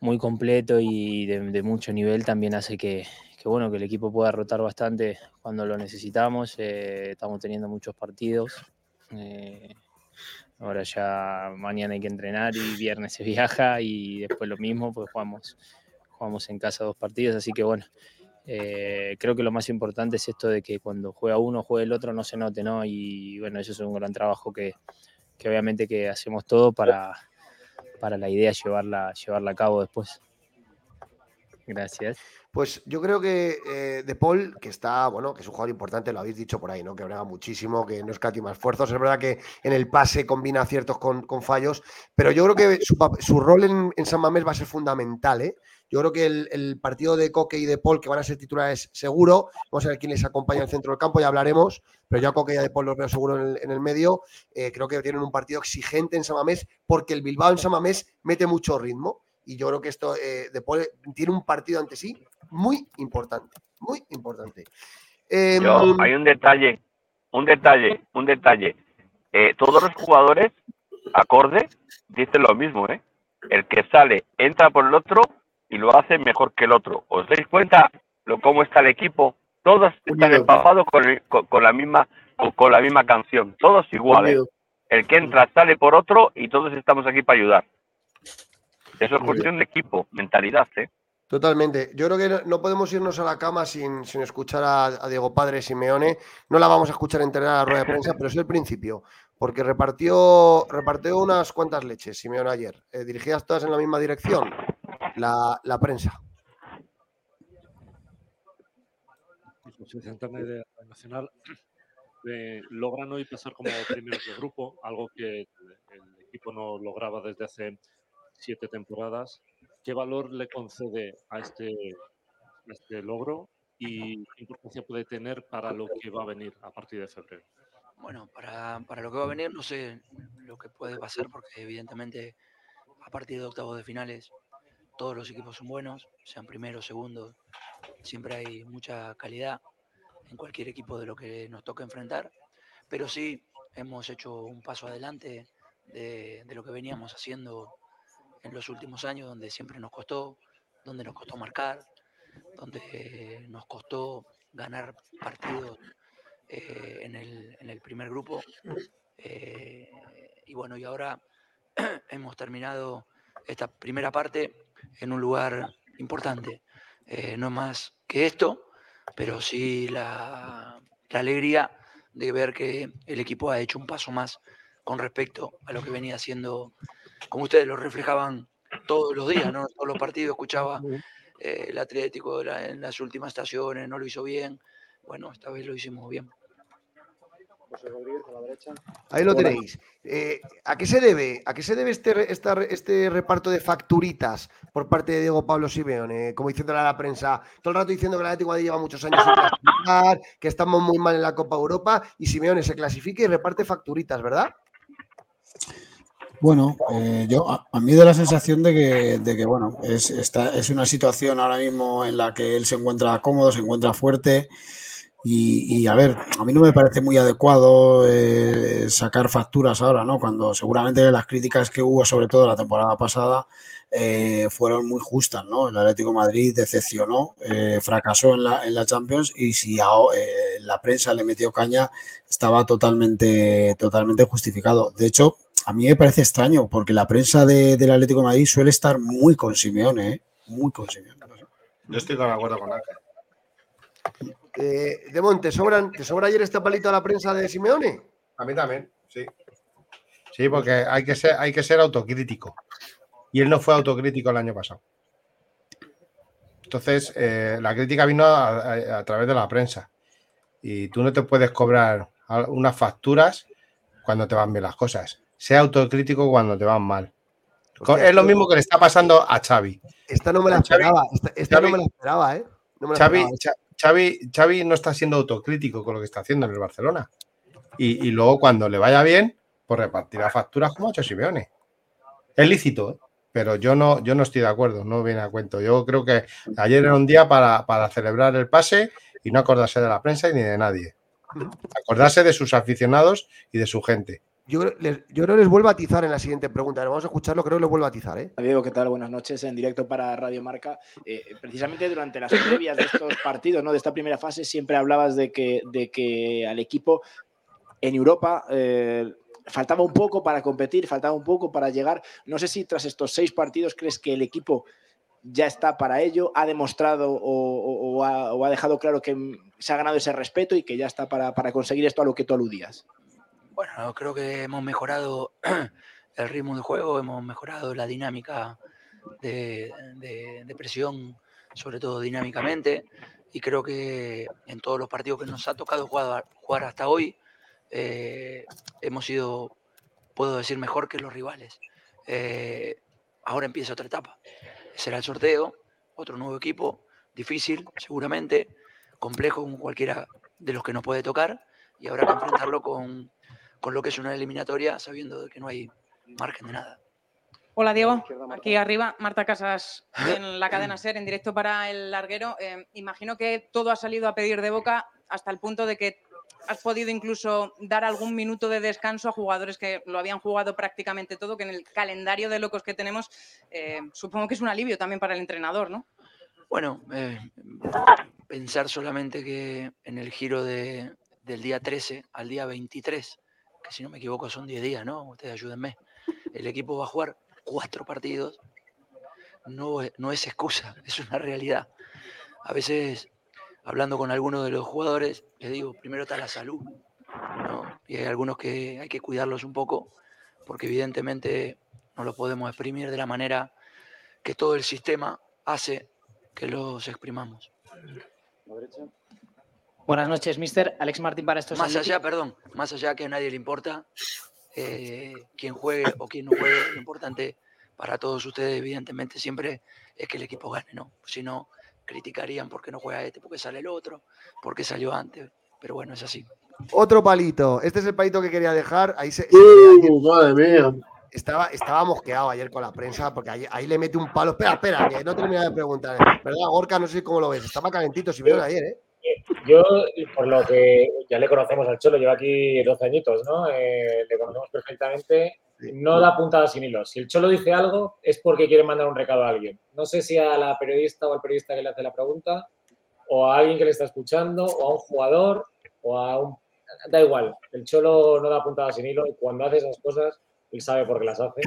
muy completo y de, mucho nivel también hace que, bueno que el equipo pueda rotar bastante cuando lo necesitamos. Eh, estamos teniendo muchos partidos. Eh, ahora ya mañana hay que entrenar y viernes se viaja y después lo mismo, pues jugamos, jugamos en casa dos partidos, así que bueno, eh, creo que lo más importante es esto de que cuando juega uno, juegue el otro, no se note, ¿no? Y bueno, eso es un gran trabajo que, que obviamente que hacemos todo para, para la idea llevarla, llevarla a cabo después. Gracias. Pues yo creo que eh, De Paul, que está, bueno, que es un jugador importante, lo habéis dicho por ahí, ¿no? Que brega muchísimo, que no escatima esfuerzos. Es verdad que en el pase combina aciertos con, con fallos, pero yo creo que su, rol en, en San Mamés va a ser fundamental, ¿eh? Yo creo que el, partido de Coque y de Paul, que van a ser titulares seguro, vamos a ver quién les acompaña el centro del campo, ya hablaremos, pero yo a Coque y de Paul los veo seguro en el, medio. Eh, creo que tienen un partido exigente en San Mamés, porque el Bilbao en San Mamés mete mucho ritmo. Y yo creo que esto eh, de Paul tiene un partido ante sí muy importante, muy importante. Em, Yo, hay un detalle, un detalle, un detalle. Eh, todos los jugadores, acorde, dicen lo mismo, ¿eh? El que sale entra por el otro y lo hace mejor que el otro. ¿Os dais cuenta lo cómo está el equipo? Todos están empapados con, el- con, con la misma con, con la misma canción, todos iguales. Unido. El que entra sale por otro y todos estamos aquí para ayudar. Eso es Muy cuestión de equipo, mentalidad, ¿eh? Totalmente. Yo creo que no- podemos irnos a la cama sin, sin escuchar a, a Diego Padre Simeone. No la vamos a escuchar entera la rueda de prensa, pero es el principio. Porque repartió, repartió unas cuantas leches Simeone ayer. eh, dirigidas todas en la misma dirección. La, la prensa. José Santana de Radio Nacional eh, logran hoy pasar como primeros de grupo, algo que el, el equipo no lograba desde hace siete temporadas. ¿Qué valor le concede a este, a este logro y qué importancia puede tener para lo que va a venir a partir de febrero? Bueno, para, para lo que va a venir no sé lo que puede pasar porque evidentemente a partir de octavos de finales todos los equipos son buenos, sean primeros, segundos, siempre hay mucha calidad en cualquier equipo de lo que nos toca enfrentar, pero sí hemos hecho un paso adelante de, lo que veníamos haciendo en los últimos años, donde siempre nos costó, donde nos costó marcar, donde nos costó ganar partidos eh, en, el, en el primer grupo. Eh, y bueno, y ahora hemos terminado esta primera parte en un lugar importante. Eh, no más que esto, pero sí la, la alegría de ver que el equipo ha hecho un paso más con respecto a lo que venía haciendo, como ustedes lo reflejaban todos los días, ¿no? Todos los partidos escuchaba eh, el Atlético en las últimas estaciones, no lo hizo bien. Bueno, esta vez lo hicimos bien. José Rodríguez a la derecha. Ahí lo Hola. tenéis. Eh, ¿A qué se debe? ¿A qué se debe este, esta este reparto de facturitas por parte de Diego Pablo Simeone? Como diciéndole a la prensa, todo el rato diciendo que el Atlético lleva muchos años sin clasificar, que estamos muy mal en la Copa Europa y Simeone se clasifica y reparte facturitas, ¿verdad? Bueno, eh, yo a, a mí da la sensación de que, de que bueno, es, está, es una situación ahora mismo en la que él se encuentra cómodo, se encuentra fuerte y, a ver, a mí no me parece muy adecuado eh, sacar facturas ahora, ¿no? Cuando seguramente las críticas que hubo, sobre todo la temporada pasada, eh, fueron muy justas, ¿no? El Atlético Madrid decepcionó, eh, fracasó en la, en la Champions y si la prensa le metió caña, estaba totalmente, totalmente justificado. De hecho, a mí me parece extraño porque la prensa de- del Atlético Madrid suele estar muy con Simeone. Muy con Simeone. Yo estoy de acuerdo con Ángel. Eh, Demón, ¿te, sobran, ¿te sobra ayer este palito a la prensa de Simeone? A mí también, sí. Sí, porque hay que ser, hay que ser autocrítico. Y él no fue autocrítico el año pasado. Entonces, eh, la crítica vino a, a- a través de la prensa. Y tú no te puedes cobrar unas facturas cuando te van bien las cosas. Sea autocrítico cuando te van mal. Es lo mismo que le está pasando a Xavi. Esta no me la esperaba. Esta, esta no me la esperaba, ¿eh? No me la Xavi, esperaba. Xa- Xavi- no está siendo autocrítico con lo que está haciendo en el Barcelona. Y, y luego cuando le vaya bien, pues repartirá facturas como ha hecho Simeone. Es lícito, ¿eh? pero yo no, yo no estoy de acuerdo, no viene a cuento. Yo creo que ayer era un día para, para celebrar el pase y no acordarse de la prensa y ni de nadie. Acordarse de sus aficionados y de su gente. Yo, les- creo que les vuelvo a atizar en la siguiente pregunta. Vamos a escucharlo, creo que les vuelvo a atizar, ¿eh? Diego, ¿qué tal? Buenas noches en directo para Radio Marca. Eh, precisamente durante las previas de estos partidos, ¿no? de esta primera fase, siempre hablabas de que, al equipo en Europa eh, faltaba un poco para competir, faltaba un poco para llegar. No sé si tras estos seis partidos crees que el equipo ya está para ello, ha demostrado o, ha, dejado claro que se ha ganado ese respeto y que ya está para conseguir esto a lo que tú aludías. Bueno, creo que hemos mejorado el ritmo de juego, hemos mejorado la dinámica de, de- de presión, sobre todo dinámicamente, y creo que en todos los partidos que nos ha tocado jugar, hasta hoy, eh, hemos sido, puedo decir, mejor que los rivales. Eh, ahora empieza otra etapa. Será el sorteo, otro nuevo equipo, difícil, seguramente, complejo como cualquiera de los que nos puede tocar, y habrá que enfrentarlo con, con lo que es una eliminatoria, sabiendo que no hay margen de nada. Hola Diego, aquí arriba, Marta Casas en la cadena SER en directo para el larguero. Eh, imagino que todo ha salido a pedir de boca hasta el punto de que has podido incluso dar algún minuto de descanso a jugadores que lo habían jugado prácticamente todo, que en el calendario de locos que tenemos eh, supongo que es un alivio también para el entrenador, ¿no? Bueno, eh, pensar solamente que en el giro de- del día 13 al día 23, que si no me equivoco son 10 días, ¿no? Ustedes ayúdenme. El equipo va a jugar cuatro partidos. No, no es excusa, es una realidad. A veces, hablando con algunos de los jugadores, les digo, primero está la salud. Y hay algunos que hay que cuidarlos un poco, porque evidentemente no los podemos exprimir de la manera que todo el sistema hace que los exprimamos. Buenas noches, mister. Alex Martín para estos Más Atlético- allá, perdón, más allá que a nadie le importa eh, quién juegue o quién no juegue, lo importante para todos ustedes, evidentemente, siempre es que el equipo gane, ¿no? Si no, criticarían por qué no juega este, por qué sale el otro, por qué salió antes. Pero bueno, es así. Otro palito. Este es el palito que quería dejar. Ahí se. Uh, madre mía. Estaba, estaba mosqueado ayer con la prensa porque ahí, ahí le mete un palo. Espera, espera, que no termina de preguntar. ¿Verdad, Gorka? No sé cómo lo ves. Estaba calentito si vieron ayer, ¿eh? Yo, por lo que ya le conocemos al Cholo, lleva aquí 12 añitos, ¿no? Eh, le conocemos perfectamente. No da puntadas sin hilos. Si el Cholo dice algo, es porque quiere mandar un recado a alguien. No sé si a la periodista o al periodista que le hace la pregunta, o a alguien que le está escuchando, o a un jugador, o a un. Da igual. El Cholo no da puntadas sin hilo y cuando hace esas cosas, él sabe por qué las hace.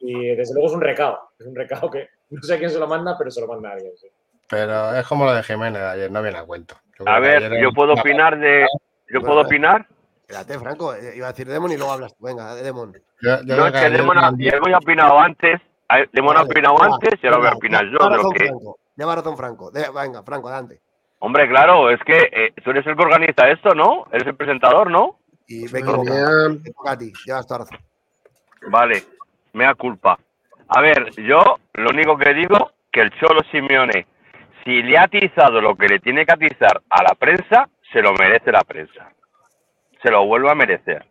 Y desde luego es un recado. Es un recado que no sé a quién se lo manda, pero se lo manda a alguien. sí. Pero es como lo de Jiménez de ayer, no viene a cuento. Yo A ver, yo puedo opinar de. ¿Yo puedo opinar? Espérate, Franco. eh, Iba a decir Demon y luego hablas tú. Venga, Demon. Yo, yo No, es que Demon ha, eran- Demon ha opinado antes. Demon ha opinado va, antes y ahora voy a opinar yo lleva de lo razón que. Franco. Lleva razón Franco. De- venga, Franco, adelante. Hombre, claro, es que eh, tú eres el que organiza esto, ¿no? Eres el presentador, ¿no? Y me mía. Te toca a ti. Llevas toda razón. Vale, mea culpa. A ver, yo lo único que digo que el Cholo Simeone, si le ha atizado lo que le tiene que atizar a la prensa, se lo merece la prensa. Se lo vuelve a merecer.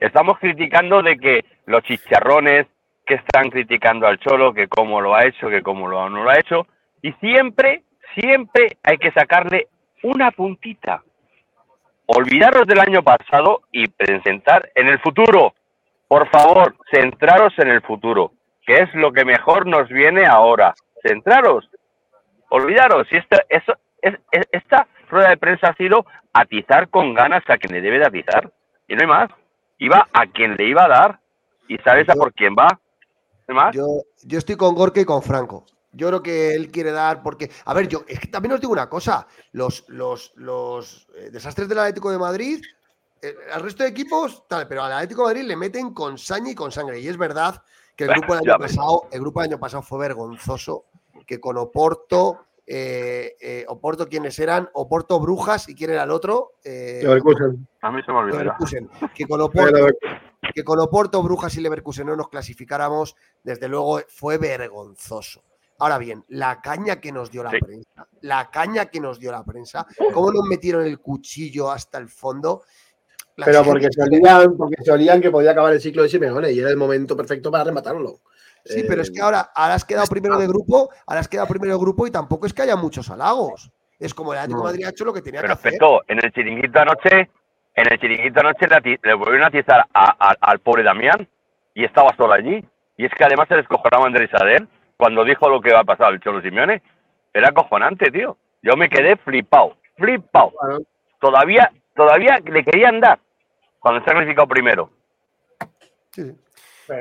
Estamos criticando de que los chicharrones que están criticando al Cholo, que cómo lo ha hecho, que cómo lo, no lo ha hecho, y siempre, siempre hay que sacarle una puntita. Olvidaros del año pasado y presentar en el futuro. Por favor, centraros en el futuro, que es lo que mejor nos viene ahora. Centraros. Olvidaros, si esta, eso, es, es- esta rueda de prensa ha sido atizar con ganas a quien le debe de atizar. Y no hay más. Iba a quien le iba a dar. Y sabes a por quién va. No hay más. Yo, yo estoy con Gorka y con Franco. Yo creo que él quiere dar, porque, a ver, yo es que también os digo una cosa, los, los, los eh, desastres del Atlético de Madrid, eh, al resto de equipos, tal, pero al Atlético de Madrid le meten con saña y con sangre. Y es verdad que el grupo del año pasado, el grupo del año pasado fue vergonzoso, que con Oporto, eh, eh, Oporto, ¿quiénes eran? Oporto Brujas, ¿y quién era el otro? Eh, Leverkusen. A mí se me olvidó. Leverkusen, que con Oporto, que con Oporto, Brujas y Leverkusen no nos clasificáramos, desde luego fue vergonzoso. Ahora bien, la caña que nos dio la Sí. prensa, la caña que nos dio la prensa, cómo nos metieron el cuchillo hasta el fondo. Pero porque se olían, porque se olían que podía acabar el ciclo de Simeone y era el momento perfecto para rematarlo. Sí, pero es que ahora, ahora has quedado primero de grupo, ahora has quedado primero de grupo y tampoco es que haya muchos halagos. Es como el Atlético de. Madrid ha hecho lo que tenía Pero que hacer. respecto, en el chiringuito anoche, en el chiringuito anoche le, volvieron a atizar a- a- al pobre Damián y estaba solo allí. Y es que además se descojonaba Andrés Ader cuando dijo lo que iba a pasar al Cholo Simeone. Era acojonante, tío. Yo me quedé flipado, flipado. Todavía, todavía le querían dar cuando se ha clasificado primero.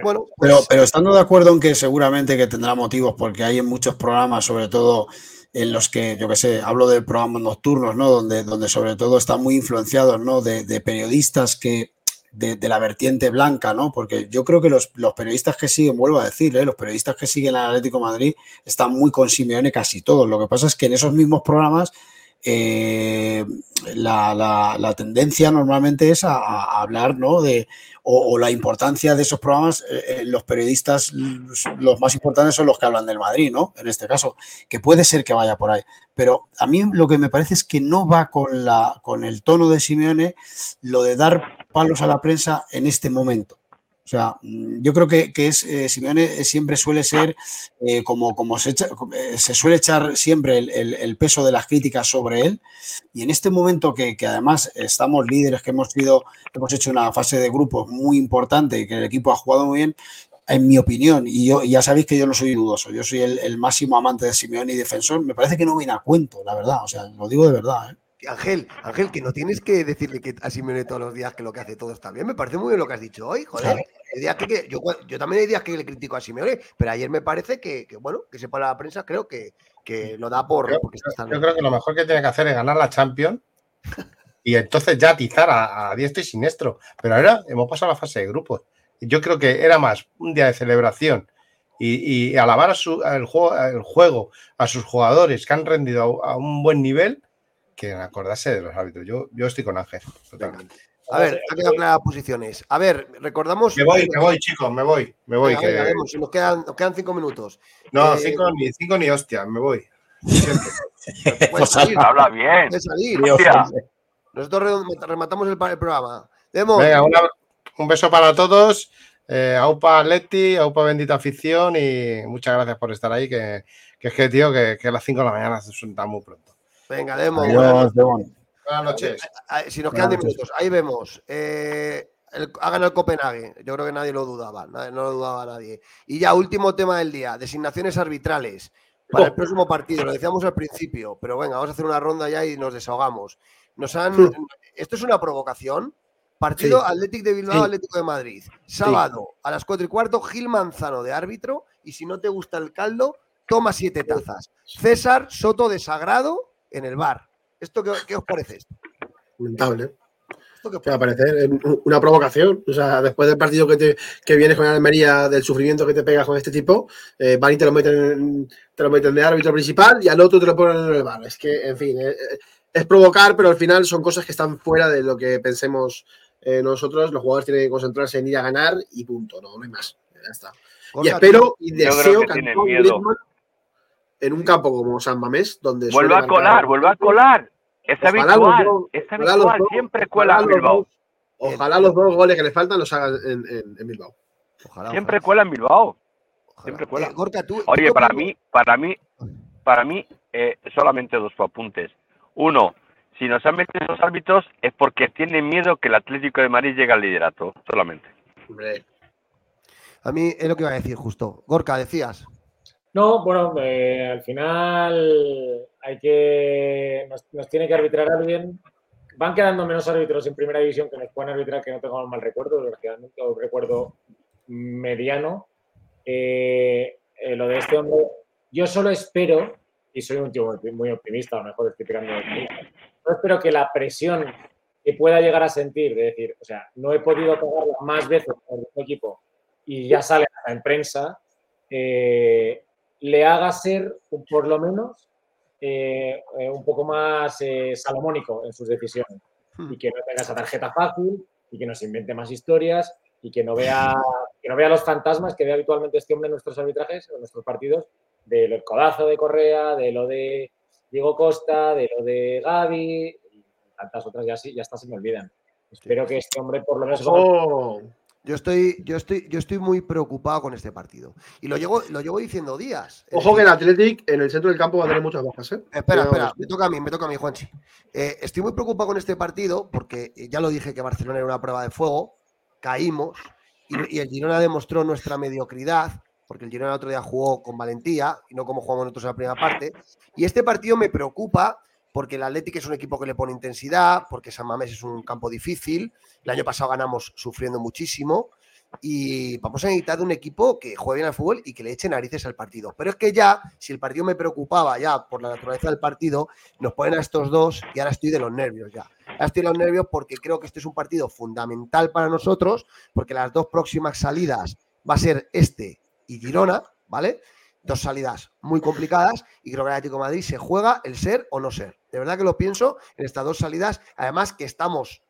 Bueno, Pero, pero estando de acuerdo en que seguramente que tendrá motivos, porque hay en muchos programas, sobre todo en los que, yo que sé, hablo de programas nocturnos, ¿no? Donde, donde sobre todo están muy influenciados, ¿no? De, de periodistas que, de, de la vertiente blanca, ¿no? Porque yo creo que los, los periodistas que siguen, vuelvo a decir, ¿eh? los periodistas que siguen al Atlético de Madrid están muy con Simeone casi todos. Lo que pasa es que en esos mismos programas eh, la, la- tendencia normalmente es a, hablar ¿no? de, o, la importancia de esos programas. eh, eh, los periodistas, los más importantes son los que hablan del Madrid, ¿no? En este caso, que puede ser que vaya por ahí. Pero a mí lo que me parece es que no va con, la, con el tono de Simeone lo de dar palos a la prensa en este momento. O sea, mm, yo creo que, que es eh, Simeone siempre suele ser eh, como, como se, echa- eh, se suele echar siempre el, el- peso de las críticas sobre él. Y en este momento que, que además estamos líderes, que hemos sido, hemos hecho una fase de grupos muy importante y que el equipo ha jugado muy bien, en mi opinión, y yo ya sabéis que yo no soy dudoso, yo soy el, el máximo amante de Simeone y defensor, me parece que no viene a cuento, la verdad. O sea, lo digo de verdad. ¿eh? Ángel, Ángel, que no tienes que decirle que a Simeone todos los días que lo que hace todo está bien. Me parece muy bien lo que has dicho hoy, joder. Claro. Que, que- yo, yo también hay días que le critico a Simeone, pero ayer me parece que, que, bueno, que sepa la prensa, creo que, que lo da por. Yo, porque está yo creo que lo mejor que tiene que hacer es ganar la Champions y entonces ya atizar a, a diestro y siniestro. Pero ahora hemos pasado a la fase de grupos. Yo creo que era más un día de celebración y, y alabar a su, al juego, al juego, a sus jugadores que han rendido a, a un buen nivel, que acordarse de los árbitros. Yo, yo estoy con Ángel, totalmente. A ver, ha quedado claras las posiciones. A ver, recordamos. Me voy, me voy, chicos, me voy, me voy. Venga, que- venga, vemos, si nos quedan, nos quedan cinco minutos. No, Eh, cinco ni, cinco ni hostia, me voy. puedes salir, Habla bien. puedes salir. Hostia. Nosotros re- rematamos el, programa. Demos. Venga, una- un beso para todos. Eh, aupa Atleti, Aupa Bendita Afición y muchas gracias por estar ahí, que, que es que, tío, que, que a las 5 de la mañana se suelta muy pronto. Venga, demos. Adiós, Devon. Buenas noches. Ah, Si nos quedan 10 noches. minutos, ahí vemos. Eh, el, ha ganado el Copenhague. Yo creo que nadie lo dudaba. nadie- no lo dudaba nadie. Y ya, último tema del día: designaciones arbitrales para el próximo partido. Lo decíamos al principio, pero venga, vamos a hacer una ronda ya y nos desahogamos. Nos han. Esto es una provocación. Partido Sí. Atlético de Bilbao, Sí. Atlético de Madrid. Sábado a las 4 y cuarto, Gil Manzano de árbitro. Y si no te gusta el caldo, toma siete tazas. César Soto de Sagrado en el bar. ¿Esto qué, qué os parece? Lamentable. ¿Esto qué ¿Qué va a parecer? Eh, Una provocación. O sea, después del partido que, te, que vienes con Almería, del sufrimiento que te pegas con este tipo, eh, van y te lo, meten, en- te lo meten de árbitro principal y al otro te lo ponen en el bar. Es que, en fin, eh, eh, es provocar, pero al final son cosas que están fuera de lo que pensemos eh, nosotros. Los jugadores tienen que concentrarse en ir a ganar y punto. No, no hay más. Ya está. Y espero y Yo creo deseo que que tienen Antoine miedo. Griezmann, en un campo como San Mamés, donde Vuelve a colar, vuelve a colar. Es Ojalá los habitual, dos- es habitual. dos- Siempre cuela en Bilbao. dos- Ojalá los dos goles que le faltan los hagan en, en- en Bilbao. Ojalá, Siempre cuela en Bilbao. Siempre Eh, cuela. Gorka, tú. Oye, tú para mí, para mí, para mí, eh, solamente dos apuntes. Uno, si nos han metido los árbitros es porque tienen miedo que el Atlético de Madrid llegue al liderato, solamente. Hombre, A mí es lo que iba a decir justo. Gorka, decías. No, bueno, eh, al final hay que. Nos, tiene que arbitrar alguien. Van quedando menos árbitros en primera división que nos pueden arbitrar, que no tengamos mal recuerdo, desgraciadamente, o recuerdo mediano. Eh, eh, lo de este hombre, yo solo espero, y soy un tío muy, optimista, a lo mejor estoy tirando solo espero que la presión que pueda llegar a sentir, de decir, o sea, no he podido pagarla más veces con el equipo y ya sale en prensa, eh, le haga ser, por lo menos, eh, eh, un poco más eh, salomónico en sus decisiones y que no tenga esa tarjeta fácil y que nos invente más historias y que no vea que no vea los fantasmas que ve habitualmente este hombre en nuestros arbitrajes, en nuestros partidos, del codazo de Correa, de lo de Diego Costa, de lo de Gaby y tantas otras ya ya hasta se me olvidan. Espero que este hombre por lo menos ojo. Yo estoy, yo estoy, yo estoy muy preocupado con este partido. Y lo llevo, lo llevo diciendo días. Ojo que el Athletic en el centro del campo va a tener muchas bajas, ¿eh? Espera, espera, me toca a mí, me toca a mí, Juanchi. Eh, estoy muy preocupado con este partido porque eh, ya lo dije que Barcelona era una prueba de fuego, caímos y, y el Girona demostró nuestra mediocridad, porque el Girona el otro día jugó con valentía y no como jugamos nosotros en la primera parte. Y este partido me preocupa porque el Atlético es un equipo que le pone intensidad, porque San Mamés es un campo difícil. El año pasado ganamos sufriendo muchísimo y vamos a necesitar de un equipo que juegue bien al fútbol y que le eche narices al partido. Pero es que ya, si el partido me preocupaba ya por la naturaleza del partido, nos ponen a estos dos y ahora estoy de los nervios ya. Ahora estoy de los nervios porque creo que este es un partido fundamental para nosotros, porque las dos próximas salidas va a ser este y Girona, ¿vale? Dos salidas muy complicadas y creo que el Atlético Madrid se juega el ser o no ser. De verdad que lo pienso en estas dos salidas. Además que estamos,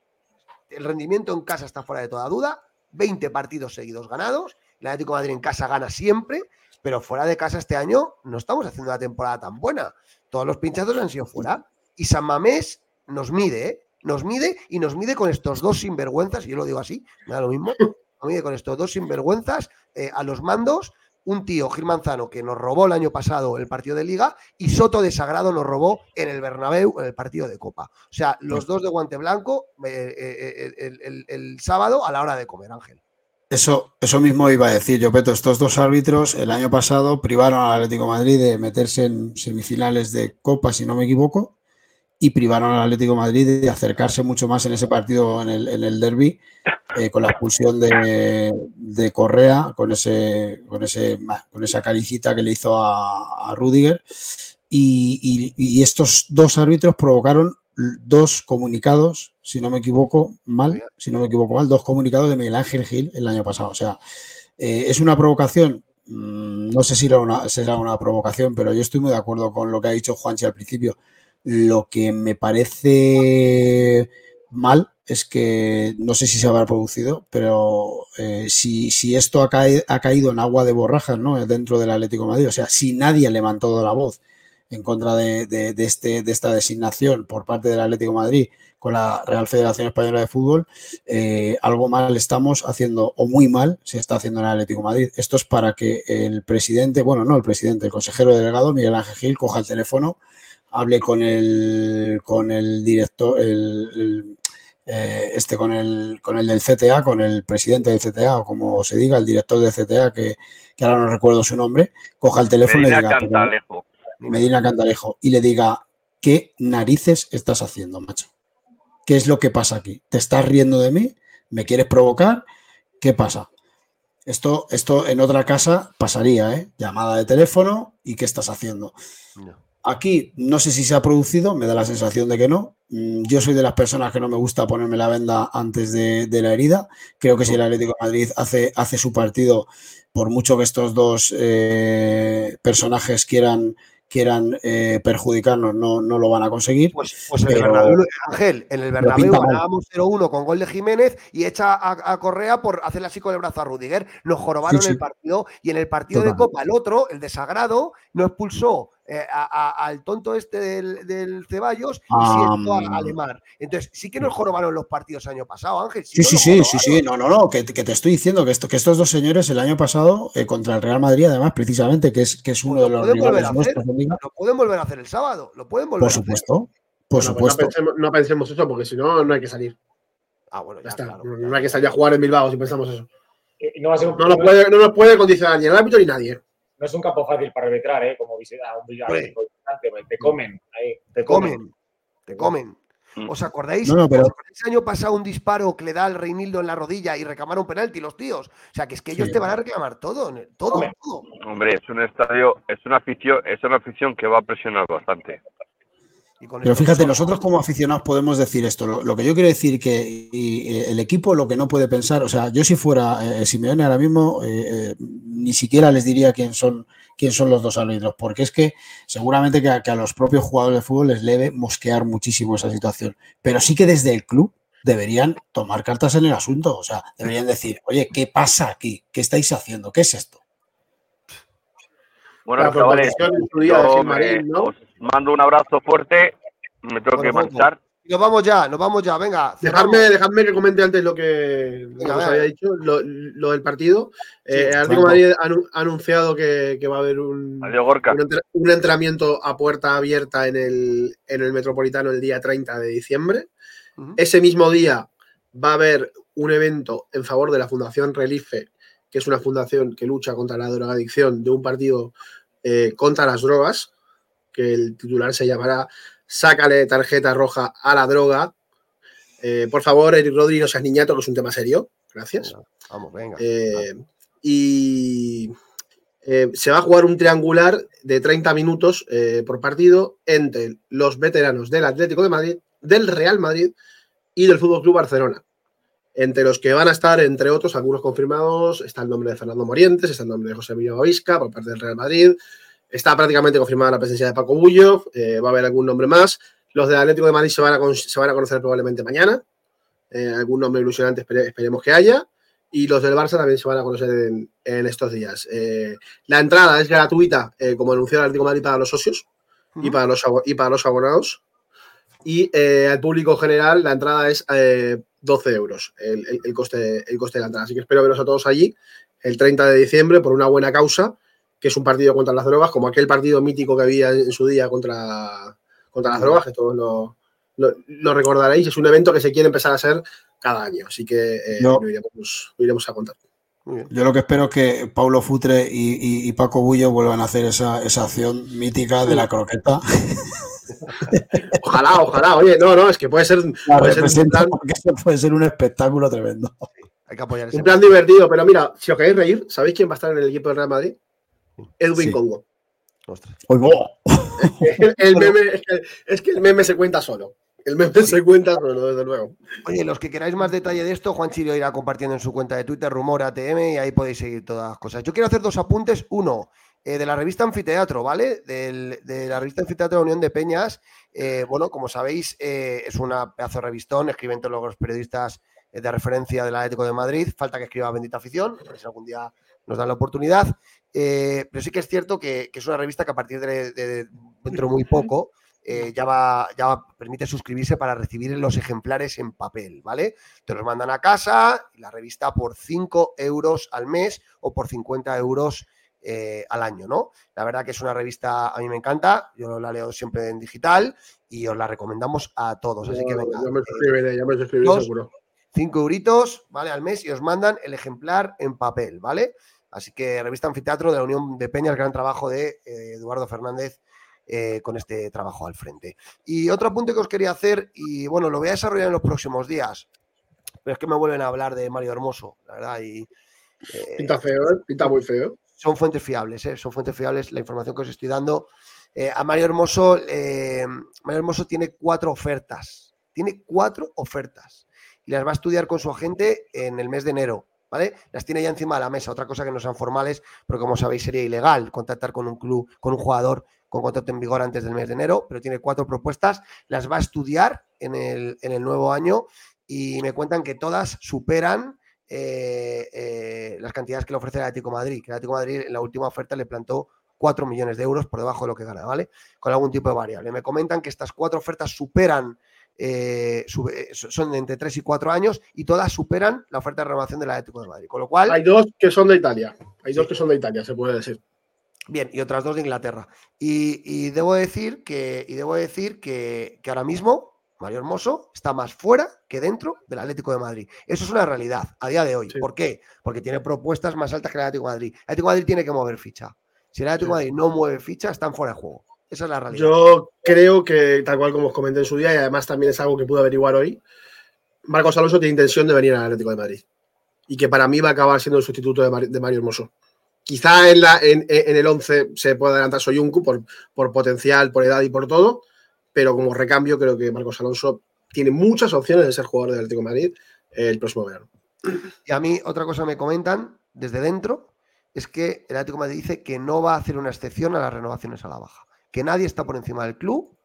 el rendimiento en casa está fuera de toda duda. 20 partidos seguidos ganados. El Atlético Madrid en casa gana siempre, pero fuera de casa este año no estamos haciendo una temporada tan buena. Todos los pinchazos han sido fuera. Y San Mamés nos mide, ¿eh? Nos mide y nos mide con estos dos sinvergüenzas, y yo lo digo así, me da lo mismo, a mí con estos dos sinvergüenzas eh, a los mandos. Un tío, Gil Manzano, que nos robó el año pasado el partido de Liga, y Soto de Sagrado nos robó en el Bernabéu en el partido de Copa. O sea, los dos de guante blanco eh, eh, el, el- el sábado a la hora de comer, Ángel. Eso, eso mismo iba a decir yo, Peto. Estos dos árbitros el año pasado privaron al Atlético de Madrid de meterse en semifinales de Copa, si no me equivoco, y privaron al Atlético de Madrid de acercarse mucho más en ese partido, en el, en el derby, eh, con la expulsión de, de Correa, con, ese, con, ese, con esa caricita que le hizo a, a Rudiger. Y, estos dos árbitros provocaron dos comunicados, si no me equivoco mal, si no me equivoco mal, dos comunicados de Miguel Ángel Gil el año pasado. O sea, eh, ¿es una provocación? Mm, No sé si será una provocación, pero yo estoy muy de acuerdo con lo que ha dicho Juanchi al principio. Lo que me parece mal es que no sé si se habrá producido, pero eh, si, si esto ha, ha caído en agua de borrajas ¿no? dentro del Atlético Madrid, o sea, si nadie levantó la voz en contra de, de- este, de esta designación por parte del Atlético Madrid con la Real Federación Española de Fútbol, eh, algo mal estamos haciendo, o muy mal se está haciendo en el Atlético Madrid. Esto es para que el presidente, bueno, no el presidente, el consejero delegado, Miguel Ángel Gil, coja el teléfono, hable con el, con el director, el, eh, este con el, con el del CTA, con el presidente del CTA, o como se diga, el director del CTA, que, que ahora no recuerdo su nombre, coja el teléfono Medina y le diga, Cantalejo. Medina Cantalejo, y le diga, ¿qué narices estás haciendo, macho? ¿Qué es lo que pasa aquí? ¿Te estás riendo de mí? ¿Me quieres provocar? ¿Qué pasa? Esto, esto en otra casa pasaría, ¿eh? Llamada de teléfono y ¿qué estás haciendo? Aquí no sé si se ha producido, me da la sensación de que no. Mm, Yo soy de las personas que no me gusta ponerme la venda antes de, de la herida. Creo que si el Atlético de Madrid hace, hace su partido, por mucho que estos dos eh, personajes quieran, quieran eh, perjudicarnos, no, no lo van a conseguir. Pues, pues en el Bernabéu, Ángel, en el Bernabéu ganábamos 0-1 con gol de Jiménez y echa a, a Correa por hacerle así con el brazo a Rudiger. Nos jorobaron Sí, sí. el partido y en el partido de. Copa, el otro, el desagrado, no expulsó eh, a- a- al tonto este del, del Ceballos y siento a Alemar. Entonces, sí que nos jorobaron los partidos año pasado, Ángel. Sí, sí, sí, sí, sí, no, no, no, que, que te estoy diciendo que, esto, que estos dos señores el año pasado eh, contra el Real Madrid, además, precisamente, que es, que es uno de los rivales nuestros lo pueden volver a hacer el sábado, lo pueden volver por a hacer. supuesto, por Bueno, pues supuesto. no, pensemos, no pensemos eso porque si no, no hay que salir. Ah, bueno, ya, está. no hay que salir a jugar en Bilbao si pensamos eso. Y no va a ser un- No nos puede, no nos puede condicionar ni el árbitro ni nadie. No es un campo fácil para arbitrar, ¿eh? Como visitar un Villar. Hombre. Te comen, ahí, te Te comen, te comen. ¿Os acordáis? No, no, pero- ¿Os acordáis el año pasado un disparo que le da al Reinildo en la rodilla y reclamaron penalti los tíos? O sea, que es que ellos Sí. te van a reclamar todo, todo, todo. Hombre, es un estadio, es una afición, es una afición que va a presionar bastante. Pero fíjate, nosotros como aficionados podemos decir esto. Lo, lo que yo quiero decir que y, eh, el equipo lo que no puede pensar, o sea, yo si fuera eh, Simeone ahora mismo, eh, eh, ni siquiera les diría quién son, quién son los dos árbitros, porque es que seguramente que a, que a los propios jugadores de fútbol les debe mosquear muchísimo esa situación. Pero sí que desde el club deberían tomar cartas en el asunto, o sea, deberían decir, oye, ¿qué pasa aquí? ¿Qué estáis haciendo? ¿Qué es esto? Bueno, La chavales, yo Gilmarín, me- ¿no? os mando un abrazo fuerte. Me tengo que Bueno, marchar. Nos vamos ya, nos vamos ya, venga. Dejadme, dejadme que comente antes lo que, lo que Venga, os había dicho, lo, lo del partido. Eh, el Atlético Madrid ha anu- ha anunciado que, que va a haber un, un, entre- un entrenamiento a puerta abierta en el, en el Metropolitano el día 30 de diciembre. Ese mismo día va a haber un evento en favor de la Fundación Relife, que es una fundación que lucha contra la drogadicción de un partido eh, contra las drogas, que el titular se llamará Sácale tarjeta roja a la droga. Eh, por favor, Eric Rodri, no seas niñato, que es un tema serio. Gracias. Vamos, venga. Eh, y se va a jugar un triangular de 30 minutos por partido entre los veteranos del Atlético de Madrid, del Real Madrid y del Fútbol Club Barcelona. Entre los que van a estar, entre otros, algunos confirmados, está el nombre de Fernando Morientes, está el nombre de José Emilio Gavisca por parte del Real Madrid, está prácticamente confirmada la presencia de Paco Bullo, eh, va a haber algún nombre más. Los del Atlético de Madrid se van a, con- se van a conocer probablemente mañana. Eh, algún nombre ilusionante espere- esperemos que haya. Y los del Barça también se van a conocer en, en estos días. Eh, la entrada es gratuita, como anunció el Atlético de Madrid para los socios y, para los, y para los abonados. Y eh, al público general la entrada es eh, 12 euros el, el- el coste, el coste de la entrada. Así que espero veros a todos allí el 30 de diciembre por una buena causa, que es un partido contra las drogas, como aquel partido mítico que había en su día contra, contra las drogas, que todos lo, lo- lo recordaréis. Es un evento que se quiere empezar a hacer cada año, así que eh, lo, iremos, lo iremos a contar. Yo lo que espero es que Paulo Futre y, y- y Paco Bullo vuelvan a hacer esa, esa acción mítica de la croqueta. Ojalá, ojalá. Oye, no, no, es que puede ser, puede ser un plan, puede ser un espectáculo tremendo. Hay que apoyar un plan divertido. Pero mira, si os queréis reír, ¿sabéis quién va a estar en el equipo del Real Madrid? Edwin Sí. Congo. Oy, bo. El, el meme, es, que, es que el meme se cuenta solo. El meme se cuenta solo, desde luego. Oye, los que queráis más detalle de esto, Juan Chirio irá compartiendo en su cuenta de Twitter, Rumor ATM, y ahí podéis seguir todas las cosas. Yo quiero hacer dos apuntes. Uno, eh, de la revista Anfiteatro, ¿vale? De la revista Anfiteatro de Unión de Peñas. Eh, bueno, como sabéis, eh, es una pedazo de revistón, escriben todos los periodistas de referencia del Atlético de Madrid. Falta que escriba Bendita Afición, a ver si algún día nos dan la oportunidad. Pero sí que es cierto que, es una revista que a partir de, de dentro de muy poco ya, va, ya va- permite suscribirse para recibir los ejemplares en papel, ¿vale? Te los mandan a casa, la revista por 5 euros al mes o por 50 euros eh, al año, ¿no? La verdad que es una revista, a mí me encanta, yo la leo siempre en digital y os la recomendamos a todos. Así que venga, Ya me eh, suscribiré, ya me suscribiré dos, seguro. 5 euritos, ¿vale? Al mes y os mandan el ejemplar en papel, ¿vale? Así que revista Anfiteatro de la Unión de Peñas, gran trabajo de eh, Eduardo Fernández eh, con este trabajo al frente. Y otro apunte que os quería hacer, y bueno, lo voy a desarrollar en los próximos días, pero es que me vuelven a hablar de Mario Hermoso, la verdad, y eh, Pinta feo. Pinta muy feo. Son fuentes fiables, ¿eh? son fuentes fiables la información que os estoy dando. Eh, a Mario Hermoso, eh, Mario Hermoso tiene cuatro ofertas, tiene cuatro ofertas y las va a estudiar con su agente en el mes de enero, ¿vale? Las tiene ya encima de la mesa, otra cosa que no sean formales, pero como sabéis sería ilegal contactar con un club, con un jugador con contrato en vigor antes del mes de enero, pero tiene cuatro propuestas, las va a estudiar en el, en el nuevo año y me cuentan que todas superan eh, eh, las cantidades que le ofrece el Atlético de Madrid, que el Atlético de Madrid en la última oferta le plantó 4 millones de euros por debajo de lo que gana, ¿vale? Con algún tipo de variable. Me comentan que estas cuatro ofertas superan, eh, son de entre 3 y 4 años y todas superan la oferta de renovación del Atlético de Madrid. Con lo cual, Hay dos que son de Italia. Hay dos que son de Italia, se puede decir. Bien, y otras dos de Inglaterra. Y, y debo decir que, y debo decir que, que ahora mismo Mario Hermoso está más fuera que dentro del Atlético de Madrid. Eso es una realidad a día de hoy. ¿Por qué? Porque tiene propuestas más altas que el Atlético de Madrid. El Atlético de Madrid tiene que mover ficha. Si el Atlético de Madrid no mueve ficha, están fuera de juego. Esa es la realidad. Yo creo que, tal cual como os comenté en su día, y además también es algo que pude averiguar hoy, Marcos Alonso tiene intención de venir al Atlético de Madrid. Y que para mí va a acabar siendo el sustituto de, Mari- de Mario Hermoso. Quizá en, la, en, en el 11 se pueda adelantar Soyuncu por, por potencial, por edad y por todo, pero como recambio creo que Marcos Alonso tiene muchas opciones de ser jugador del Atlético de Madrid el próximo verano. Y a mí otra cosa me comentan desde dentro es que el Atlético de Madrid dice que no va a hacer una excepción a las renovaciones a la baja, que nadie está por encima del club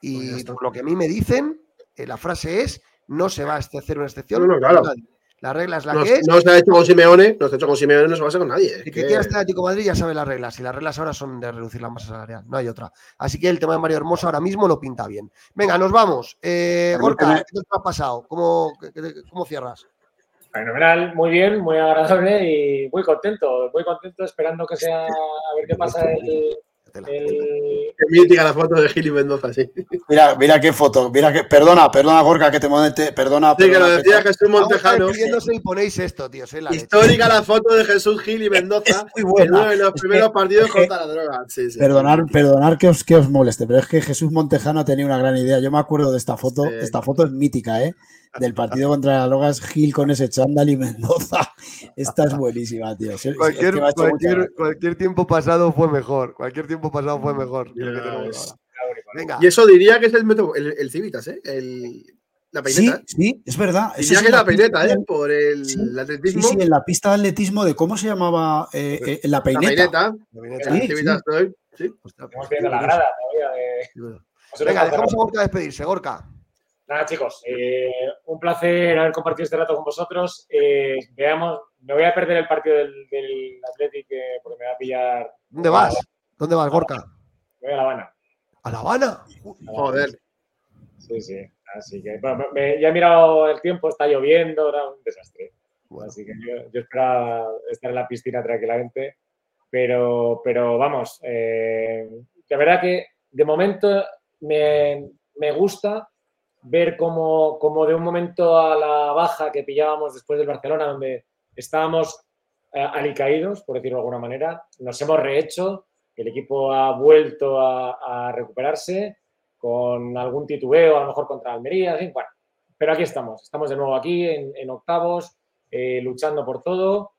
y por lo que a mí me dicen, eh, la frase es no se va a hacer una excepción. No, no, claro. a nadie. La regla es la No, que es. no se ha hecho con Simeone, no se ha hecho con Simeone, no se va a hacer con nadie. El que que- quiera estar en Atlético de Madrid ya sabe las reglas y las reglas ahora son de reducir la masa salarial, no hay otra. Así que el tema de Mario Hermoso ahora mismo lo pinta bien. Venga, nos vamos. Eh, Gorka. ¿qué te ha pasado? ¿Cómo, qué- qué- cómo cierras? Fenomenal, muy bien, muy agradable y muy contento, muy contento esperando que sea, a ver qué pasa el... el- Qué mítica la foto de Gil y Mendoza, sí. Mira, mira qué foto. Mira que, perdona, perdona, Gorka, que te monte. Perdona. Sí, que lo decía que- Jesús Montejano. Y ponéis esto, tío. la leche. Histórica la foto de Jesús Gil y Mendoza en buena. uno de los primeros partidos contra la droga. Sí, sí. Perdonar, perdonar que os, que os moleste, pero es que Jesús Montejano tenía una gran idea. Yo me acuerdo de esta foto. Esta foto es mítica, ¿eh? Del partido contra las drogas, Gil con ese chándal y Mendoza. Esta es buenísima, tío. Es- es Cualquier, que cualquier- tiempo pasado fue mejor. Cualquier tiempo pasado fue mejor. Venga. Y eso diría que es el, metro- el, el Civitas, ¿eh? El, la Sí, peineta. sí, es verdad. Diría sí, que es la pista peineta, ¿eh? Por el Sí, atletismo. Sí, sí, en la pista de atletismo de cómo se llamaba eh, eh, la peineta. peineta. Sí, El Civitas sí. Sí. Estamos viendo la grada todavía de... Venga, dejamos a Gorka despedirse. Gorka. Nada, chicos, eh, un placer haber compartido este rato con vosotros. Eh, veamos, me voy a perder el partido del, del Athletic eh, porque me va a pillar. ¿Dónde vas? ¿Dónde vas, Gorka? Voy a La Habana. ¿A La Habana? Joder. Sí, sí. Así que bueno, me- ya he mirado el tiempo, está lloviendo, era un desastre. Así que yo, yo esperaba estar en la piscina tranquilamente. Pero, pero vamos, eh, la verdad que de momento me, me gusta ver cómo, cómo de un momento a la baja que pillábamos después del Barcelona, donde estábamos eh, alicaídos, por decirlo de alguna manera, nos hemos rehecho, el equipo ha vuelto a, recuperarse con algún titubeo, a lo mejor contra Almería, en fin, bueno, pero aquí estamos, estamos de nuevo aquí en, octavos, eh, luchando por todo.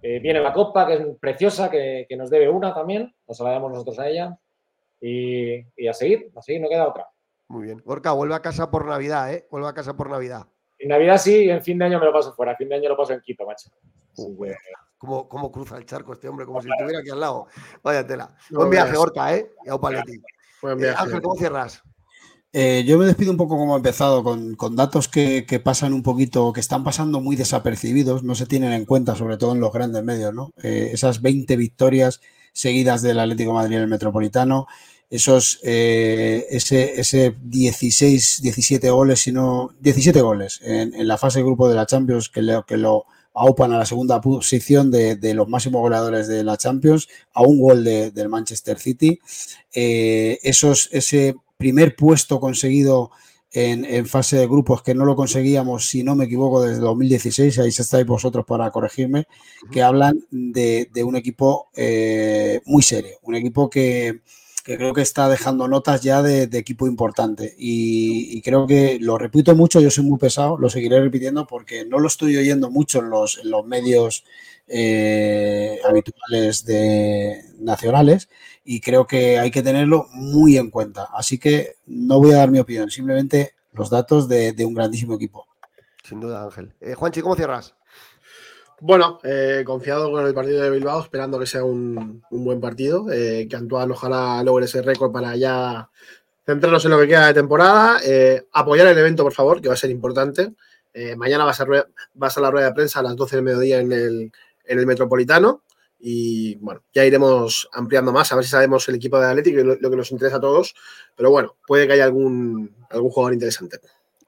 Eh, viene la Copa, que es preciosa, que, que nos debe una también, nos la damos nosotros a ella. Y, y a seguir, a seguir, no queda otra. Muy bien. Gorka, vuelve a casa por Navidad, ¿eh? Vuelve a casa por Navidad. En Navidad sí, y en fin de año me lo paso fuera, en fin de año lo paso en Quito, macho. Que- ¿Cómo, cómo cruza el charco este hombre? Como si estuviera aquí al lado. Vaya tela. No Buen viaje. Gorka, ¿eh? Y a. Buen Eh, viaje. Ángel, ¿cómo cierras? Eh, yo me despido un poco como he empezado, con, con datos que, que pasan un poquito, que están pasando muy desapercibidos, no se tienen en cuenta, sobre todo en los grandes medios, ¿no? Eh, esas 20 victorias seguidas del Atlético de Madrid en el Metropolitano, esos, eh, ese, ese 16, 17 goles, sino 17 goles en, en la fase de grupo de la Champions que, le- que lo aupan a la segunda posición de, de los máximos goleadores de la Champions, a un gol de- del Manchester City. Eh, esos, ese primer puesto conseguido en, en fase de grupos que no lo conseguíamos, si no me equivoco, desde 2016, ahí estáis vosotros para corregirme, que hablan de, de un equipo eh, muy serio, un equipo que, que creo que está dejando notas ya de, equipo importante. Y, creo que lo repito mucho, yo soy muy pesado, lo seguiré repitiendo porque no lo estoy oyendo mucho en los, medios eh, habituales de, nacionales y creo que hay que tenerlo muy en cuenta. Así que no voy a dar mi opinión, simplemente los datos de, de un grandísimo equipo. Sin duda, Ángel. Eh, Juanchi, ¿cómo cierras? Bueno, eh, confiado con el partido de Bilbao, esperando que sea un, buen partido, eh, que Antoine ojalá logre ese récord para ya centrarnos en lo que queda de temporada, eh, apoyar el evento, por favor, que va a ser importante. Eh, mañana va a, ser, rue- va a la rueda de prensa a las 12 del mediodía en el, en el Metropolitano y bueno, ya iremos ampliando más, a ver si sabemos el equipo de Atlético y lo, lo que nos interesa a todos, pero bueno, puede que haya algún, algún jugador interesante.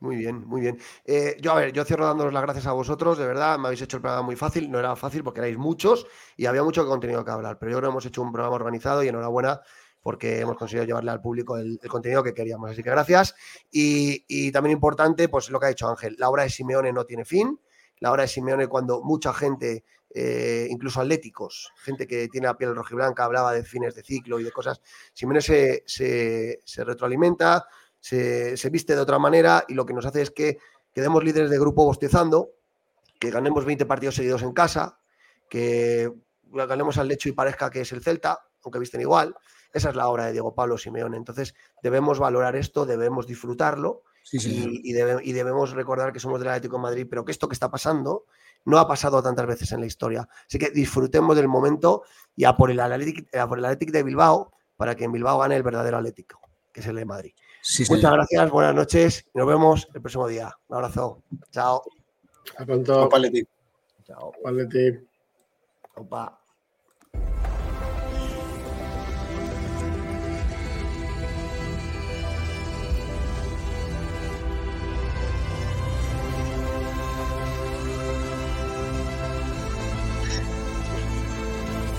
Muy bien, muy bien. Eh, yo, a ver, yo cierro dándoos las gracias a vosotros, de verdad, me habéis hecho el programa muy fácil, no era fácil porque erais muchos y había mucho contenido que hablar, pero yo creo que hemos hecho un programa organizado y enhorabuena porque hemos conseguido llevarle al público el, contenido que queríamos. Así que gracias. Y, también importante, pues lo que ha dicho Ángel, la obra de Simeone no tiene fin. La obra de Simeone cuando mucha gente, eh, incluso atléticos, gente que tiene la piel rojiblanca, hablaba de fines de ciclo y de cosas, Simeone se, se retroalimenta, se, se viste de otra manera y lo que nos hace es que quedemos líderes de grupo bostezando, que ganemos 20 partidos seguidos en casa, que ganemos al lecho y parezca que es el Celta, aunque visten igual. Esa es la obra de Diego Pablo Simeone. Entonces, debemos valorar esto, debemos disfrutarlo Sí, señor. y, y debe- y debemos recordar que somos del Atlético de Madrid, pero que esto que está pasando no ha pasado tantas veces en la historia. Así que disfrutemos del momento y a por el a por el Athletic de Bilbao para que en Bilbao gane el verdadero Atlético, que es el de Madrid. Sí, Muchas señor. gracias, buenas noches y nos vemos el próximo día. Un abrazo. Chao. A pronto. Chao. Atleti. Opa.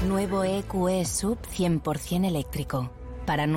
Nuevo EQE Sub 100% eléctrico. Para